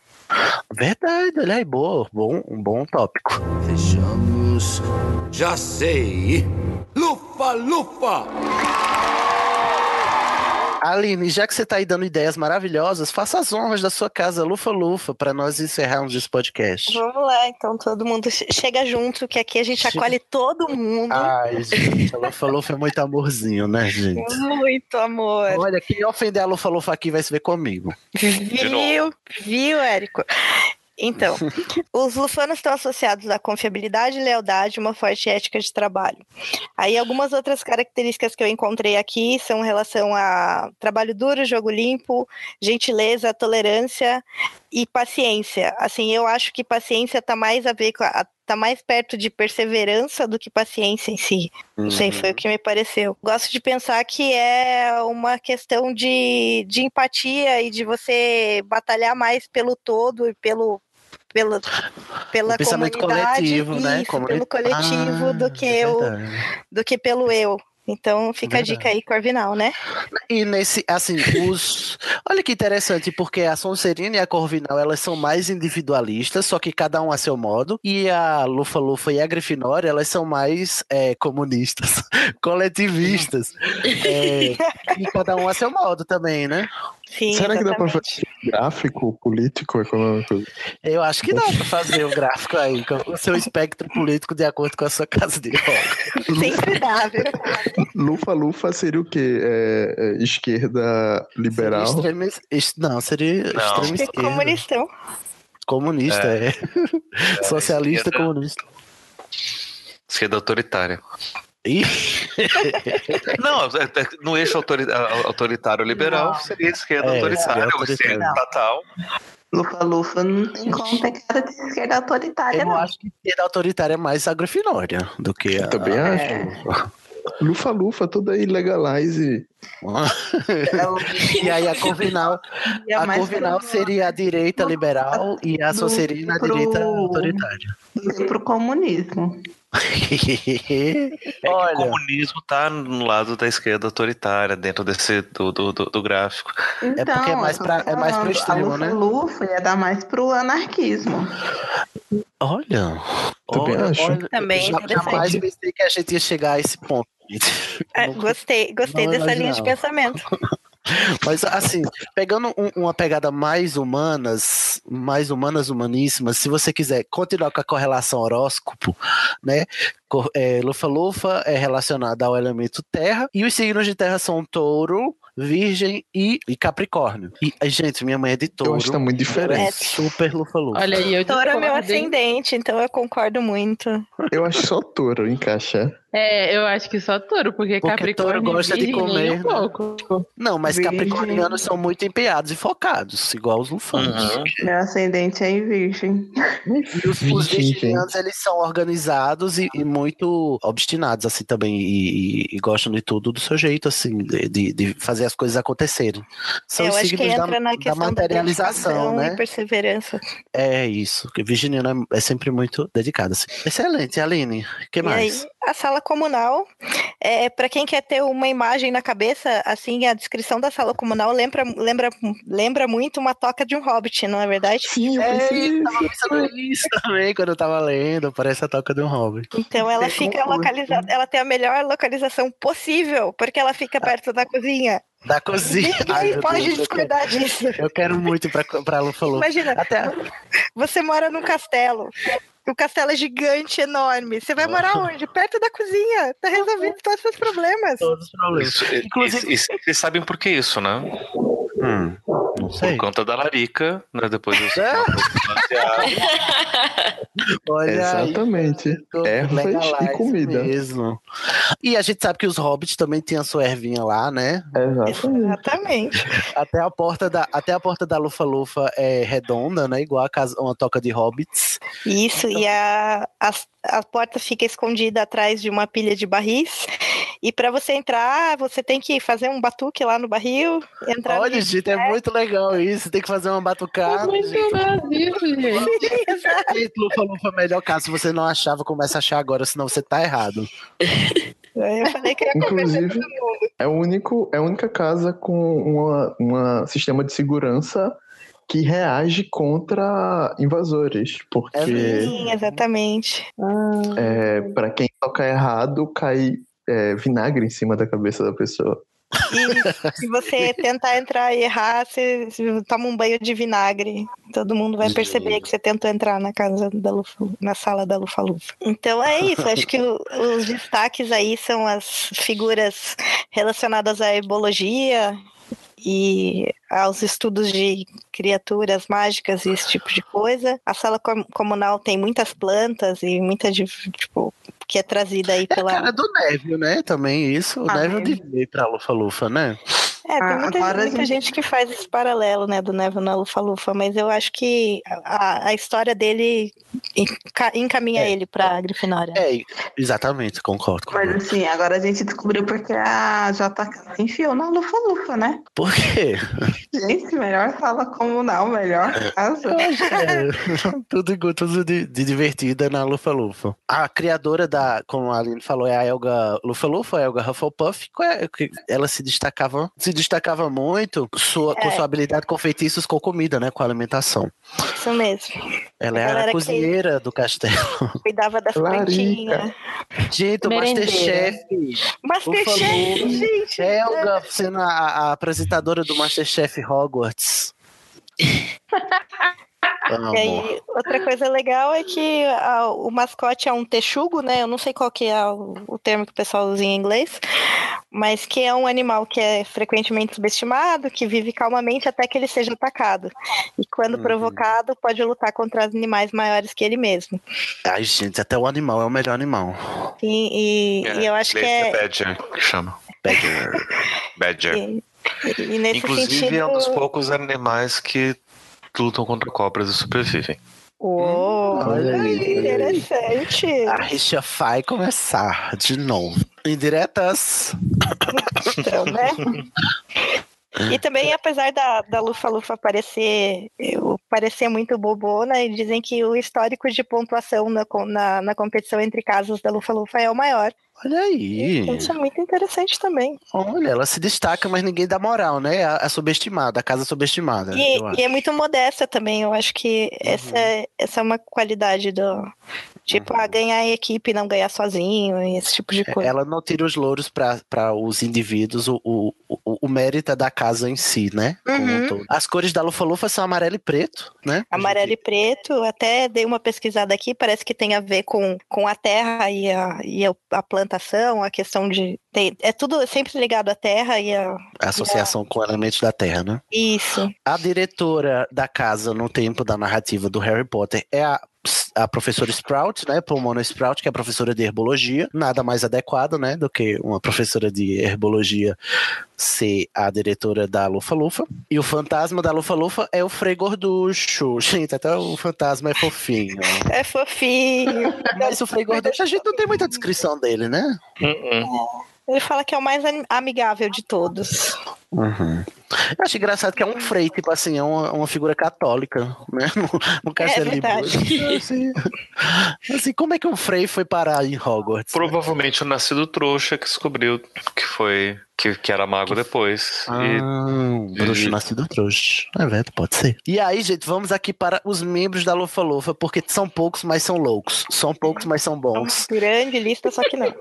Verdade, olha aí, boa, bom, um bom tópico. Vejamos. Já sei. Lufa, lufa! Aline, já que você tá aí dando ideias maravilhosas, faça as honras da sua casa Lufa Lufa para nós encerrarmos esse podcast. Vamos lá, então todo mundo che- chega junto, que aqui a gente Chega. acolhe todo mundo. Ai, gente, a Lufa Lufa é muito amorzinho, né, gente? Muito amor. Olha, quem ofender a Lufa Lufa aqui vai se ver comigo. Viu? Viu, Érico? Então, os lufanos estão associados à confiabilidade, lealdade e uma forte ética de trabalho. Aí, algumas outras características que eu encontrei aqui são em relação a trabalho duro, jogo limpo, gentileza, tolerância e paciência. Assim, eu acho que paciência está mais a ver com a, tá mais perto de perseverança do que paciência em si. Não sei, foi o que me pareceu. Gosto de pensar que é uma questão de, de empatia e de você batalhar mais pelo todo e pelo. Pelo, pela O pensamento comunidade, coletivo, né? isso, Comuni- pelo coletivo Ah, do que é eu, do que pelo eu. Então fica a Verdade. dica aí, Corvinal, né? E nesse, assim, os. Olha que interessante, porque a Sonserina e a Corvinal elas são mais individualistas, só que cada um a seu modo. E a Lufa Lufa e a Grifinória elas são mais é, comunistas, coletivistas. É, e cada um a seu modo também, né? Sim, Será que dá pra fazer gráfico, político, econômico? Eu acho que dá pra fazer o gráfico aí, com o seu espectro político de acordo com a sua casa de rock. Sempre dá, viu? Lufa Lufa seria o quê? É, é, esquerda liberal? Extrema, es- não, seria Não. extrema é esquerda. comunistão. Comunista, é. Socialista esquerda. comunista. Esquerda autoritária. Não, é- é- no eixo autoritário liberal seria esquerda É, autoritária, ou esquerda estatal. Lufa Lufa não tem como ter cara de esquerda autoritária, eu não. acho que esquerda autoritária é mais a Grifinória do que a. Também acho. Lufa Lufa, tudo aí legalize. e aí a Corvinal, a Corvinal seria a direita liberal e a Sonserina a direita autoritária. pro comunismo. É que o Olha, comunismo tá no lado da esquerda autoritária, dentro desse do, do, do- do gráfico. Então, porque é mais eu tô pra- é mais pro extremo, a né? Lufa ia dar mais pro anarquismo. olha. Também olha, acho. olha, Também já- interessante. jamais pensei que a gente ia chegar a esse ponto. É, gostei, gostei não dessa linha de imaginava. pensamento. Mas assim, pegando um- uma pegada mais humanas, mais humanas, humaníssimas, se você quiser continuar com a correlação horóscopo, né? É, Lufa Lufa é relacionada ao elemento terra, e os signos de terra são touro, virgem e, e capricórnio. E, gente, minha mãe é de Eu touro. acho que tá muito ela é diferente. super Lufa Lufa. Olha aí, eu Touro é meu ascendente, então eu concordo muito. Eu acho só touro encaixa. É, eu acho que só touro, porque, Porque Capricórnio touro gosta de comer, um né? pouco. Não, mas Virgem. capricornianos são muito empenhados e focados, igual os lufanos. Uhum. Meu ascendente é em virgem. E os, os virginianos, eles são organizados e, e muito obstinados, assim, também, e, e- e gostam de tudo do seu jeito, assim, de, de- fazer as coisas acontecerem. São eu acho que signos da, entra na da questão materialização, dedicação né? e perseverança. É isso, que virginiano é, é sempre muito dedicado, assim. Excelente, Aline, o que E aí, mais? a sala comunal, é, para quem quer ter uma imagem na cabeça, assim, a descrição da sala comunal lembra, lembra, lembra muito uma toca de um hobbit, não é verdade? Sim, eu É, pensei eu tava pensando nisso também, quando eu tava lendo, parece a toca de um hobbit. Então ela Bem fica confuso. localizada, ela tem a melhor localização possível, porque ela fica perto da cozinha. Da cozinha. Ninguém pode Deus, eu quero- disso. Eu quero muito pra, pra Lufa Lufa. Imagina, Até, você mora num castelo. O castelo é gigante, enorme. Você vai morar onde? Perto da cozinha. Tá resolvido todos os seus problemas. todos os problemas. Isso, e- Inclusive- e- e vocês sabem por que isso, né? Hum, não Por sei. conta da larica, né? Depois você É? Olha aí, Exatamente. Ervas legalize e comida. Mesmo. E a gente sabe que os hobbits também tinham a sua ervinha lá, né? Exatamente. Exatamente. Até a porta da, até a porta da Lufa Lufa é redonda, né? Igual a casa, uma toca de hobbits. Isso, e a, a, a porta fica escondida atrás de uma pilha de barris. E para você entrar, você tem que fazer um batuque lá no barril. Entrar Olha, no- gente, é muito legal isso. Tem que fazer uma É batucada. muito gente. Brasil, gente. Gente, Lufa Lufa é melhor caso. Se você não achava, começa a achar agora, senão você tá errado. Eu falei que ia conversar Inclusive, com todo mundo. é, o único, é a única casa com uma, uma sistema de segurança que reage contra invasores. Porque Sim, exatamente. é, para quem tocar errado, cai é, vinagre em cima da cabeça da pessoa. E se você tentar entrar e errar, você, toma um banho de vinagre. Todo mundo vai perceber que você tentou entrar na casa da Lufa, na sala da Lufa-Lufa. Então é isso. Acho que o- os destaques aí são as figuras relacionadas à herbologia e aos estudos de criaturas mágicas e esse tipo de coisa. A sala com- comunal tem muitas plantas e muita de- tipo que é trazida aí pela Cara do Neville, né? Também isso. O Ah, Neville Neville. devia ir pra Lufa-Lufa, né? É, tem Ah, muita, agora muita gente- gente que faz esse paralelo, né, do Neville na Lufa-Lufa, mas eu acho que a, a história dele enca- encaminha ele pra Grifinória. É, exatamente, concordo. com Mas você. assim, agora a gente descobriu porque a JK se enfiou na lufa-lufa, né? Por quê? Gente, melhor sala comunal, melhor casa. É, tudo igual, tudo de, de divertida na Lufa-Lufa. A criadora da, como a Aline falou, é a Elga Lufa-Lufa, a Elga Hufflepuff. Qual é- que ela se destacava, se destacava muito sua, com É. sua habilidade com feitiços com comida, né? Com alimentação. Isso mesmo. Ela era a que- cozinheira do castelo. Cuidava das Larica. plantinhas. Gente, o. Masterchef. Masterchef, gente! Elga sendo a, a apresentadora do Masterchef Hogwarts. E aí, outra coisa legal é que a- o mascote é um texugo, né? Eu não sei qual que é o, o termo que o pessoal usa em inglês, mas que é um animal que é frequentemente subestimado, que vive calmamente até que ele seja atacado. E quando Uhum. provocado, pode lutar contra animais maiores que ele mesmo. Ai, gente, até o animal é o melhor animal. E, e- e eu acho que inglês é. Badger, que chama. Badger. Badger. E, e nesse Inclusive, sentido. é um dos poucos animais que lutam contra cobras e sobrevivem. Uou, Olha aí, que olha aí. interessante. A rixa vai começar de novo. Indiretas. Então, né? E também, apesar da, da Lufa-Lufa parecer, eu- parecer muito bobona, e dizem que o histórico de pontuação na, na, na competição entre casas da Lufa-Lufa é o maior. Olha aí. Então, Isso é muito interessante também. Olha, ela se destaca, mas ninguém dá moral, né? A, a subestimada, a casa subestimada. E, e é muito modesta também. Eu acho que essa, é, essa é uma qualidade do. Tipo, a ganhar em equipe, não ganhar sozinho, e esse tipo de coisa. Ela não tira os louros para os indivíduos, o, o, o, o mérito é da casa em si, né? Um Uhum. As cores da Lufa-Lufa são amarelo e preto, né? Amarelo e preto, até dei uma pesquisada aqui, parece que tem a ver com, com a terra e a, e a, a plantação, a questão de. tem- é tudo sempre ligado à terra e a. A associação com elementos da Terra, né? Isso. A diretora da casa no tempo da narrativa do Harry Potter é a, a professora Sprout, né? Pomona Sprout, que é professora de herbologia. Nada mais adequado, né? Do que uma professora de herbologia ser a diretora da Lufa-Lufa. E o fantasma da Lufa-Lufa é o Frei Gorducho. Gente, até o fantasma é fofinho. É fofinho. Mas o Frei Gorducho, a gente não tem muita descrição dele, né? Ele fala que é o mais ami- amigável de todos. Uhum. Eu acho engraçado que é um frei, tipo assim, é uma, uma figura católica, né? No, no Castelo de verdade. Buda. Assim, assim, como é que um frei foi parar em Hogwarts? Provavelmente o nascido trouxa que descobriu que foi que, que era mago depois. Ah, E um bruxo e- nascido trouxa. É verdade, pode ser. E aí, gente, vamos aqui para os membros da Lufa Lufa, porque são poucos, mas são loucos. São poucos, mas são bons. Grande lista, só que não.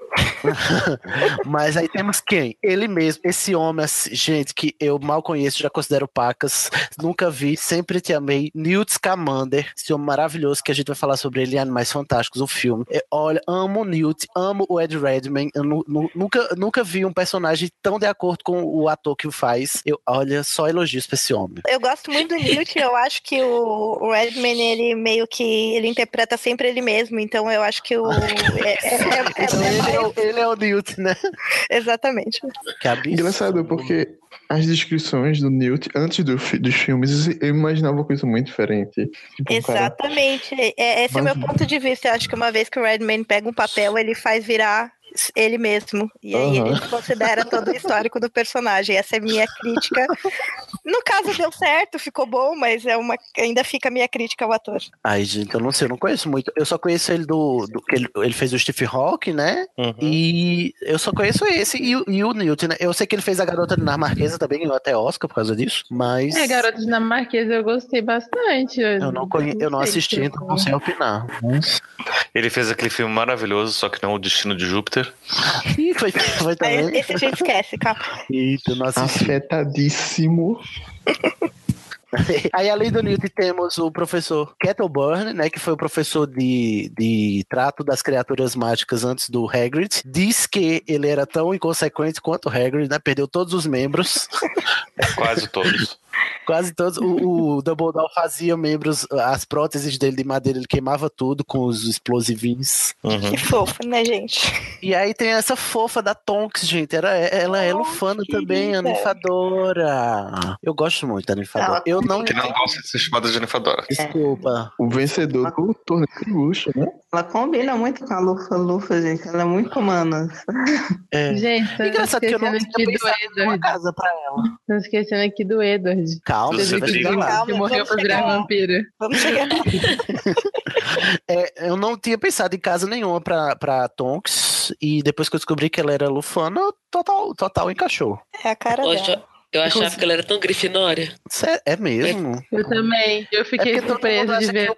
Mas aí temos quem? Ele mesmo, esse homem, assim, gente, que eu mal conheço, já considero pacas, nunca vi, sempre te amei. Newt Scamander, esse homem maravilhoso que a gente vai falar sobre ele em Animais Fantásticos, o filme. É, olha, amo o Newt, amo o Ed Redmayne. Eu nu- nu- nunca, nunca vi um personagem tão de acordo com o ator que o faz. Eu, olha, só elogios pra esse homem. Eu gosto muito do Newt, eu acho que o Redman, ele meio que ele interpreta sempre ele mesmo, então eu acho que o. é- é- é- Então é ele é, ele é o Newt, né? Exatamente. Que absurdo. Engraçado, porque as descrições do Newt antes do dos filmes, eu imaginava uma coisa muito diferente. Tipo, um cara- Exatamente. É, esse é o meu Mas- ponto de vista. Eu acho que uma vez que o Redman pega um papel, ele faz virar ele mesmo. E aí Aham. ele considera todo o histórico do personagem. Essa é minha crítica. No caso, deu certo, ficou bom, mas é uma, ainda fica a minha crítica ao ator. Ai, gente, eu não sei, eu não conheço muito. Eu só conheço ele do. do que ele, ele fez o Steve Hawking, né? E eu só conheço esse e, o- e o Newt, né? Eu sei que ele fez a garota dinamarquesa também, ganhou até Oscar por causa disso, mas. É, Garota Dinamarquesa eu gostei bastante. Eu não, conhe... eu não assisti, então não sei opinar. Mas- Ele fez aquele filme maravilhoso, só que não O Destino de Júpiter. Ih, foi, também. esse a gente esquece, calma. Eita, assisti. Afetadíssimo. Aí, além do Newt, temos o professor Kettleburn, né, que foi o professor de, de trato das criaturas mágicas antes do Hagrid. Diz que ele era tão inconsequente quanto o Hagrid, né, perdeu todos os membros, Quase todos. Quase todos. O, o Dumbledore fazia membros, as próteses dele de madeira, ele queimava tudo com os explosivinhos. Uhum. Que fofo, né, gente? E aí tem essa fofa da Tonks, gente. Era, ela é lufana também, a querida. ninfadora. Eu gosto muito da ninfadora. Ela- Eu não. Que não gosta de ser chamada de Nefadora. Desculpa. O vencedor do torneio de luxo, né? Ela combina muito com a Lufa Lufa, gente. Ela é muito humana. É. Gente, Engraçado que eu não tinha pensado numa casa pra ela. Tô esquecendo aqui do Edward. Calma, Você vai chegar lá. Calma, Que morreu pra virar vampiro. Vamos chegar lá. É, eu não tinha pensado em casa nenhuma pra, pra Tonks. E depois que eu descobri que ela era lufana, total, total encaixou. É a cara Hoje dela. eu achava que ela era tão grifinória. Cé- É mesmo? Eu também. Eu É fiquei mundo surpresa de que ver. o,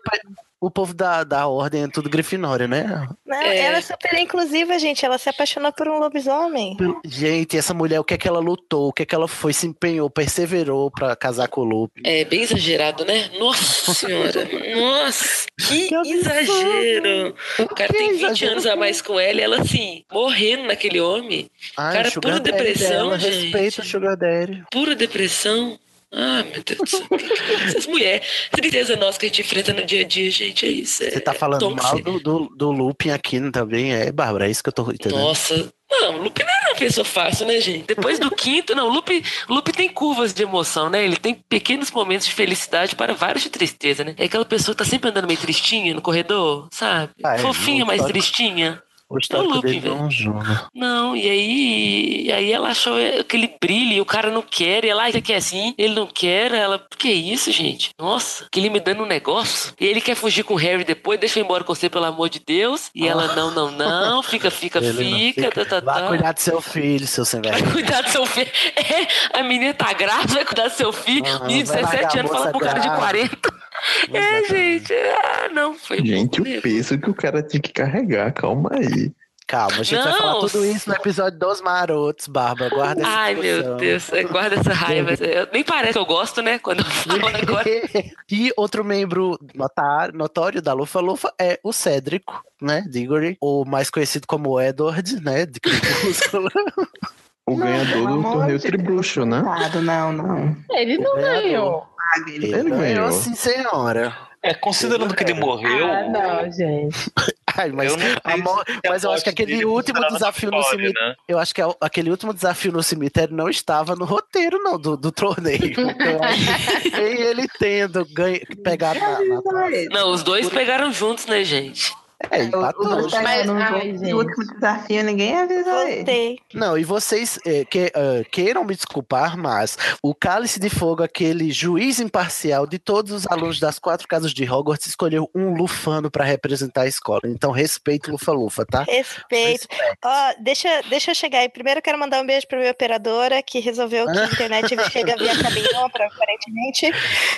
o povo da, da ordem é tudo grifinória, né? Não, É. ela é super inclusiva, gente. Ela se apaixonou por um lobisomem. Gente, essa mulher, o que é que ela lutou? O que é que ela foi, se empenhou, perseverou pra casar com o Lupe? É bem exagerado, né? Nossa senhora. Nossa, que Que exagero. O cara Que tem 20 exagero anos a mais com ela e ela assim, morrendo naquele homem. Ai, Cara, pura depressão, dela, gente. Respeita o Sugar Daddy. Pura depressão. Ah, meu Deus do céu. Essas mulheres. Tristeza nossa que a gente enfrenta no dia a dia, gente. É isso. Você tá falando mal do, do, do Lupin aqui também, é, Bárbara? É isso que eu tô entendendo. Nossa. Não, o Lupe não era uma pessoa fácil, né, gente? Depois do quinto, não, o Lupe tem curvas de emoção, né? Ele tem pequenos momentos de felicidade para vários de tristeza, né? É aquela pessoa que tá sempre andando meio tristinha no corredor, sabe? Ah, é, Fofinha, mas tristinha. O histórico Lupin, dele não ajuda. Não, e aí, e aí ela achou aquele brilho, e o cara não quer, e ela, "Ai, você quer assim? Ele não quer, ela, que isso, gente? Nossa, que ele me dando um negócio. E ele quer fugir com o Harry depois, deixa eu ir embora com você, pelo amor de Deus. E ela, não, não, não, fica, fica, Ele não fica, tá, tá, Vai tá. cuidar do seu filho, seu sem Vai cuidar do seu filho. É, a menina tá grávida, vai cuidar do seu filho. Ah, menino de vai largar 17 a anos fala pro cara de grávida. 40. É, gente. Ah, não, foi Gente, o peso que o cara tinha que carregar, calma aí. Calma, a gente vai Não, falar tudo isso no episódio dos marotos, Bárbara. Guarda essa Ai, meu discussão. Deus, guarda essa raiva. Eu- nem parece que eu gosto, né? Quando eu falo agora. e outro membro notar- notório da Lufa Lufa é o Cédrico, né? Diggory, ou mais conhecido como Edward, né? De Crepúsculo. O ganhador Pelo do torneio de tribruxo, né? coitado, Não, não. Ele não ganhador. ganhou. Paga ele. Ele ganhou. ganhou sim, senhora. É, considerando que ele morreu. Ah, não, gente. Ai, mas, eu não a sei mo- se a mas eu acho que aquele último na desafio no cemitério. né? Eu acho que a- aquele último desafio no cemitério não estava no roteiro, não, do, do torneio. Então, eu acho que tem ele tendo ganho, pegado na. na- Não, os dois pegaram juntos, né, gente? É, O- empatou. o- Mas, no ai, jogo- gente. no último desafio, ninguém avisou ele. Não, e vocês eh, que, eh, queiram me desculpar, mas o Cálice de Fogo, aquele juiz imparcial de todos os alunos das quatro casas de Hogwarts, escolheu um lufano para representar a escola. Então respeite Lufa-Lufa, tá? Respeito. Ó, deixa, deixa eu chegar aí. Primeiro eu quero mandar um beijo pra minha operadora, que resolveu que a internet chega via caminhão, aparentemente.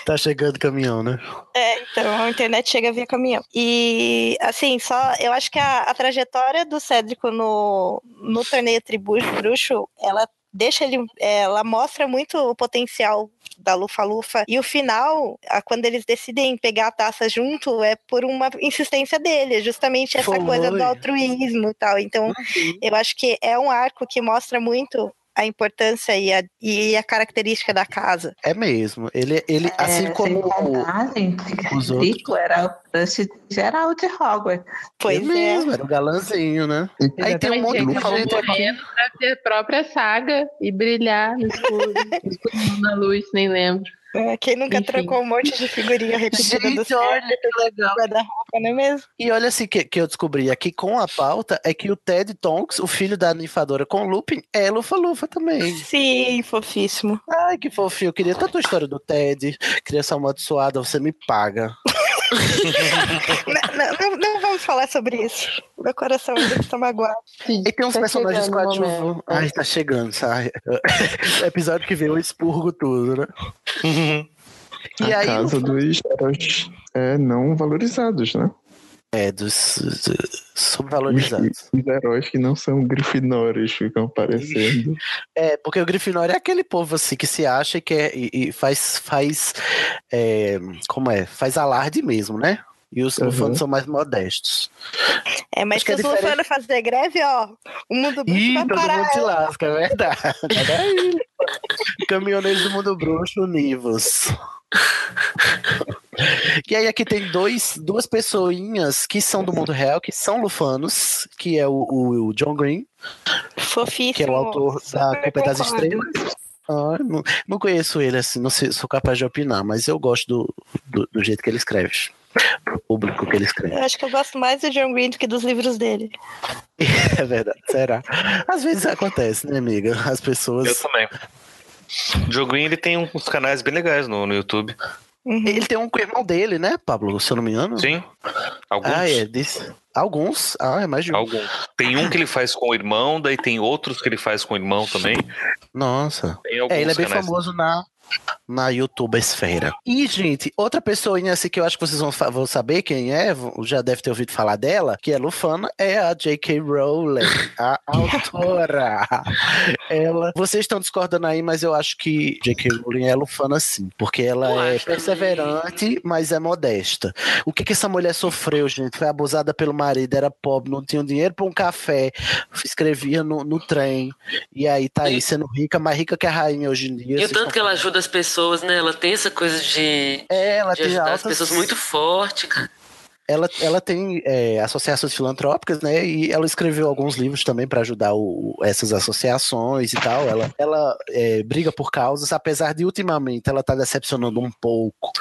Tá chegando caminhão, né? É, então a internet chega via caminhão. E, assim, só. Eu acho que a, a trajetória do Cédrico no, no torneio Tributo Bruxo, ela deixa ele. Ela mostra muito o potencial da Lufa-Lufa. E o final, quando eles decidem pegar a taça junto, é por uma insistência dele, é justamente essa Foi. coisa do altruísmo e tal. Então, eu acho que é um arco que mostra muito a importância e a, e a característica da casa. É mesmo. Ele, ele assim É, como sem o- contar, gente, que os Rico era o crush geral de Hogwarts. Pois é é. mesmo, era o galanzinho, né? Aí tem um Exatamente, monte de gente morrendo pra ter a própria saga e brilhar no escuro. escuro na luz, nem lembro. É, Quem nunca Enfim. trocou um monte de figurinha repetida do Gente, olha certo que legal. guarda-roupa, não é mesmo? E olha assim que, que eu descobri aqui com a pauta é que o Ted Tonks, o filho da ninfadora com o Lupin, é Lufa-Lufa também. Sim, fofíssimo. Ai, que fofinho. Eu queria tanto a história do Ted. Criança amaldiçoada, você me paga. Não, não- não- vamos falar sobre isso. Meu coração ainda está magoado. E tem uns Tá personagens coadjuvantes. Ai, tá chegando, sabe? Episódio que vem eu expurgo tudo, né? E a aí, casa dos heróis é, não valorizados, né? É, dos, dos subvalorizados. Os heróis que não são grifinórios ficam aparecendo. É, porque o Grifinória é aquele povo assim que se acha e, quer, e, e faz, faz é, como é? Faz alarde mesmo, né? E os Uhum. lufanos são mais modestos. É, mas que se é os diferente. lufanos fazer greve, ó, o mundo bruxo Ih, vai todo parar. mundo se lasca, é verdade. Caminhoneiros do mundo bruxo univos. E aí aqui tem dois, duas pessoinhas que são do mundo real, que são lufanos, que é o, o- o John Green, Fofíssimo. que é o autor da Culpa das. Estrelas. Ah, não, não conheço ele assim, não sei, sou capaz de opinar, mas eu gosto do, do, do jeito que ele escreve, do público que ele escreve. Eu acho que eu gosto mais do John Green do que dos livros dele. É verdade, será? Às vezes acontece, né, amiga? As pessoas. Eu também. Joe Green ele tem uns canais bem legais no, no YouTube. Ele tem um com o irmão dele, né, Pablo? Se eu não me engano. Sim. Alguns. Ah, é. Desse... Alguns. Ah, é mais de um. Alguns. Tem um que ele faz com o irmão, daí tem outros que ele faz com o irmão também. Nossa. Tem alguns É, ele é bem canais. famoso na, na YouTube esfera. E, gente, outra pessoinha assim que eu acho que vocês vão, vão saber quem é, já deve ter ouvido falar dela, que é Lufana, é a J.K. Rowling, a autora. ela. Vocês estão discordando aí, mas eu acho que J.K. Rowling é Lufana sim, porque ela Eu é também. perseverante, mas é modesta. O que que essa mulher sofreu, gente? Foi abusada pelo marido, era pobre, não tinha dinheiro para um café, escrevia no, no trem, e aí tá aí sendo rica, mais rica que a rainha hoje em dia. E o tanto que ela ajuda as pessoas, né? Ela tem essa coisa de, É, ela de ajudar as pessoas muito forte, cara. Ela, ela tem é, associações filantrópicas, né? E ela escreveu alguns livros também para ajudar o- essas associações e tal. Ela, ela é, briga por causas, apesar de ultimamente ela tá decepcionando um pouco,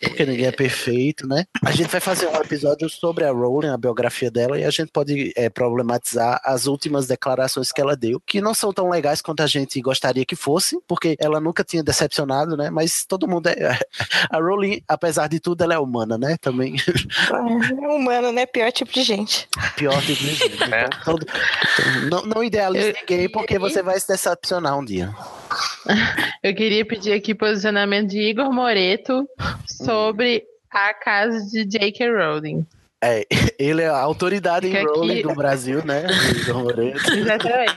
porque ninguém é perfeito, né? A gente vai fazer um episódio sobre a Rowling, a biografia dela, e a gente pode é, problematizar as últimas declarações que ela deu, que não são tão legais quanto a gente gostaria que fossem, porque ela nunca tinha decepcionado, né? Mas todo mundo é. A Rowling, apesar de tudo, ela é humana, né? Também. É humano, né? Pior tipo de gente. Pior tipo de gente. Então, todo- não, não idealize ninguém, porque você vai se decepcionar um dia. Eu queria pedir aqui posicionamento de Igor Moreto sobre a casa de J.K. Rowling. É, ele é a autoridade em Fica aqui. Rowling do Brasil, né? Igor Moreto. Exatamente.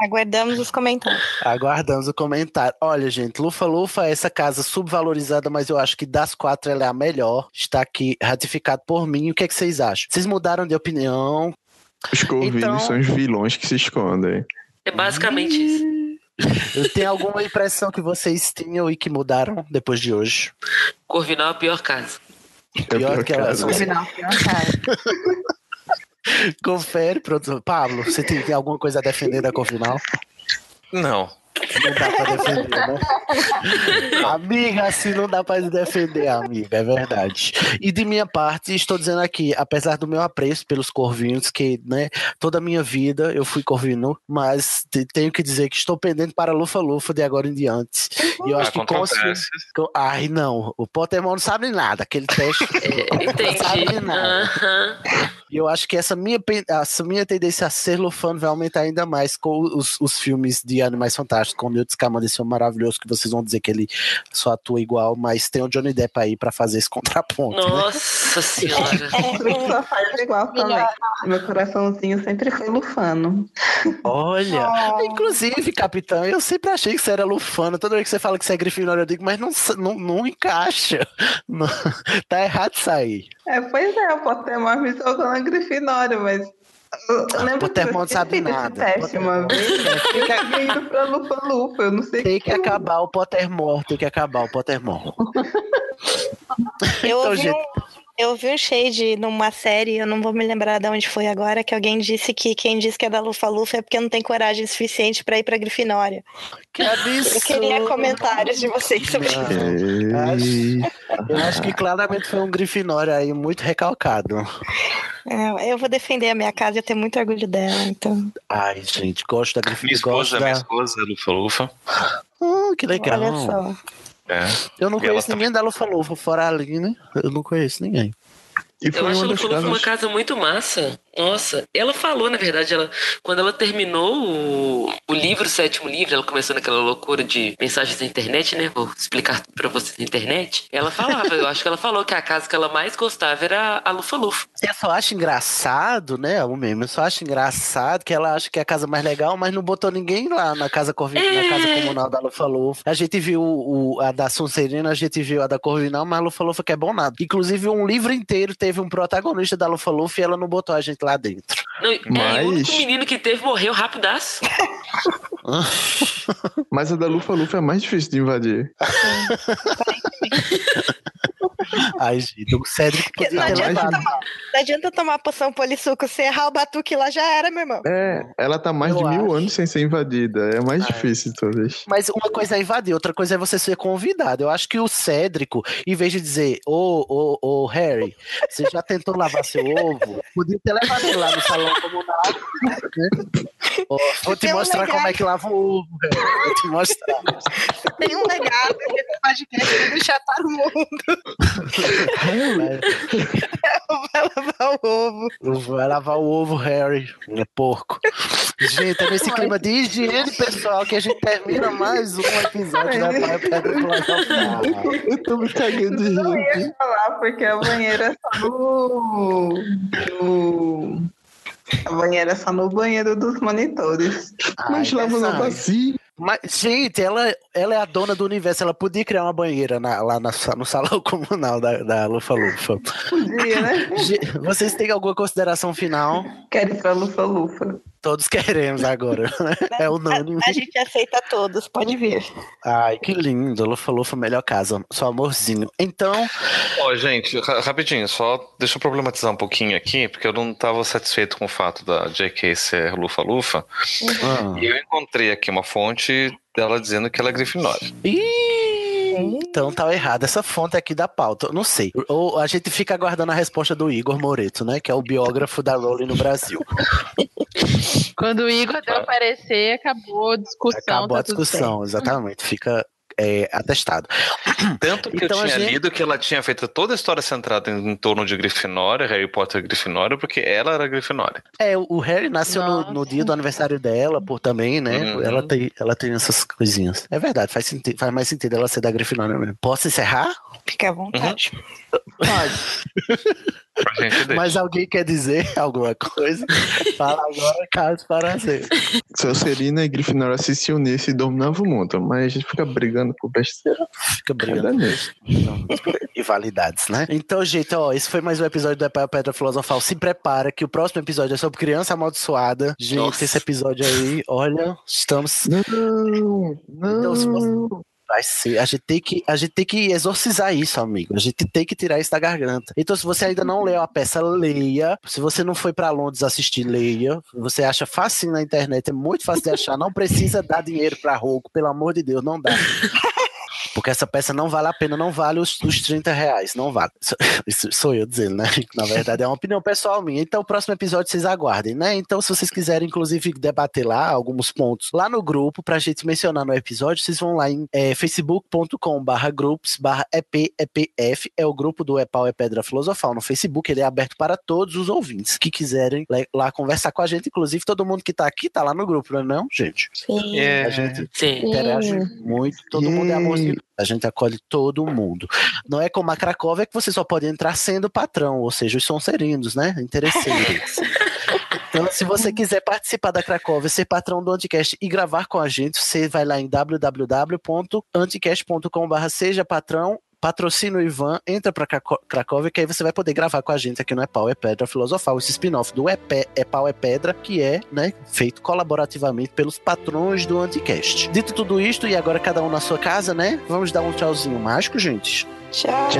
Aguardamos os comentários. Aguardamos o comentário. Olha, gente, Lufa Lufa é essa casa subvalorizada, mas eu acho que das quatro ela é a melhor. Está aqui ratificado por mim. O que, é que vocês acham? Vocês mudaram de opinião? Os corvinos Então- são os vilões que se escondem. É basicamente isso. Eu tenho alguma impressão que vocês tinham e que mudaram depois de hoje? Corvinal é a pior casa. É Pior pior que ela- caso. Final, pior cara. Confere, pronto. Pablo, você tem, alguma coisa a defender da Corvinal? Não. Não dá pra defender, né? amiga, assim não dá pra defender, amiga, é verdade. E de minha parte, estou dizendo aqui, apesar do meu apreço pelos corvinhos, que, né, toda a minha vida eu fui corvino, mas te- tenho que dizer que estou pendente para Lufa Lufa de agora em diante. E eu acho Há que com- Ai, não, o Pottermore não sabe nada, aquele teste. Entendi. Não sabe nada. Aham. E eu acho que essa minha, essa minha tendência a ser Lufano vai aumentar ainda mais com os, os filmes de Animais Fantásticos, com o Newt Scamander, esse filme maravilhoso, que vocês vão dizer que ele só atua igual, mas tem o Johnny Depp aí pra fazer esse contraponto. né? Nossa senhora. Eu só faz igual também. Meu coraçãozinho sempre foi lufano. Olha, inclusive, capitão, eu sempre achei que você era Lufano. Toda vez que você fala que você é Grifinória, eu digo, mas não, não, não encaixa. Não- tá errado isso aí. É, pois é, o Pottermore me jogou na Grifinória, mas. Eu, eu lembro Pottermore não que eu sabe nada. teste uma vez. Tinha ido pra Lufa Lufa, eu não sei Tem que acabar o Pottermore, tem que acabar o Pottermore. Eu Então, ouvi, gente- um, eu ouvi um shade numa série, eu não vou me lembrar de onde foi agora, que alguém disse que quem diz que é da Lufa Lufa é porque não tem coragem suficiente pra ir pra Grifinória. Que absurdo. Eu queria comentários de vocês sobre isso. Eu acho que claramente foi um Grifinória aí muito recalcado. É, eu vou defender a minha casa e eu tenho muito orgulho dela, então. Ai, gente, gosto da Minha Grifinória. esposa, Gosto minha da... esposa, Lufa Lufa. Ah, que legal. Olha só. É. Eu não E conheço ninguém da Lufa Lufa, fora a Aline. Eu não conheço ninguém. E Eu acho uma ela falou que foi uma casa muito massa. Nossa, ela falou, na verdade, ela quando ela terminou o, o livro, o sétimo livro, ela começou naquela loucura de mensagens da internet, né? Vou explicar tudo pra vocês na internet. Ela falava, eu acho que ela falou que a casa que ela mais gostava era a Lufa Lufa. Eu só acho engraçado, né? O mesmo, eu só acho engraçado que ela acha que é a casa mais legal, mas não botou ninguém lá na casa, Corvi... na casa comunal da Lufa Lufa. A gente viu o, a da Sonserina, a gente viu a da Corvinal, mas a Lufa Lufa que é bom nada. Inclusive, um livro inteiro teve um protagonista da Lufa Lufa e ela não botou a gente lá dentro. Não, é, e o Mas- único menino que teve morreu rapidaço. Mas a da Lufa Lufa é mais difícil de invadir. Ai, gente, o Cédric podia não, adianta tomar, não adianta tomar poção polissuco, você errar o batuque lá já era, meu irmão. É, ela tá mais Eu de mil acho. anos sem ser invadida. É mais difícil de todas. Mas uma coisa é invadir, outra coisa é você ser convidado. Eu acho que o Cédrico, em vez de dizer, ô, ô, ô, Harry, você já tentou lavar seu ovo? Podia ter levado ele lá no salão comunal. Né? Vou te Tem um mostrar legado. como é que lava o ovo, Harry. Vou te mostrar. Tem um legado que podcast vai deixar para o mundo. Vai lavar o ovo. Vai lavar o ovo, Harry. É porco. Gente, é nesse clima de higiene, pessoal, que a gente termina mais um episódio da Pai Pedra Filosofal. Eu tô me cagando de Não rir. ia falar, porque a banheira é só no. no- A banheira é só no banheiro dos monitores. Mas Ai, lava na essa- bacia. Mas, gente, ela, ela é a dona do universo. Ela podia criar uma banheira na- lá na- no salão comunal da, da Lufa Lufa. Podia, né? Vocês têm alguma consideração final? Quero ir pra Lufa Lufa. Todos queremos agora, né? É unânime. A gente aceita todos, pode vir. Ai, que lindo. Lufa Lufa, melhor casa. Seu amorzinho. Então, Ó, gente, ra- rapidinho, só deixa eu problematizar um pouquinho aqui, porque eu não estava satisfeito com o fato da J.K. ser lufa-lufa. ah. E eu encontrei aqui uma fonte dela dizendo que ela é Grifinória. Ih, então tá errado. Essa fonte aqui da pauta. Eu Não sei. Ou a gente fica aguardando a resposta do Igor Moreto, né? Que é o biógrafo da Rowling no Brasil. Quando o Igor deu Ah. parecer, acabou a discussão. Acabou tá a discussão, exatamente. Fica é, atestado. Tanto que Então, eu tinha gente- lido que ela tinha feito toda a história centrada em, em torno de Grifinória, Harry Potter e Grifinória, porque ela era Grifinória. É, o Harry nasceu no, no dia do aniversário dela, por também, né? Uhum. Ela, tem, ela tem essas coisinhas. É verdade, faz, senti- faz mais sentido ela ser da Grifinória mesmo. Posso encerrar? Fica à vontade. Gente deixa. Mas alguém quer dizer alguma coisa? Fala agora, caso para ser. Sonserina e Grifinória se se unissem e dominavam o mundo. Mas a gente fica brigando por besteira. Fica Cada brigando. Rivalidades, né? Então, gente, ó, esse foi mais um episódio do Epá Pedra Filosofal. Se prepara que o próximo episódio é sobre criança amaldiçoada. Gente, Nossa. esse episódio aí, olha, estamos. Não, Então, se você- não. Vai ser. A gente, tem que, a gente tem que exorcizar isso, amigo. A gente tem que tirar isso da garganta. Então, se você ainda não leu a peça, leia. Se você não foi pra Londres assistir, leia. Você acha fácil na internet, é muito fácil de achar. Não precisa dar dinheiro pra Rogo, pelo amor de Deus, não dá. Porque essa peça não vale a pena, não vale os, os 30 reais, não vale. Isso- sou eu dizendo, né? Na verdade, é uma opinião pessoal minha. Então, o próximo episódio vocês aguardem, né? Então, se vocês quiserem, inclusive, debater lá alguns pontos lá no grupo, pra gente mencionar no episódio, vocês vão lá em é, facebook.com/barra grupos barra EPEPF, é o grupo do Epau é Pedra Filosofal no Facebook, ele é aberto para todos os ouvintes que quiserem lá, conversar com a gente. Inclusive, todo mundo que tá aqui tá lá no grupo, não é, não, gente? Sim. É, A gente Sim. interage muito, todo mundo é amorzinho. A gente acolhe todo mundo. Não é como a Cracóvia que você só pode entrar sendo patrão, ou seja, os sonserinos, né? Interesseiros. Então, se você quiser participar da Cracóvia, ser patrão do Anticast e gravar com a gente, você vai lá em www.anticast.com.br seja patrão, patrocina o Ivan, entra pra Cracóvia, que aí você vai poder gravar com a gente aqui no É Pau é Pedra Filosofal, esse spin-off do É, Pé, é Pau é Pedra, que é, né, feito colaborativamente pelos patrões do Anticast. Dito tudo isto, e agora cada um na sua casa, né, vamos dar um tchauzinho mágico, gente? Tchau.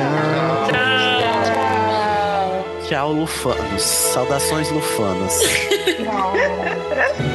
Tchau, Lufanos. Saudações lufanas.